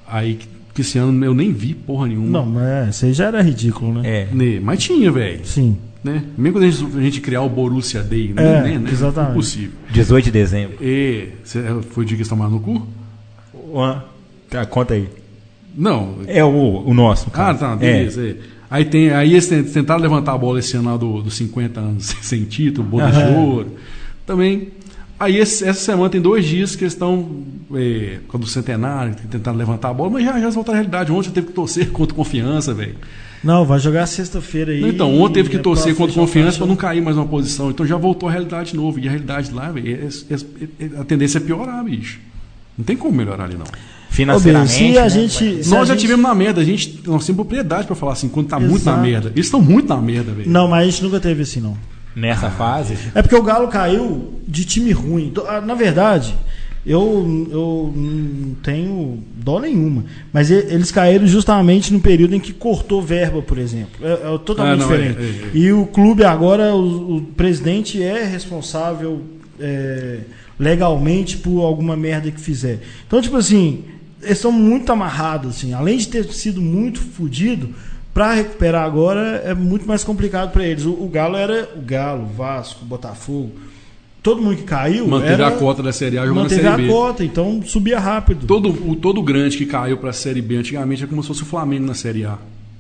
Aí, que, esse ano eu nem vi porra nenhuma. Não, mas isso aí já era ridículo, né? É. Né, Mas tinha, velho. Sim. Né? Mesmo quando a gente, a gente criar o Borussia Day, É, né? né, né? exatamente. Impossível. 18 de dezembro. E, cê- foi o dia que eles tomaram no cu? Tá, conta aí. Não. É o, o nosso. Ah, cara. tá, É. beleza. é. Aí, tem, aí eles tent- tentaram levantar a bola esse ano lá do- dos 50 anos (laughs) sem título, bola de ouro. Também. Aí esse- essa semana tem dois dias que eles estão é, com do centenário, tentando levantar a bola, mas já, já voltaram à realidade. Ontem teve que torcer (laughs) contra confiança, velho. Não, vai jogar sexta-feira aí. Então, ontem teve que é torcer pra contra confiança para não cair mais uma posição. Então já voltou à realidade de novo. E a realidade lá, velho, é- é- é- a tendência é piorar, bicho. Não tem como melhorar ali, não. Financeiramente. A né, gente- nós a já gente- tivemos na merda, a gente, nós temos propriedade para falar assim, quando tá muito na Exato. merda. Eles estão muito na merda, velho. Não, mas a gente nunca teve assim, não. Nessa fase. É porque o Galo caiu de time ruim. Ah, Na verdade, eu, eu não tenho dó nenhuma. Mas eles caíram justamente no período em que cortou verba, por exemplo. É, é totalmente Ah, não, é, diferente. é, é. E o clube agora, o, o presidente é responsável. é, legalmente por alguma merda que fizer. Então, tipo assim, eles estão muito amarrados, assim. Além de ter sido muito fodido, para recuperar agora é muito mais complicado para eles. O, o Galo era o Galo, Vasco, Botafogo. Todo mundo que caiu Manteve era, a cota da Série A jogando na manteve Série a B. cota, então subia rápido. Todo, o, todo grande que caiu pra Série B antigamente é como se fosse o Flamengo na Série A.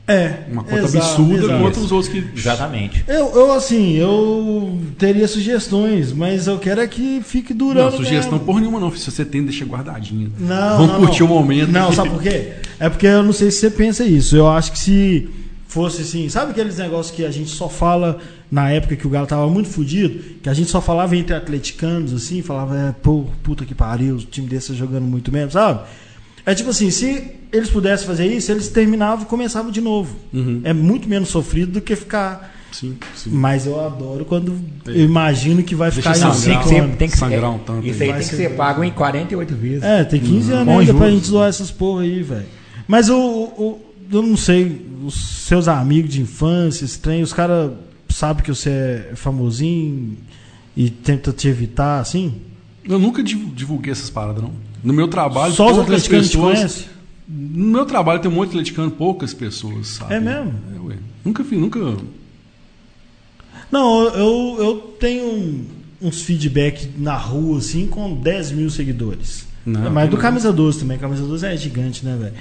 É. Uma cota exato, absurda exato. contra os outros que. Exatamente. Eu, eu, assim, eu teria sugestões, mas eu quero é que fique durando. Não, sugestão mesmo. porra nenhuma, não. Se você tem, deixa guardadinha. Não, Vamos não, curtir não. o momento. Não, sabe por quê? É porque eu não sei se você pensa isso. Eu acho que se fosse assim, sabe aqueles negócios que a gente só fala na época que o Galo tava muito fudido, que a gente só falava entre atleticanos, assim, falava, é, pô, puta que pariu, o time desse tá jogando muito mesmo, sabe? É tipo assim, se eles pudessem fazer isso, eles terminavam e começavam de novo. Uhum. É muito menos sofrido do que ficar. Sim, sim. Mas eu adoro quando eu imagino que vai Deixa ficar em sangrar. cinco Tem que anos. ser, tem que ser, Sangrar um tanto Isso aí. tem que ser- pago em 48 vezes. É, tem 15 anos Com ainda pra juros. gente zoar essas porra aí, velho. Mas o, o- Eu não sei, os seus amigos de infância, esse trem, os caras sabem que você é famosinho e tenta te evitar, assim? Eu nunca div- divulguei essas paradas, não. No meu trabalho, Só os atleticanos te pessoas. conhecem? No meu trabalho tem um monte de atleticano, poucas pessoas, sabe? É mesmo? É, ué. Nunca fiz, nunca. Não, eu, eu tenho uns feedback na rua, assim, com 10 mil seguidores. Não, Mas do não. Camisa 12 também. Camisa 12 é gigante, né, velho?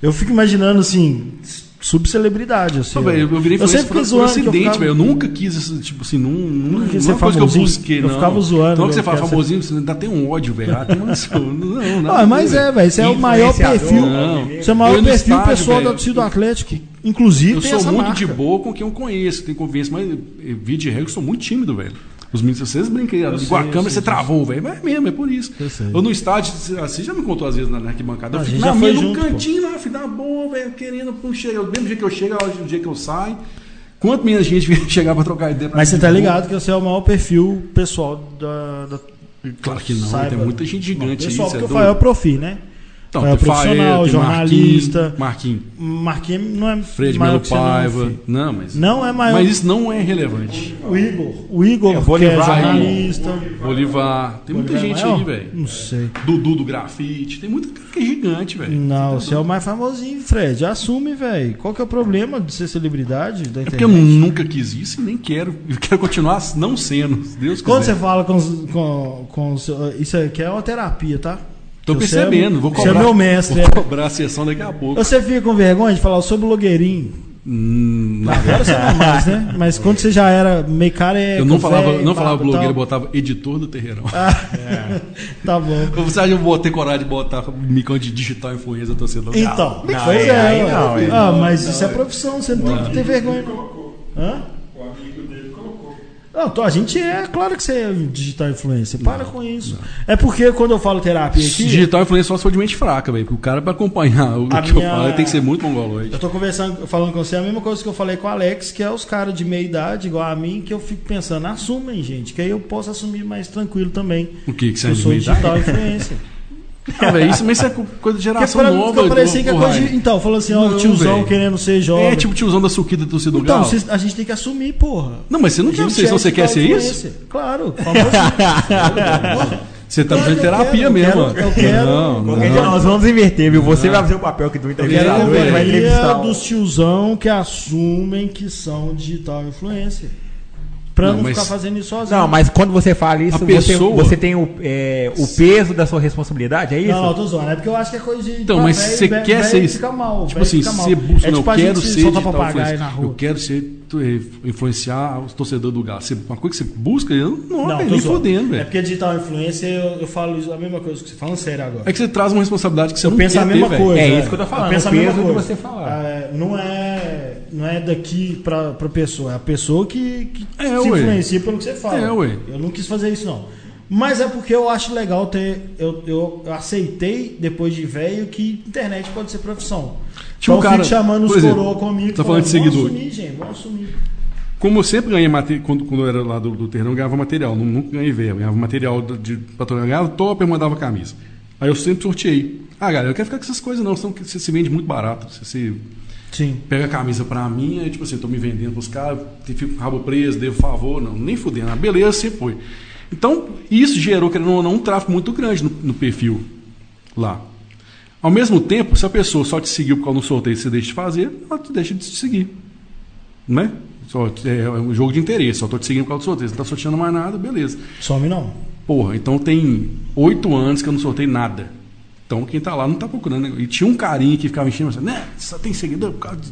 Eu fico imaginando, assim, subcelebridade. Assim, velho, eu, eu virei eu sempre por zoando. que eu acidente, ficava-. Eu nunca quis, tipo assim, não, não, quis não ser é uma coisa que eu famosinho. busquei, Eu não. ficava zoando, Não que eu você fala quero ser- famosinho, você ainda tem um ódio, velho. Ah, Não, não. Ah, mas é, velho. Você é o maior perfil. não. Você é o maior Eu perfil estádio, pessoal da torcida do Atlético. Inclusive, Eu sou muito marca. de boa com quem eu conheço, tem convivência, mas eh, via de regra eu sou muito tímido, velho. Os meninos, vocês brincam, Eu sei, a eu câmera você travou, velho. Mas é mesmo, é por isso. Eu sei. Eu no estádio, você já me contou às vezes na na arquibancada. Eu A fico na minha, no junto, pô. cantinho lá, filho da boa, velho, querendo. O mesmo dia que eu chego, é o dia que eu saio. Quanto minha gente (laughs) chegar pra trocar ideia pra Mas você tá pô, ligado que você é o maior perfil pessoal da. da Claro que não, Saiba. tem muita gente gigante aí. pessoal, cê é porque o doido. Fael é profi, né? Então, é profissional, Fael, tem jornalista. Marquinhos, Marquinhos não é Fred Melo não, Paiva. filho. Não, mas. Não é maior. Mas isso não é relevante. O Igor. O Igor, É, o que é Bolivar, jornalista. Bolivar. Tem muita Bolivar é gente maior? aí, velho. Não sei. Dudu do grafite. Tem muita cara que é gigante, velho. Não, você é o mais famosinho, Fred. Assume, velho. Qual que é o problema de ser celebridade da É internet? porque eu nunca quis isso e nem quero. Eu quero continuar não sendo, se Deus Quando você fala com, com, com Isso aqui é uma terapia, tá? Tô Você percebendo, é- vou Você cobrar. é meu mestre. Vou é. cobrar a sessão daqui a pouco. Você fica com vergonha de falar, eu sou blogueirinho. Hum, não. Agora você não é mais, né? Mas (laughs) quando você já era meio careca, Eu não falava, não falava blogueiro, eu botava editor do terreirão. (laughs) Tá bom. (laughs) Você acha que eu vou ter coragem de botar micão de digital influencer torcedor? Então, Não, pois é, é. aí não, aí ah, mas isso é profissão, você não tem que ter vergonha. Hã? O amigo dele colocou. Não, a gente é, claro que você é digital influencer. Para com isso. É porque quando eu falo terapia aqui. Digital influencer só se for de mente fraca, velho. Porque o cara, pra acompanhar o A que eu minha- falo, ele tem que ser muito mongoloide. Eu tô conversando, falando com você a mesma coisa que eu falei com o Alex, que é os caras de meia idade, igual a mim, que eu fico pensando, assumem, gente, que aí eu posso assumir mais tranquilo também. O que? Que você é Eu de sou meia digital idade? influencer. (laughs) Ah, velho, isso, mas isso é co- coisa de geração pra nova. fica parecendo que é coisa de. Então, falando assim, ó, o Não, tiozão velho. querendo ser jovem. É tipo o tiozão da suquita do torcedor Então, a gente tem que assumir, porra. Não, mas você não quer ser, é se você quer ser isso? Claro, famoso. (laughs) Você tá fazendo que eu terapia quero, mesmo. eu quero- eu quero- Não, não. dia nós vamos inverter, viu? Você vai fazer o papel aqui do entrevistador, ele vai a entrevistar. maioria o- dos tiozão que assumem que são digital influencer. Pra não, Não, mas- ficar fazendo isso sozinho. Não, mas quando você fala isso, A você, pessoa- você tem o, é, o peso da sua responsabilidade, é isso? Não, não, tô zoando. É porque eu acho que é coisa de. Então, mas você quer ser isso? Fica mal, Tipo assim, você busca, é não, tipo eu a gente quero se ser papagaio na rua. Eu quero ser influenciar os torcedores do Galo. Você- Uma coisa que você busca, eu não, Não, velho, tô nem fodendo, É velho. porque digital influencer, eu, eu falo a mesma coisa que você falando sério agora. É que você traz uma responsabilidade que você eu não penso quer a mesma ter, coisa. É isso que eu tô falando, penso o a mesma coisa. você falar. É, não é, não é daqui pra, pra pessoa, é a pessoa que, que É, se ué. influencia pelo que você fala. É, ué. Eu não quis fazer isso, não. Mas é porque eu acho legal ter. Eu, eu, eu aceitei, depois de velho, que internet pode ser profissão. Um então eu cara- fico chamando os exemplo, coroa comigo. tá falando de seguidor. Vamos assumir, gente, vamos assumir. Como eu sempre ganhei material, quando, quando eu era lá do, do terreno, eu ganhava material. Não, nunca ganhei verba. Eu ganhava material de, patrulha. Ganhava top, eu mandava camisa. Aí eu sempre sorteei. Ah, galera, eu quero ficar com essas coisas não, senão você se vende muito barato. Você se Sim. pega a camisa pra mim, aí tipo assim, eu tô me vendendo pros caras, fico com o rabo preso, devo favor, não, nem fudendo. Ah, beleza, sempre foi. Então, isso gerou, querendo ou não, um tráfego muito grande no, no perfil lá. Ao mesmo tempo, se a pessoa só te seguiu por causa do sorteio e você deixa de fazer, ela te deixa de te seguir. Não é? Só, é um jogo de interesse, só estou te seguindo por causa do sorteio. Você não está sorteando mais nada, beleza. Some não. Porra, então tem oito anos que eu não sorteio nada. Então quem tá lá não tá procurando. né? E tinha um carinha que ficava enchendo, assim, né? Só tem seguidor por causa de,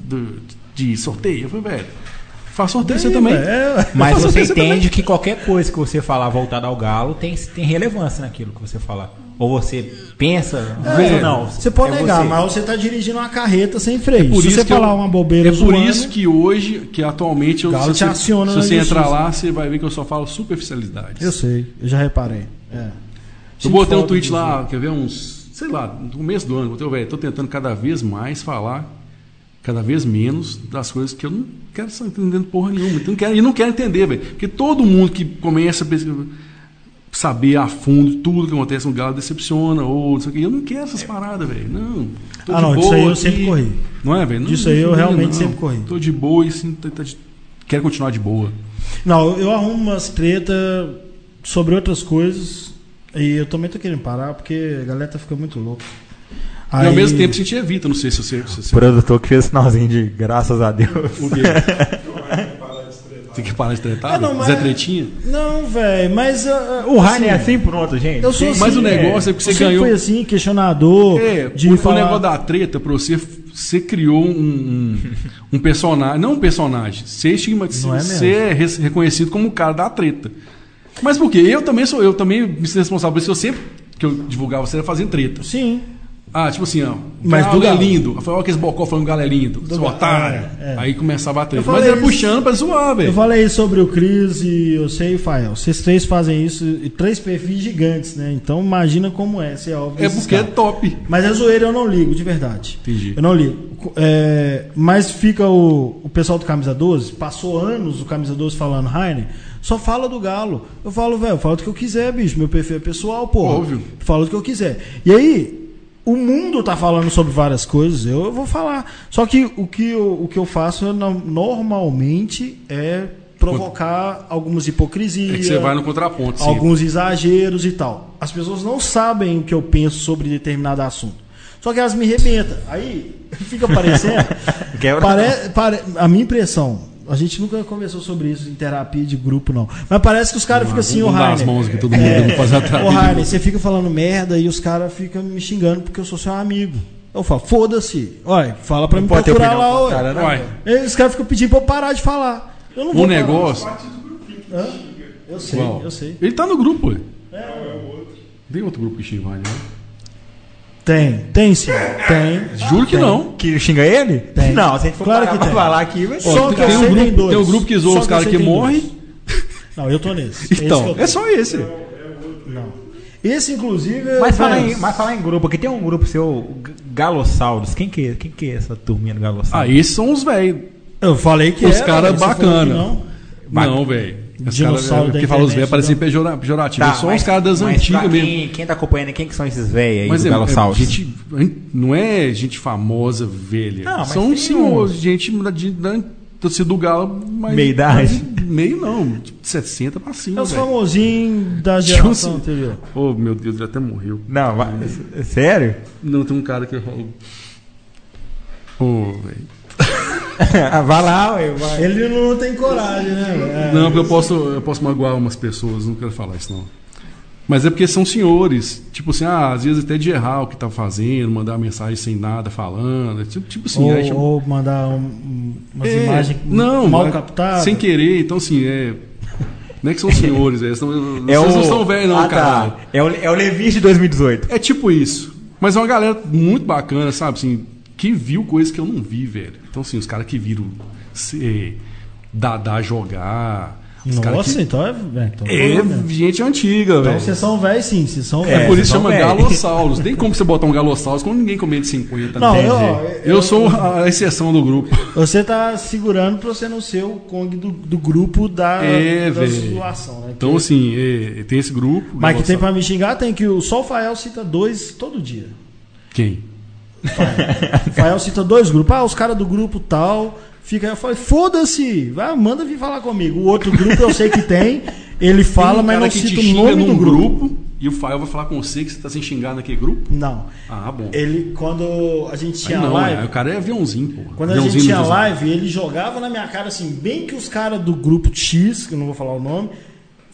de- de sorteio. Eu falei, velho, faz sorteio você também. é, Mas Faz você entende que qualquer coisa que você falar voltada ao galo tem, tem relevância naquilo que você falar. Ou você pensa, É, ou não. Você pode é negar, você. mas você tá dirigindo uma carreta sem freio. Por Se isso você que eu- falar uma bobeira É por zoando, isso que hoje, que atualmente, eu, Galo se te você, aciona se você entrar lá, você vai ver que eu só falo superficialidades. Eu sei, eu já reparei. É. Eu botei um tweet lá, quer ver, uns, sei lá, no começo do ano, botei, velho, tô tentando cada vez mais falar, cada vez menos das coisas que eu não quero estar entendendo porra nenhuma. Então, não quero, e não quero entender, velho. Porque todo mundo que começa a saber a fundo tudo que acontece no Galo decepciona, ou não sei o que. Eu não quero essas paradas, velho. Não. Ah, não, boa disso aí eu aqui. sempre corri. Não é, velho? Não, Disso aí eu não, realmente não. sempre corri. Tô de boa e sim, tá- tá de- quero continuar de boa. Não, eu arrumo umas treta sobre outras coisas e eu também tô querendo parar porque a galera tá ficando muito louca. E ao mesmo tempo a gente evita, não sei se você. Se O produtor que fez sinalzinho de graças a Deus. o quê? (laughs) Tem que parar de tretar? Ah, não, mas- Zé Tretinha? Não, velho, mas. ah, O Rainer é assim pronto, gente. Eu sou assim, Mas o é. negócio é que você Eu ganhou. fui assim, questionador. É, de o, o falar... negócio da treta pra você, você criou um, um, um personagem. Não um personagem. Você, estigma, Não é você é re- reconhecido como o cara da treta. Mas por quê? Eu também sou, eu também me sinto responsável por isso. Eu sempre que eu divulgava você era fazendo treta. Sim. Ah, tipo assim, ó. Mas do é lindo. Eu falei, ó, que esse bocó falando Galo é lindo. Do seu otário. é, é. Aí começava a treta. Eu Mas era isso- puxando pra zoar, Eu velho. falei sobre o Cris e eu sei Fael. Vocês três fazem isso e três perfis gigantes, né? Então imagina como é, se é óbvio. É porque é top. Mas a zoeira eu não ligo, de verdade. Entendi. Eu não ligo. É, mas fica o, o pessoal do Camisa 12, passou anos o Camisa 12 falando, Rainer, só fala do Galo. Eu falo, velho, fala do que eu quiser, bicho. Meu perfil é pessoal, pô. Óbvio. Falo do que eu quiser. E aí, o mundo tá falando sobre várias coisas, eu, eu vou falar. Só que o que eu, o que eu faço no- normalmente é provocar algumas hipocrisias. É que você vai no contraponto. sim. alguns exageros e tal. As pessoas não sabem o que eu penso sobre determinado assunto. Só que elas me rebentam. Aí (laughs) fica parecendo. (laughs) Quebra pare, pare- a minha impressão, a gente nunca conversou sobre isso em terapia de grupo, não. Mas parece que os caras ficam assim, ô dar as Rainer. mãos aqui todo mundo, vamos fazer a Ô Rainer, você fica falando merda e os caras ficam me xingando porque eu sou seu amigo. Eu falo, foda-se. Olha, fala pra me pode ter procurar lá, ué. cara, né? Aí Os caras ficam pedindo pra eu parar de falar. Eu não vou parar. negócio. Hã? Eu sei, Qual? eu sei. Ele tá no grupo, ué. É o outro. Tem outro grupo que xinga, né? Tem, tem sim. Tem. Juro que Tem. não. Que xinga ele? Tem. Não, se a gente for Claro que pra tem. falar aqui, vai ser. Só que eu tem, um grupo, tem tem um grupo que zoa os que caras que tem morrem. Não, eu tô nesse. Esse que Então, é só esse. Não. Esse, inclusive. é- Mas falar, em, mas falar em grupo, aqui tem um grupo seu, Galossauros. Quem que é, quem que é essa turminha do Ah, Galossauros? esses são os velhos. Eu falei que Os era, caras bacana. que Não. Não, velho. Os Dinossauro caras da que falam os velhos parecem não. pejora- pejorativos. Tá, São mas- os caras das mas antigas mesmo. Quem, tá acompanhando, quem que são esses velhos aí Mas do é, é gente, não é gente famosa, velha. Não, mas São senhores, uns. gente da, de- da torcida do Galo. Mas, Meia idade? mas Meio não, tipo, 60 pra É cima, os velho. famosinhos da Tipo geração assim. anterior. Oh, meu Deus, ele até morreu. Não, vai, é sério? Não, tem um cara que. Ô, velho. Vai lá, ué, vai. Ele não tem coragem, né? É. Não, porque eu posso, eu posso magoar umas pessoas, não quero falar isso não. Mas é porque são senhores. Tipo assim, ah, às vezes até de errar o que tá fazendo, mandar mensagem sem nada falando. Tipo, tipo assim, ou, aí, tipo, ou mandar um- um- umas é, imagens não, mal captadas. Sem querer, então assim, é. Não é que são (laughs) senhores, é, são, É vocês o... não são velhos, não, ah, cara. tá. É o, é o Levis de 2018. É tipo isso. Mas é uma galera muito bacana, sabe? Assim, que viu coisas que eu não vi, velho. Então, assim, os caras que viram se, Dadá jogar. Os Nossa, que... então é. é, então, É né? gente antiga, Então velho. vocês são velhos sim, vocês são É, velhos. por isso chama. Galossauros. Tem como você botar um Galossauros quando ninguém comete 50. Não, né? eu, eu, Eu sou a exceção do grupo. Você tá segurando pra você não ser o Kong do, do grupo da, É, da zoação, né? Então, assim, é, tem esse grupo. mas que tem pra me xingar, tem que o o Fael cita dois todo dia. Quem? O (laughs) Fael cita dois grupos. Ah, os caras do grupo tal fica. Eu falei, foda-se, vai, manda vir falar comigo. O outro grupo eu sei que tem, ele fala, um mas não cita o nome do grupo. E o Fael vai falar com você que você tá sem xingar naquele grupo? Não. Ah, bom. Ele, quando a gente Aí tinha não, live. é, o cara é aviãozinho, pô. Quando a Aviãozinho gente tinha live, ele jogava na minha cara assim, bem que os caras do grupo X, que eu não vou falar o nome,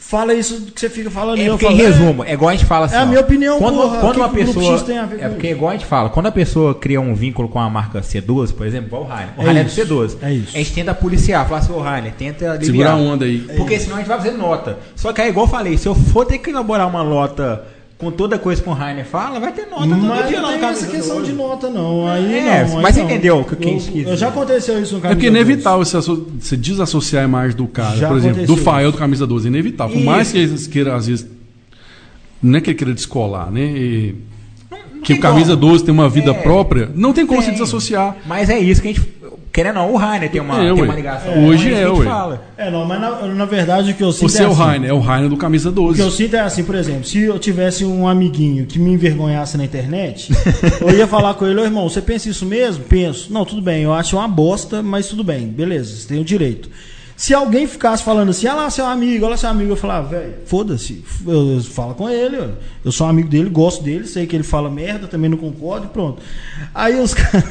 fala isso que você fica falando. É eu porque, em falo, resumo, é igual a gente fala assim. É a minha opinião, quando, porra, quando o que uma pessoa. X tem a ver é porque, isso? igual a gente fala, quando a pessoa cria um vínculo com a marca C12, por exemplo, igual o Rainer. O É Rainer é do isso, C12. é isso. A gente tenta policiar, falar assim, ô Rainer, tenta aliviar. Segura a onda aí. Porque senão a gente vai fazer nota. Só que aí, igual eu falei, se eu for ter que elaborar uma nota com toda coisa que o Rainer fala, vai ter nota todo Mas dia não no tem camisa essa questão de nota, não. Aí É, não. aí mas você não. entendeu o que- que eu, isso quis eu já aconteceu isso no É camisa porque é 12. inevitável você, você desassociar a imagem do cara, Já por exemplo, do Fael isso. do camisa 12. É inevitável. Por mais que eles queiram, às vezes. Não é que ele queira descolar, né? E- que tem o camisa como. 12 tem uma vida É. própria, não tem como se Tem. desassociar. Mas é isso que a gente. Querendo ou não, o Rainer tem uma, É, tem uma ligação. É, com hoje é, a gente ué. fala. É, não, mas na, na verdade o que eu sinto Você é o assim, Rainer, é o Rainer do camisa O que eu 12. sinto é assim, por exemplo, se eu tivesse um amiguinho que me envergonhasse na internet, eu ia falar com ele, ô irmão, você pensa isso mesmo? Penso. Não, tudo bem, eu acho uma bosta, mas tudo bem, beleza, você tem o direito. Se alguém ficasse falando assim, ah lá, seu amigo, olha lá, seu amigo, eu falava, velho, foda-se, eu, eu falo com ele, eu sou amigo dele, gosto dele, sei que ele fala merda, também não concordo e pronto. Aí os (laughs) caras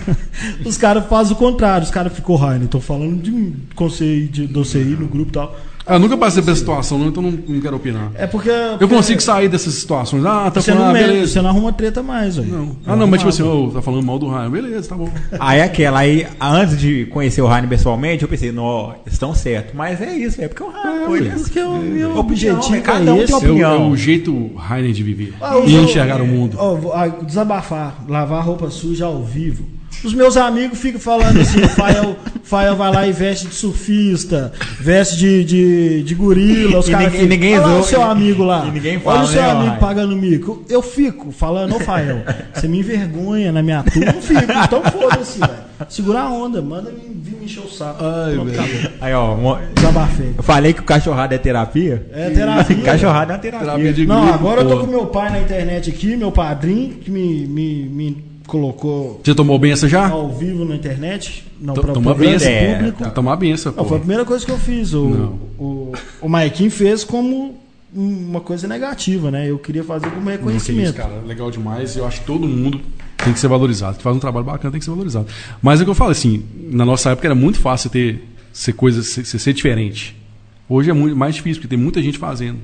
os cara fazem o contrário, os caras ficam, Rainer, tô falando de mim, conselho de você aí no grupo e tal. Eu nunca passei por essa situação, não, então não, não quero opinar. É porque. Eu consigo sair dessas situações. Ah, tá Você falando, não, ah, beleza. você não arruma treta mais, velho. Não. Ah, não, mas tipo assim, ô, tá falando mal do Rainer. Beleza, tá bom. Aí aquela, aí antes de conhecer o Rainer pessoalmente, eu pensei, não, estão certo. Mas é isso, é porque o Rainer, É, pô, ele ué. Porque o meu Opinião, objetivo mas cada é um tem esse. É o, é Opinião. o jeito Rainer de viver. Ah, e enxergar o mundo. Ah, desabafar, lavar roupa suja ao vivo. Os meus amigos ficam falando assim, o Fael, Fael vai lá e veste de surfista, veste de, de, de gorila, os E caras ninguém- ficam, ninguém olha o seu amigo lá, e ninguém olha fala, o seu né, amigo Ryan? pagando mico. Eu fico falando, ô Fael, você me envergonha na minha turma, eu fico, então foda-se, velho. Segura a onda, manda me, vir me encher o saco. Ai, Pronto, velho. Aí, ó, mo- Desabafei. eu falei que o cachorrado é terapia. É terapia. (laughs) Cachorrado é uma terapia. Terapia de Não, agora eu tô com meu pai na internet aqui, meu padrinho, que me, me, me colocou Você tomou benção já? ao vivo na internet. Não, To- pra, toma benção. É, público. Tá. Tomar benção, Não, foi a primeira coisa que eu fiz. O, Não. o, o Maikin fez como uma coisa negativa, né? Eu queria fazer como Não, que reconhecimento. isso, cara. Legal demais. Eu acho que todo mundo tem que ser valorizado. Que faz um trabalho bacana tem que ser valorizado. Mas é o que eu falo assim, na nossa época era muito fácil ter ser coisa, ser, ser diferente. Hoje é muito mais difícil, porque tem muita gente fazendo.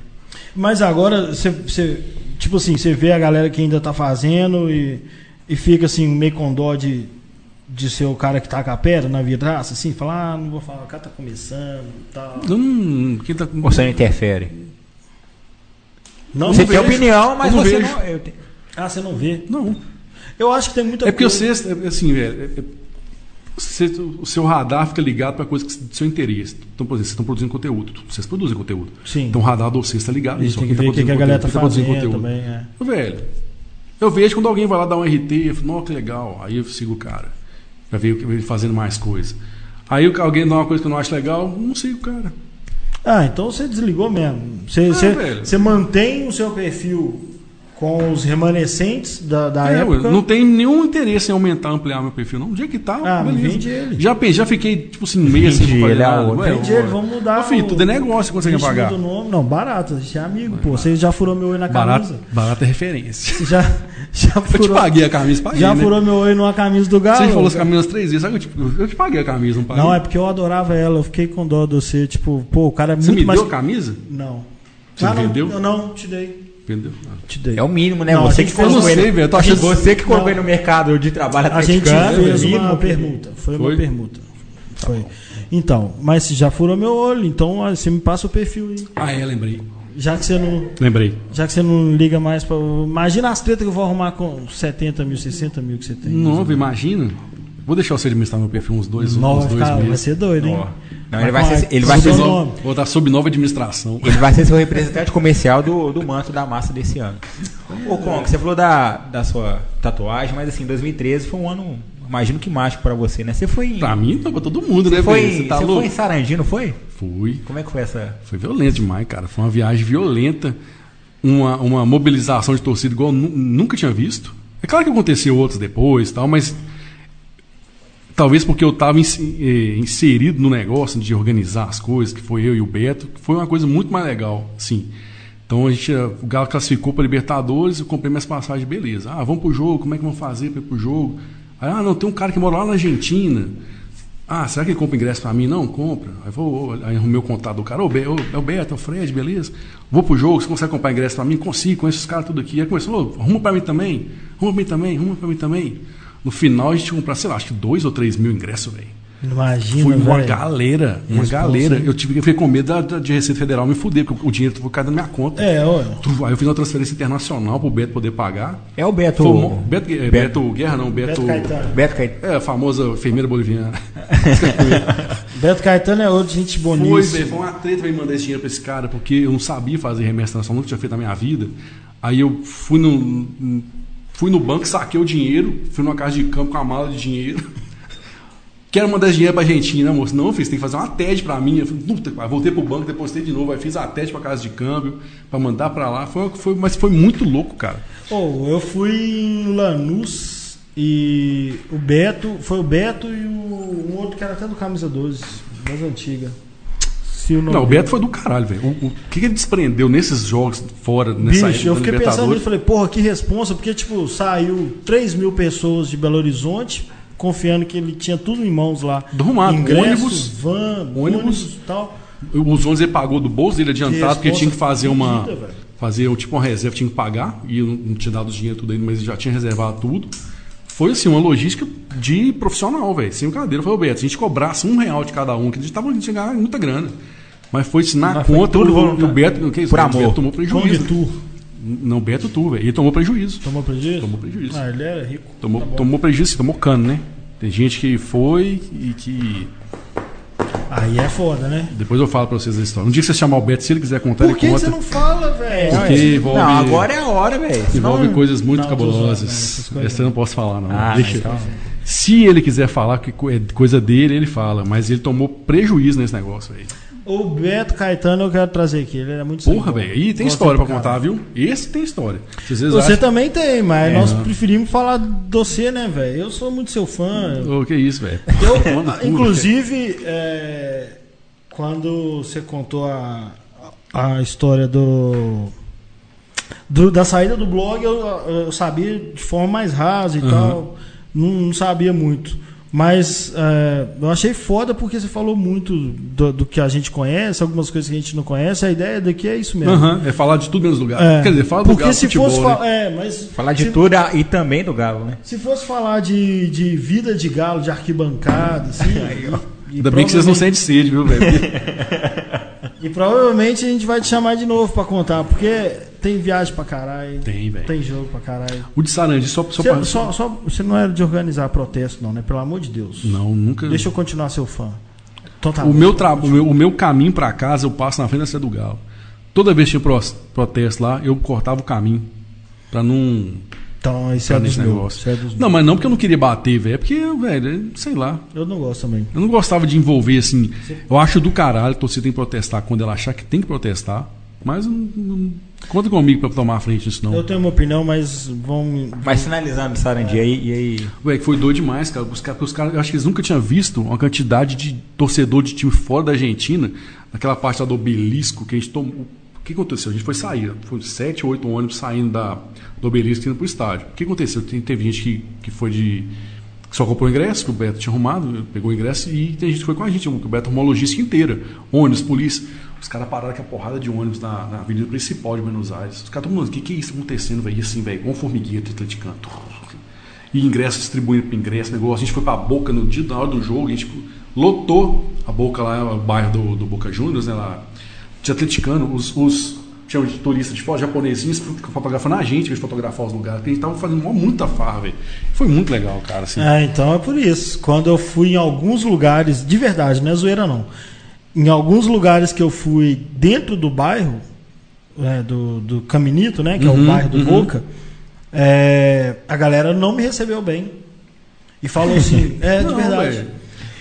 Mas agora, você- tipo assim, você vê a galera que ainda tá fazendo e, e fica assim, meio com dó de, de ser o cara que tá com a pedra na vidraça, assim, falar, ah, não vou falar, o cara tá começando e tal. Não, quem tá, Você não interfere. Não, você não tem vejo. opinião, mas Eu não você vejo. não. eu te- Ah, você não vê. Não. Eu acho que tem muita É porque coisa. você, é, assim, velho, é- é- você- o seu radar fica ligado para coisa que, do seu interesse. Então, por exemplo, vocês estão produzindo conteúdo. Vocês produzem conteúdo. Sim. Então o radar de vocês está ligado. a gente nisso, tem que quem ver o que, que a galera tá conteúdo, quem fazendo produzindo também. É. Ô, Velho, eu vejo quando alguém vai lá dar um RT, eu falo, nossa, que legal. Aí eu sigo o cara. Pra ver ele fazendo mais coisa. Aí alguém dá uma coisa que eu não acho legal, não sigo o cara. Ah, então você desligou mesmo. Você, Ah, você, você mantém o seu perfil com os remanescentes da, da É, época. eu não tenho nenhum interesse em aumentar, ampliar meu perfil, não. Do jeito que tá, Ah, beleza. vende ele. Já, pensei, já fiquei, tipo assim, meio assim ele. Ué, Vende ele, vamos mudar. Filho, o- tudo é negócio, quando você quer o pagar. do nome. Não, barato, a gente é amigo, pô. Você já furou meu olho na Barato, camisa. barato é referência. Você (laughs) já, já Eu te furou, paguei a camisa, paguei, já né? furou meu olho numa camisa do Galo? Você falou as camisas três vezes, sabe que eu te, eu te paguei a camisa, não paguei? Não, é porque eu adorava ela. Eu fiquei com dó de você. Tipo, pô, o cara é Você muito me mais. deu a camisa? Não. Você Ah, não, vendeu? Eu não, te dei. Entendeu? Ah. É o mínimo, né? Não, você gente que fez- não sei, ele- velho. Eu tô achando Você que colocou Não. no mercado de trabalho A gente fez é uma mínimo. permuta. Foi, uma Foi? permuta. Foi. Então, mas já furou meu olho, então ó, você me passa o perfil aí. Ah, é, lembrei. Já que você não, Lembrei. já que você não liga mais para. Imagina as tretas que eu vou arrumar com 70 mil, 60 mil que você tem. Novo, imagina. Vou deixar você administrar meu perfil uns dois, Nova, uns dois cara, vai meses. ser doido, hein? Não, ele vai ser, ele vai seu ser, nome. Vou estar sob nova administração. ele vai ser seu representante comercial do, do manto da massa desse ano. Ô, Kong, você falou da, da sua tatuagem, mas assim, 2013 foi um ano, imagino que mágico pra você, né? Você foi em. Pra mim, não, pra todo mundo, né, foi? Você tá você louco? foi em Sarandino, foi? Fui. Como é que foi essa? Foi violento demais, cara. Foi uma viagem violenta. Uma, uma mobilização de torcida igual nunca tinha visto. É claro que aconteceu outros depois e tal, mas talvez porque eu estava inserido no negócio de organizar as coisas, que foi eu e o Beto, que foi uma coisa muito mais legal, sim. Então a gente, o Galo classificou para Libertadores, eu comprei minhas passagens, beleza. Ah, vamos pro jogo, como é que vamos fazer para ir pro jogo? Aí, ah, não, tem um cara que mora lá na Argentina. Ah, será que ele compra ingresso para mim? Não, compra. Aí, vou, aí arrumei o contato do cara, ô, é o Beto, é o Fred, beleza? Vou pro jogo, você consegue comprar ingresso para mim? Consigo, conheço os caras tudo aqui. Aí começou, arruma para mim também, arruma para mim também, arruma para mim também. No final a gente tinha que comprar, sei lá, acho que dois ou três mil ingressos, velho. Imagina, Foi uma velho. galera, uma Responsa, galera. Eu tive que ficar com medo da, da- de Receita Federal me fuder, porque o dinheiro foi cair na minha conta. É. Tu- Aí eu fiz uma transferência internacional pro Beto poder pagar. É o Beto. Foi um- Beto, eh, Beto Guerra, não, Beto. Beto Caetano. Beto Caetano. É, a famosa enfermeira boliviana. (laughs) Beto Caetano é outro, gente Foi, boníssima. velho, foi uma treta pra me mandar esse dinheiro pra esse cara, porque eu não sabia fazer remessa internacional, nunca tinha feito na minha vida. Aí eu fui no, fui no banco, saquei o dinheiro, fui numa casa de campo com a mala de dinheiro. (laughs) Quero mandar dinheiro pra Argentina, moço. Não, fiz, tem que fazer uma TED pra mim. Eu falei, voltei pro banco, depositei de novo, aí fiz a TED pra casa de câmbio, pra mandar pra lá. Foi, foi, mas foi muito louco, cara. Ô, eu fui em Lanús e o Beto, foi o Beto e o um outro cara até do Camisa 12, das antigas. Se o nome Não, o dele- Beto foi do caralho, velho. O, o que, que ele desprendeu nesses jogos fora, nessa Bicho, eu fiquei pensando nisso, falei, porra, que responsa, porque, tipo, saiu 3 mil pessoas de Belo Horizonte, confiando que ele tinha tudo em mãos lá. Arrumado, ônibus, van, ônibus. ônibus e tal. Os 11 ele pagou do bolso dele adiantado, porque tinha que fazer uma. velho. fazer tipo uma reserva, tinha que pagar, e não tinha dado os dinheiro tudo ainda, mas já tinha reservado tudo. Foi assim, uma logística de profissional, velho. Sem brincadeira. Foi, Beto, se a gente cobrasse um real de cada um, que a gente tava a gente ia ganhar muita grana. Mas foi na Mas conta, tudo o, Beto, que é isso, Por o amor. Beto tomou prejuízo. Tour. Não, Beto tu, velho. Ele tomou prejuízo. Tomou prejuízo? Tomou prejuízo. Ah, ele era rico. Tomou, Tá tomou prejuízo, tomou cano, né? Tem gente que foi e que. Aí é foda, né? Depois eu falo pra vocês a história. Um dia que você chamar o Beto, se ele quiser contar, Por ele que, que conta. você não fala, velho? Porque envolve, Não, agora é a hora, velho. envolve Senão- coisas muito Não, cabulosas. né, Essa eu não posso falar, não. Ah, Deixa. então- Se ele quiser falar que é coisa dele, ele fala. Mas ele tomou prejuízo nesse negócio aí. O Beto Caetano eu quero trazer aqui, ele é muito Porra, velho. E tem história pra pra contar, viu? Esse tem história. Você acham... também tem, mas É, nós preferimos falar de você, né, velho? Eu sou muito seu fã. Ô, que isso, velho. Tudo, inclusive, é, quando você contou a, a história do, do- da saída do blog, eu, eu sabia de forma mais rasa e Uhum. tal. Não, não sabia muito. Mas é, eu achei foda porque você falou muito do, do que a gente conhece, algumas coisas que a gente não conhece. A ideia daqui é isso mesmo. Aham, É falar de tudo menos lugar. É, Quer dizer, fala do porque lugar se futebol, fosse né? é, mas Falar de se- tudo e também do Galo, né? se fosse falar de, de vida de galo, de arquibancada, assim. (laughs) e Ainda bem que vocês não sentem sede, viu, velho? (laughs) E provavelmente a gente vai te chamar de novo pra contar, porque tem viagem pra caralho. Tem, velho. Tem jogo pra caralho. O de Sarandi, só, só Você, pra... só, só- você não era de organizar protesto, não, né? Pelo amor de Deus. Não, nunca... Deixa eu continuar seu fã. Então tá O meu, tra... o, meu, o meu caminho pra casa, eu passo na frente da Sé do Galo. Toda vez que tinha pro- protesto lá, eu cortava o caminho. Pra não. Então, isso pra é dos meus. Isso é dos Não, mas não porque eu não queria bater, velho. É porque, velho, sei lá. Eu não gosto também. Eu não gostava de envolver assim. Eu acho do caralho, a torcida tem que protestar quando ela achar que tem que protestar. Mas não, não- conta comigo pra tomar a frente disso, não. Eu tenho uma opinião, mas vão. Mas finalizando o Sarandi aí, e aí. Ué, que foi doido demais, cara. Os caras, os caras, eu acho que eles nunca tinham visto uma quantidade de torcedor de time fora da Argentina, naquela parte lá do obelisco que a gente tomou. O que aconteceu? A gente foi sair, foi sete oito ônibus saindo da, do obelisco indo pro estádio. O que aconteceu? Teve gente que, que foi de. que só comprou ingresso, que o Beto tinha arrumado, pegou o ingresso, e tem gente que foi com a gente, o Beto arrumou a logística inteira. Ônibus, polícia. Os caras pararam com a porrada de ônibus na, na avenida principal de Buenos Aires. Os caras estão o que, que é isso acontecendo, velho? Assim, velho, com formigueiro atleticano. E ingresso distribuindo para ingresso, negócio. A gente foi para a Boca no dia, na hora do jogo, a gente tipo, lotou a Boca lá, o bairro do, do Boca Juniors, né? Lá, de atleticano, os, os de turista de fora, japonesinhos, fotografando a gente, eles fotografar os lugares, porque a gente tava fazendo mó- muita farra, velho. Foi muito legal, cara, assim. É, então é por isso. Quando eu fui em alguns lugares, de verdade, não é zoeira não. Em alguns lugares que eu fui dentro do bairro, é, do, do Caminito, né? Que é Uhum, o bairro do uhum. Boca, é, a galera não me recebeu bem. E falou assim, (laughs) é de Não, verdade. velho.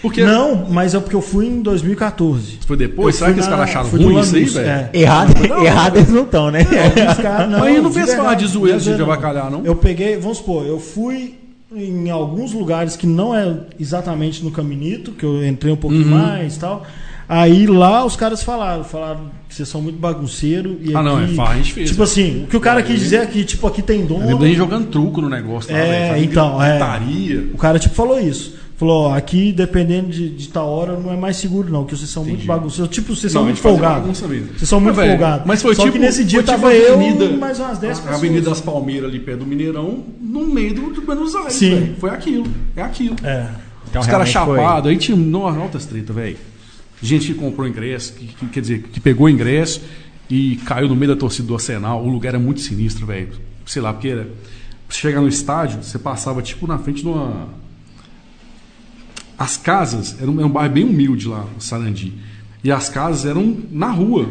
Porque Não, mas é porque eu fui em 2014. foi depois, Eu será que os na- caras acharam ruim isso aí, velho? é. Errado, errado eles não estão, né? Os (laughs) Mas aí não de fez falar de zoeira, de avacalhar, não? Eu peguei, vamos supor, eu fui em alguns lugares que não é exatamente no Caminito, que eu entrei um pouquinho Uhum. mais e tal. Aí lá os caras falaram, falaram que vocês são muito bagunceiro e Ah, não, aqui- é fácil, a gente fez, Tipo né? assim, o que o cara quis dizer é que tipo aqui tem Eu dono. gente jogando truco no negócio lá, É, então, é. gritaria. O cara tipo falou isso. Falou, ó, aqui dependendo de, de tal hora não é mais seguro não, que vocês são muito Entendi. bagunceiros. Tipo, vocês Não, são a muito folgados. Vocês são muito folgados. Mas foi Só tipo. que nesse dia tipo tava a eu avenida, e mais umas 10 a pessoas. Avenida das Palmeiras ali perto do Mineirão, no meio do, do Buenos Aires, Sim. velho. Foi aquilo. É aquilo. É. Então, Os caras chapados, aí tinha nossa, altas treta, velho. Gente que comprou ingresso, que, que- quer dizer, que pegou ingresso e caiu no meio da torcida do Arsenal. O lugar era muito sinistro, velho. Sei lá, porque era. Chegar no estádio, você passava tipo na frente de uma. As casas, era um, era um bairro bem humilde lá, no Sarandi. E as casas eram na rua.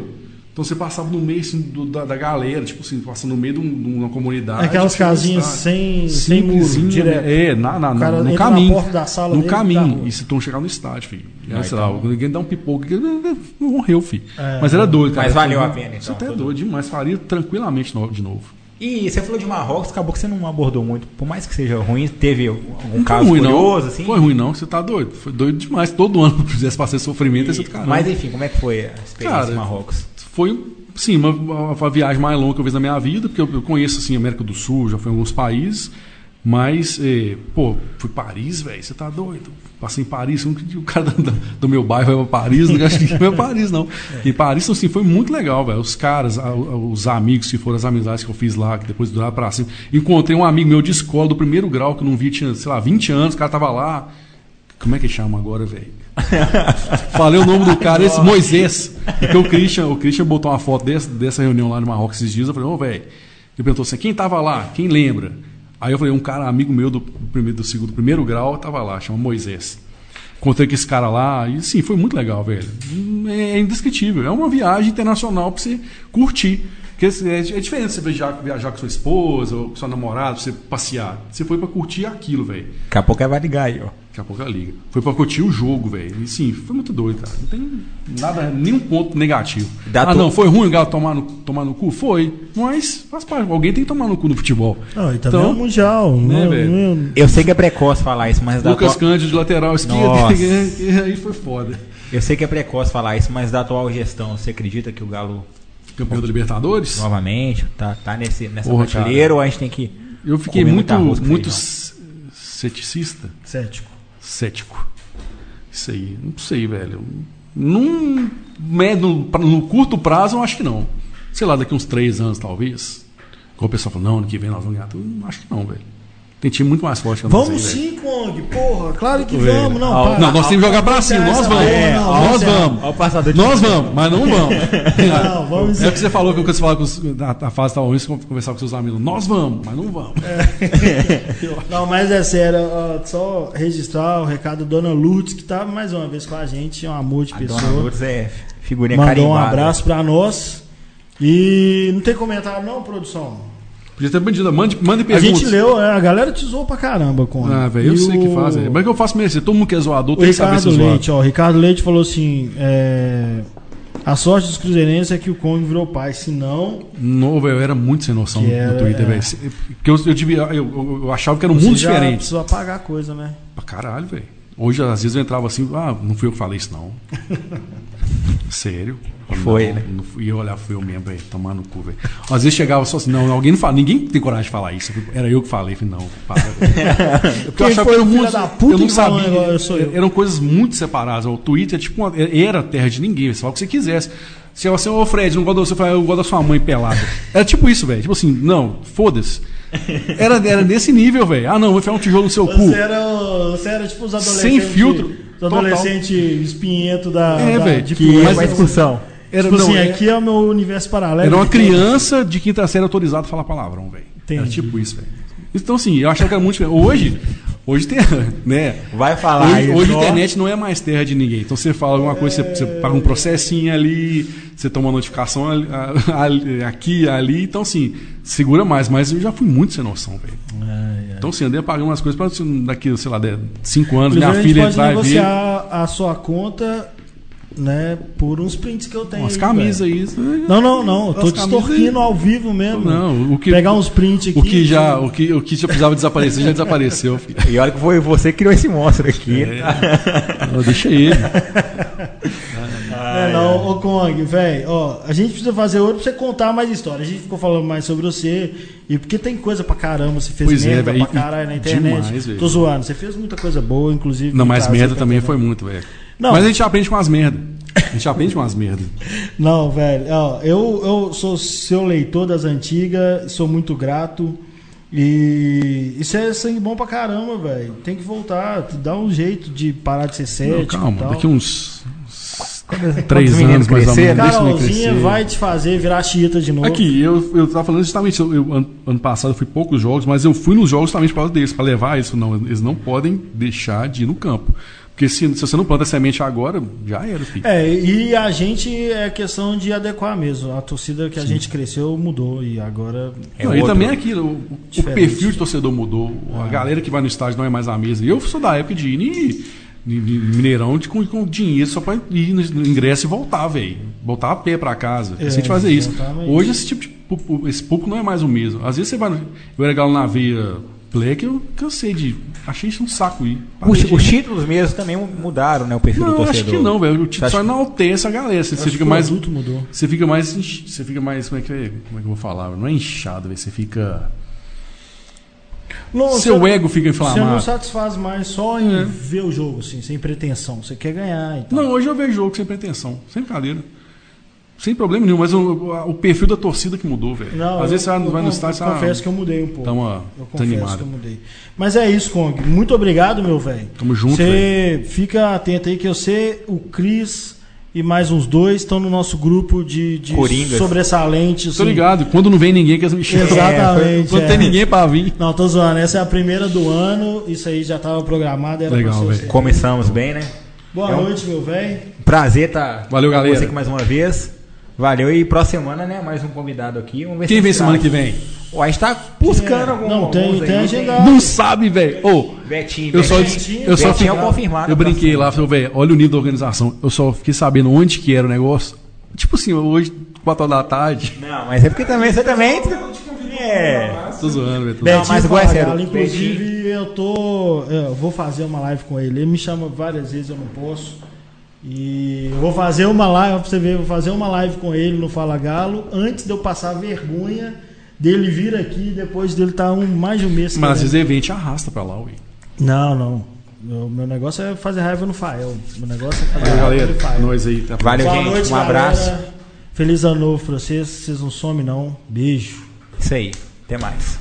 Então você passava no meio assim, do- da, da galera, tipo assim, passando no meio de, um- de uma comunidade. Aquelas no casinhas sem, sem muro, direto. É, na, na, O cara no entra na caminho. porta da sala no dele e dá caminho. E se estão chegando no estádio, filho. E aí, Ah, sei então. lá, ninguém dá um pipoco, que morreu, filho. É. Mas era doido, cara. Mas valeu a pena, então, Você até é doido demais. Faria tranquilamente de novo. E você falou de Marrocos, acabou que você não abordou muito. Por mais que seja ruim, teve algum Não caso ruim, curioso, não. assim? Foi ruim, não. Você tá doido. Foi doido demais. Todo ano (laughs) que fizesse passar sofrimento, esse E- caramba. mas enfim, como é que foi a experiência Cara, em Marrocos? Foi, sim, uma, uma- uma viagem mais longa que eu fiz na minha vida, porque eu, eu conheço, assim, América do Sul, já fui em alguns países, mas, eh, pô, fui Paris, velho, você tá doido? Passei em Paris, nunca- o cara (laughs) do, do meu bairro vai pra Paris, não acho que foi pra Paris, não. Em Paris, assim, foi muito legal, velho, os caras, a- os amigos que foram as amizades que eu fiz lá, que depois duraram pra cima. Encontrei um amigo meu de escola, do primeiro grau, que eu não vi, tinha, sei lá, 20 anos, o cara tava lá, como é que chama agora, velho? (laughs) Falei o nome do cara, esse Moisés. Porque o Christian, o Christian botou uma foto dessa, dessa reunião lá no Marrocos esses dias. Eu falei, ô, velho. Ele perguntou assim: quem tava lá? Quem lembra? Aí eu falei: um cara amigo meu do primeiro, do segundo, primeiro grau tava lá, chama Moisés. Encontrei com esse cara lá e sim, foi muito legal, velho. É indescritível. É uma viagem internacional pra você curtir. Porque é, é diferente você viajar, viajar com sua esposa ou com sua namorada, pra você passear. Você foi pra curtir aquilo, velho. Daqui a pouco vai ligar aí, ó. Daqui a pouco ela liga. Foi pra curtir o jogo, velho. E sim, foi muito doido, cara. Não tem nada, nenhum ponto negativo. Dá ah, to- não, foi ruim o Galo tomar no, tomar no cu? Foi. Mas faz parte. Alguém tem que tomar no cu no futebol. Não, e também Então, é um mundial. né, não, velho? não- Eu sei que é precoce falar isso, mas da Lucas atual... Cândido de lateral esquerdo. Nossa. (laughs) aí foi foda. Eu sei que é precoce falar isso, mas da atual gestão, você acredita que o Galo Campeão da Libertadores. novamente tá, tá nesse, nessa Porra, prateleira ou a gente tem que. Eu fiquei comer muito, muito feijão? ceticista. Cético. Cético. Isso aí. Não sei, velho. Num médio, no curto prazo, eu acho que não. Sei lá, daqui uns três anos, talvez. Como o pessoal fala, não, ano que vem nós vamos ganhar tudo. Acho que não, velho. Tem time muito mais forte que a nossa Vamos aí, sim, Kong. Porra, claro que Velho. vamos. Não, Ó, para. Não, nós temos que jogar pra cima. Nós vamos. É, nós ó, vamos. Ó, o passador de Nós vamos, mas não vamos. (laughs) Não, vamos É o que você falou que quando você falava com os, na, na fase tal, você conversava com seus amigos. Nós vamos, mas não vamos. (laughs) Não, mas é sério, só registrar o recado da Dona Lourdes, que tá mais uma vez com a gente, é um amor de A pessoa. Dona Lourdes é figurinha Mandou um carimbada. abraço pra nós. E não tem comentário não, produção? Podia ter bandido. Mande, mande A perguntas. gente leu, é, a galera te zoou pra caramba, com Ah, velho, eu E sei o- que faz. é. Mas que eu faço merecer. Todo mundo que é zoador O tem que saber Ricardo ser zoado. Leite, ó, o Ricardo Leite falou assim: é, a sorte dos cruzeirenses é que o Kong virou pai, senão Não, velho, eu era muito sem noção Que no, era, no Twitter, é. velho. Porque eu, eu, devia, eu, eu- eu achava que era um você mundo já diferente. precisou apagar a coisa, né? Pra caralho, velho. Hoje, às vezes, eu entrava assim, ah, não fui eu que falei isso, não. (laughs) Sério? Foi, Não, né? Não fui eu olhar, fui eu mesmo, velho. Tomar no cu, velho. Às vezes chegava só assim, não, alguém não fala, ninguém tem coragem de falar isso. Era eu que falei, falei, não, para. (laughs) Porque eu achava foi que era o filho mundo. da puta Eu não sabia. agora, eu sou eu? Eram coisas muito separadas. O Twitter é tipo uma, era terra de ninguém, você fala o que você quisesse. Se você, ô Fred, não gosta de você, fala, eu gosto da sua mãe pelada. Era tipo isso, velho. Tipo assim, não, foda-se. Era, era nesse nível, velho. Ah, não, vou enfiar um tijolo no seu cu. Você era, o- você era tipo os adolescentes. Sem filtro, Os adolescentes espinhento da. É, da- velho, de Que polícia. é uma excursão. Era, tipo não, assim, é- aqui é o meu universo paralelo. era uma criança de quinta série autorizada a falar palavrão, velho. Era tipo isso, velho. Então, assim, eu achava que era muito diferente. Hoje, hoje tem, (laughs) né? Vai falar Hoje, aí, hoje a internet não é mais terra de ninguém. Então você fala alguma coisa, você, você paga um processinho ali, você toma uma notificação ali, (laughs) ali- aqui, ali. Então, assim, segura mais. Mas eu já fui muito sem noção, velho. Ai, ai. Então, assim, andei pagando umas coisas para daqui, sei lá, de- cinco anos, Inclusive, minha a gente filha pode entrar e ver. negociar a sua conta né, por uns prints que eu tenho. Umas aí, camisas isso aí. Não, não, não. Eu tô As aí. ao vivo mesmo. Não, o que- Pegar uns prints aqui. O que já, o que, o que já precisava desaparecer já desapareceu, filho. E olha que foi você que criou esse monstro aqui. É. Não, deixa ele. É, não, ô Kong, velho, ó, a gente precisa fazer outro pra você contar mais história. A gente ficou falando mais sobre você, e porque tem coisa pra caramba, você fez Pois é, merda velho, pra caralho na internet. demais. Tô zoando, você fez muita coisa boa, inclusive. Não, mas merda também foi muito, velho. Não. Mas a gente aprende com as merdas. A gente aprende com as merdas. (laughs) Não, velho, ó, eu, eu sou seu leitor das antigas, sou muito grato. E isso é sangue bom pra caramba, velho. Tem que voltar, dá um jeito de parar de ser cético. e calma, tal. daqui uns três anos mais ou menos. Eu Carolzinha vai te fazer virar chita de novo. Aqui, eu, eu tava falando justamente, eu, eu- ano, ano passado eu fui poucos jogos, mas eu fui nos jogos justamente por causa deles, pra levar isso. Não, eles não podem deixar de ir no campo. Porque se, se você não planta semente agora, já era, filho. É, e a gente é questão de adequar mesmo. A torcida que a gente cresceu mudou e agora. É Não, e também é aquilo, o, o perfil de torcedor mudou, a galera que vai no estádio não é mais a mesma. E eu sou da época de ir em, Mineirão de, com, com dinheiro só pra ir no, ingresso e voltar, velho. Voltar a pé pra casa. É, É, a gente fazer isso. Hoje esse tipo de esse público não é mais o mesmo. Às vezes você vai. no- Eu era galo na veia Black, eu cansei de. Achei isso um saco ir. Os, os títulos mesmo também mudaram, né? O perfil do Não, torcedor. acho que não, velho. O título só enaltece a galera. Você, você fica que o mais. adulto mudou. Você fica mais. Você fica mais. Como é que, é- como é que eu vou falar? Não é inchado, velho. Você fica. Não, Seu você- ego fica Você não inflamado. satisfaz mais só em É. ver o jogo, assim, sem pretensão. Você quer ganhar. Então. Não, hoje eu vejo jogo sem pretensão, sem brincadeira. Sem problema nenhum, mas o, o perfil da torcida que mudou, velho. Não, Às vezes eu, você vai, eu no estádio eu confesso que eu mudei um pouco. dá uma eu confesso desanimada. que eu mudei. Mas é isso, Kong. Muito obrigado, meu velho. Tamo junto, Você fica atento aí que você, o Cris e mais uns dois estão no nosso grupo de, de Coringas. sobressalentes. Tô assim. ligado, quando não vem ninguém que eles me (laughs) chamam. Exatamente. Quando é. tem ninguém pra vir. Não, tô zoando. Essa é a primeira do ano. Isso aí já estava programado. Era Legal, velho. você. Começamos bem, né? Boa É um- noite, meu velho. Prazer tá Valeu, com galera. você aqui mais uma vez. Valeu e próxima semana, né? Mais um convidado aqui. Vamos ver Quem se vem semana que vem? Ó, a gente tá buscando É, algum. não, tem- tem agendado. Não sabe, velho. Ô, Betinho, eu só, Betinho. eu só Betinho é fiquei- confirmado. Eu brinquei lá, falei, velho, olha o nível da organização. Eu só fiquei sabendo onde que era o negócio. Tipo assim, hoje, 4 horas da tarde. Não, mas é porque também você também. É. Tô zoando, velho. tô Não, mas igual é sério, Inclusive, eu tô. Eu vou fazer uma live com ele. Ele me chama várias vezes, eu não posso. E eu vou fazer uma live, pra você ver, vou fazer uma live com ele no Fala Galo, antes de eu passar vergonha dele vir aqui, depois dele estar um, mais de um mês. Mas vezes evento arrasta pra lá, ué. Não, não. Meu, meu negócio é fazer raiva no Fael. Meu negócio é fazer Valeu, raiva galera. no Fael. Nós aí. Tá Valeu, Boa gente. noite, um abraço. galera. Feliz ano novo pra vocês. Vocês não somem, não. Beijo. Isso aí. Até mais.